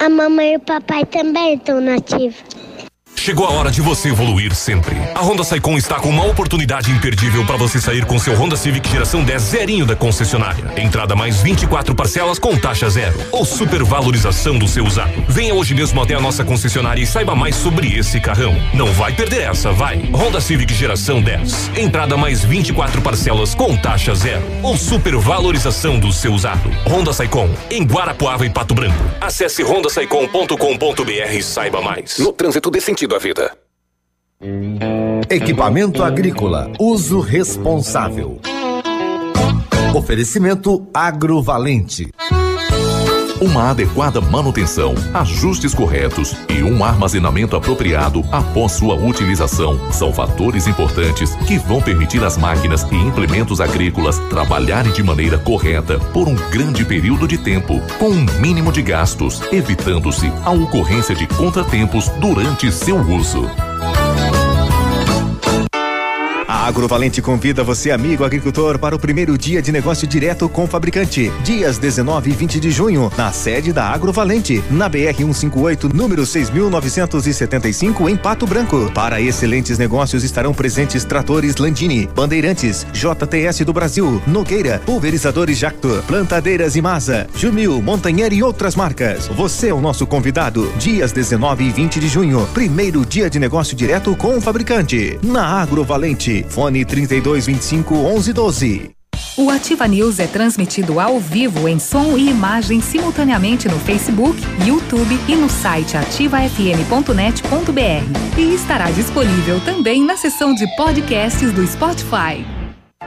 A mamãe e o papai também estão nativos. Chegou a hora de você evoluir sempre. A Honda Saicon está com uma oportunidade imperdível para você sair com seu Honda Civic geração 10 zerinho da concessionária. Entrada mais 24 parcelas com taxa zero ou supervalorização do seu usado. Venha hoje mesmo até a nossa concessionária e saiba mais sobre esse carrão. Não vai perder essa, vai. Honda Civic geração 10. Entrada mais 24 parcelas com taxa zero ou supervalorização do seu usado. Honda Saicon em Guarapuava e Pato Branco. Acesse hondasaicon.com.br e saiba mais. No trânsito dê sentido vida. Equipamento agrícola, uso responsável. Oferecimento agrovalente. Uma adequada manutenção, ajustes corretos e um armazenamento apropriado após sua utilização são fatores importantes que vão permitir às máquinas e implementos agrícolas trabalharem de maneira correta por um grande período de tempo, com um mínimo de gastos, evitando-se a ocorrência de contratempos durante seu uso. A Agrovalente convida você, amigo agricultor, para o primeiro dia de negócio direto com o fabricante. Dias 19 e 20 de junho, na sede da Agrovalente, na BR 158, número 6975, em Pato Branco. Para excelentes negócios estarão presentes tratores Landini, Bandeirantes, JTS do Brasil, Nogueira, Pulverizadores Jacto, Plantadeiras Imasa, Jumil, Montanher e outras marcas. Você é o nosso convidado. Dias 19 e 20 de junho, primeiro dia de negócio direto com o fabricante. Na Agrovalente, fone 3225 1112. O Ativa News é transmitido ao vivo em som e imagem simultaneamente no Facebook, YouTube e no site ativafm.net.br. E estará disponível também na seção de podcasts do Spotify.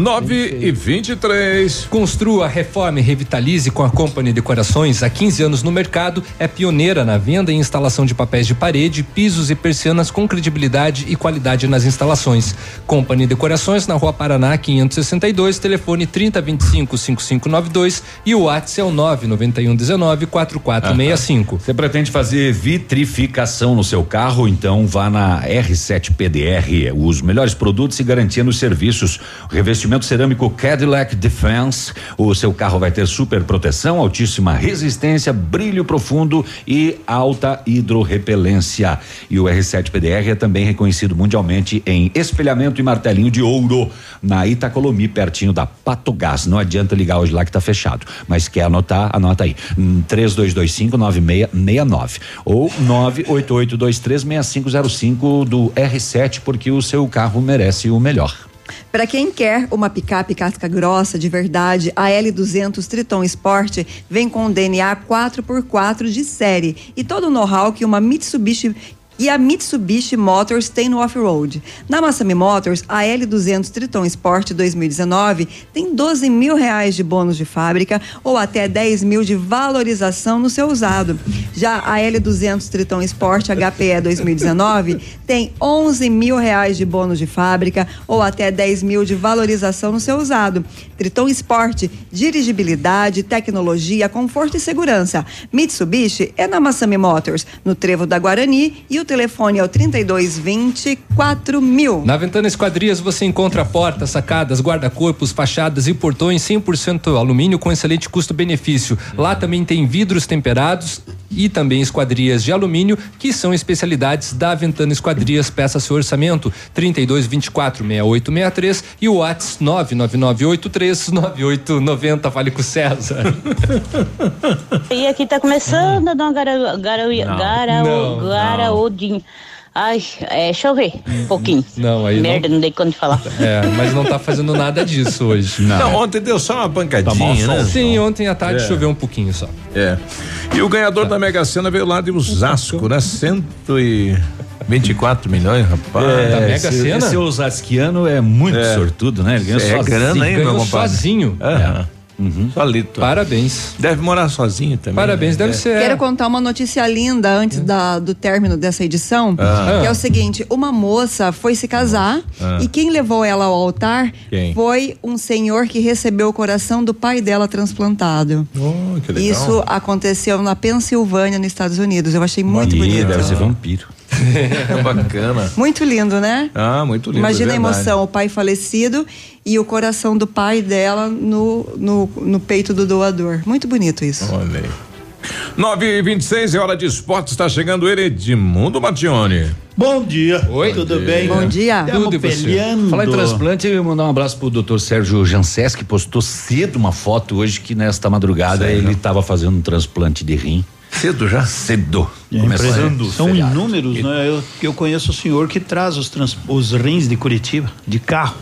9 e 23. Construa, reforme e revitalize com a Company Decorações. Há 15 anos no mercado, é pioneira na venda e instalação de papéis de parede, pisos e persianas com credibilidade e qualidade nas instalações. Company Decorações na Rua Paraná 562, telefone 3025 5592 e o WhatsApp é o 99119 4465. Você pretende fazer vitrificação no seu carro? Então vá na R7 PDR. Os melhores produtos e garantia nos serviços. Revestimento cerâmico Cadillac Defense. O seu carro vai ter super proteção, altíssima resistência, brilho profundo e alta hidrorrepelência. E o R7 PDR é também reconhecido mundialmente em espelhamento e martelinho de ouro na Itacolomi, pertinho da Patogás. Não adianta ligar hoje lá que tá fechado. Mas quer anotar? Anota aí. Hum, 3225 9669 ou 988236505 do R7, porque o seu carro merece o melhor. Para quem quer uma picape casca grossa de verdade, a L200 Triton Sport vem com DNA 4x4 de série. E todo o know-how que uma Mitsubishi e a Mitsubishi Motors tem no off-road. Na Massami Motors, a L200 Triton Sport 2019 tem 12 mil reais de bônus de fábrica ou até 10 mil de valorização no seu usado. Já a L200 Triton Sport HPE 2019 tem 11 mil reais de bônus de fábrica ou até 10 mil de valorização no seu usado. Triton Sport, dirigibilidade, tecnologia, conforto e segurança. Mitsubishi é na Massami Motors, no Trevo da Guarani e o telefone é o 3220 4000. Na Ventana Esquadrias você encontra portas, sacadas, guarda-corpos, fachadas e portões 100% alumínio com excelente custo-benefício. Lá também tem vidros temperados e também esquadrias de alumínio, que são especialidades da Ventana Esquadrias. Peça seu orçamento 32 24 6863 e o WhatsApp 99983 9890. Fale com o César. E aqui tá começando a dar uma gara, gara, Não. gara, Não, garaodinha. Ai, é, deixa eu ver um pouquinho. Não, aí Merda, não, dei conta de falar. É, mas não tá fazendo nada disso hoje. Não, ontem deu só uma pancadinha, né? Sim, ontem à tarde É. choveu um pouquinho só. É. E o ganhador da Mega Sena veio lá de Osasco, né? 124 milhões, rapaz. É, esse, Esse osasquiano é muito É. sortudo, né? Ele ganhou É sozinho. grana, hein, meu compadre? sozinho. Aham. Solito. Parabéns. Deve morar sozinho também. Parabéns, né? deve É. ser. Quero contar uma notícia linda antes da- do término dessa edição, Ah. que é o seguinte: uma moça foi se casar Ah. e quem levou ela ao altar Quem? foi um senhor que recebeu o coração do pai dela transplantado. Oh, que legal. Isso aconteceu na Pensilvânia, nos Estados Unidos. Eu achei muito Ih, bonito. deve ser vampiro. É bacana. Muito lindo, né? Ah, muito lindo. Imagina é a emoção, o pai falecido e o coração do pai dela no, no, no peito do doador. Muito bonito isso. Olha aí. 9 e 26 é hora de esporte. Está chegando ele, Edmundo Matione. Bom dia. Oi. Tudo Bom bem? dia. Bom dia. Tudo você? Falar em transplante, eu ia mandar um abraço pro doutor Sérgio Janses, que postou cedo uma foto hoje que nesta madrugada Sério? ele estava fazendo um transplante de rim. Cedo já? Cedo. É Começando o São feriado. inúmeros, né? Eu, que eu conheço o senhor que traz os, trans- os rins de Curitiba, de carro.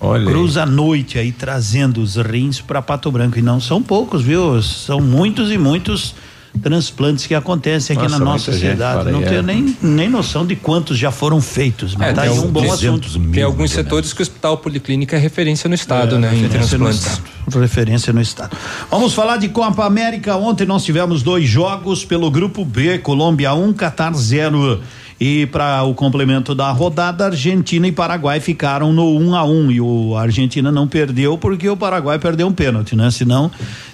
Olha. Cruza a noite aí trazendo os rins para Pato Branco. E não são poucos, viu? São muitos e muitos transplantes que acontecem aqui Nossa, na nossa cidade. Não aí, tenho é. nem, nem noção de quantos já foram feitos. Mas É, tá um bom 200 assunto. Tem alguns setores que o Hospital Policlínica é referência no estado, É, né? Em referência no transplantes. estado. Referência no estado. Vamos falar de Copa América. Ontem nós tivemos dois jogos pelo grupo B, Colômbia 1, Catar 0. E para o complemento da rodada, Argentina e Paraguai ficaram no 1 a 1 e o a Argentina não perdeu porque o Paraguai perdeu um pênalti, né? Senão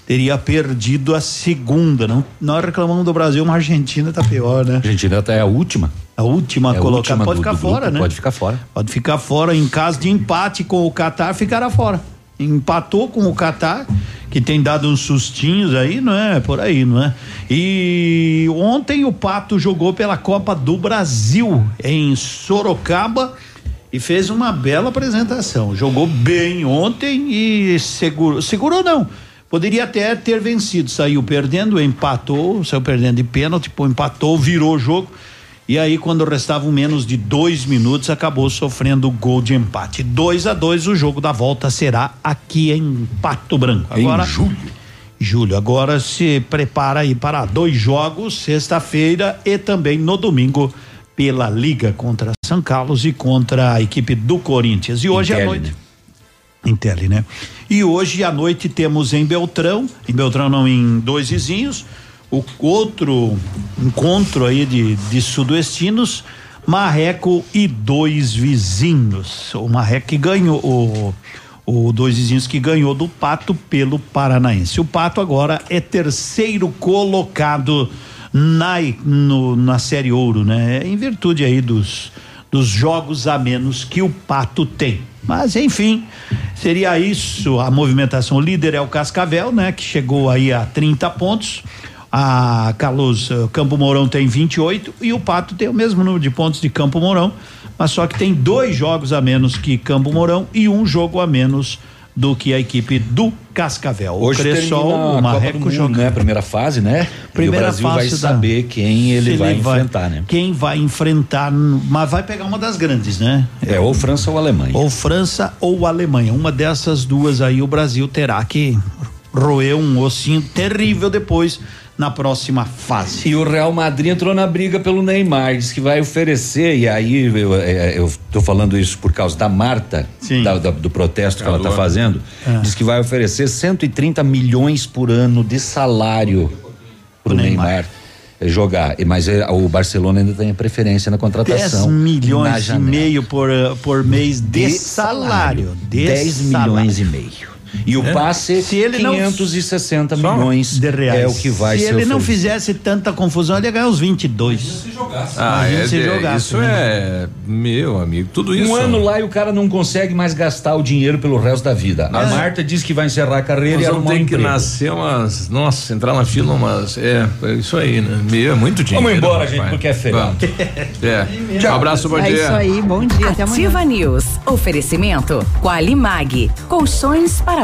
teria perdido a segunda. Não, nós reclamamos do Brasil, mas a Argentina tá pior, né? A Argentina até a última. A última É a colocada última pode do- ficar do fora, grupo, né? Pode ficar fora. Pode ficar fora em caso de empate com o Catar, ficará fora. Empatou com o Catar, que tem dado uns sustinhos aí, não é? Por aí, não é? E ontem o Pato jogou pela Copa do Brasil em Sorocaba e fez uma bela apresentação. Jogou bem ontem e segurou, segurou não. Poderia até ter vencido, saiu perdendo, empatou, saiu perdendo de pênalti, pô, empatou, virou o jogo. E aí, quando restavam menos de dois minutos, acabou sofrendo o gol de empate. 2 a 2 o jogo da volta será aqui em Pato Branco. Em Agora, julho. Júlio, agora se prepara aí para dois jogos, sexta-feira e também no domingo, pela Liga contra São Carlos e contra a equipe do Corinthians. E hoje à Intel, noite. né? Né? E hoje à noite temos em Beltrão, em Beltrão não, em Dois Vizinhos, o outro encontro aí de, de sudoestinos, Marreco e Dois Vizinhos. O Marreco que ganhou, o, o Dois Vizinhos que ganhou do Pato pelo Paranaense. O Pato agora é terceiro colocado na, no- na Série Ouro, né? Em virtude aí dos, dos jogos a menos que o Pato tem. Mas enfim, seria isso a movimentação. O líder é o Cascavel, né? Que chegou aí a 30 pontos. A Carlos eh, Campo Mourão tem 28 e o Pato tem o mesmo número de pontos de Campo Mourão, mas só que tem dois jogos a menos que Campo Mourão e um jogo a menos do que a equipe do Cascavel. Hoje o Cressol, o Marreco Mundo, joga. né? Primeira fase, né? Primeira e o Brasil vai fase da- saber quem ele Se vai enfrentar, né? Quem vai enfrentar, mas vai pegar uma das grandes, né? É ou França ou Alemanha. Ou França ou Alemanha. Uma dessas duas aí o Brasil terá que roer um ossinho terrível depois na próxima fase. E o Real Madrid entrou na briga pelo Neymar, diz que vai oferecer, e aí eu, é, eu tô falando isso por causa da Marta, da- da- do protesto que ela tá Alô. fazendo, É. diz que vai oferecer 130 milhões por ano de salário pro Neymar. eh, jogar, E- mas o Barcelona ainda tem a preferência na 10 contratação. na milhões e meio por, por mês de, De salário. De 10 salário. milhões e meio. E o É. passe, Se ele não- 560 Só milhões de reais. é o que vai Se ser ele não fizesse tanta confusão, ele ia ganhar uns 22. Ah, Imagina é, se é, jogasse, isso né? é. Meu amigo, tudo isso. Um ano lá e o cara não consegue mais gastar o dinheiro pelo resto da vida. A Marta diz que vai encerrar a carreira Nós e arrumar um ter que nascer umas. Nossa, entrar na fila umas. É, é isso aí, né? Meu, é muito dinheiro. Vamos embora, gente, porque é feriado. Vamos. É. Um abraço, bom é dia. isso aí, bom dia, até amanhã. Ativa News. Oferecimento Qualimag. Colchões para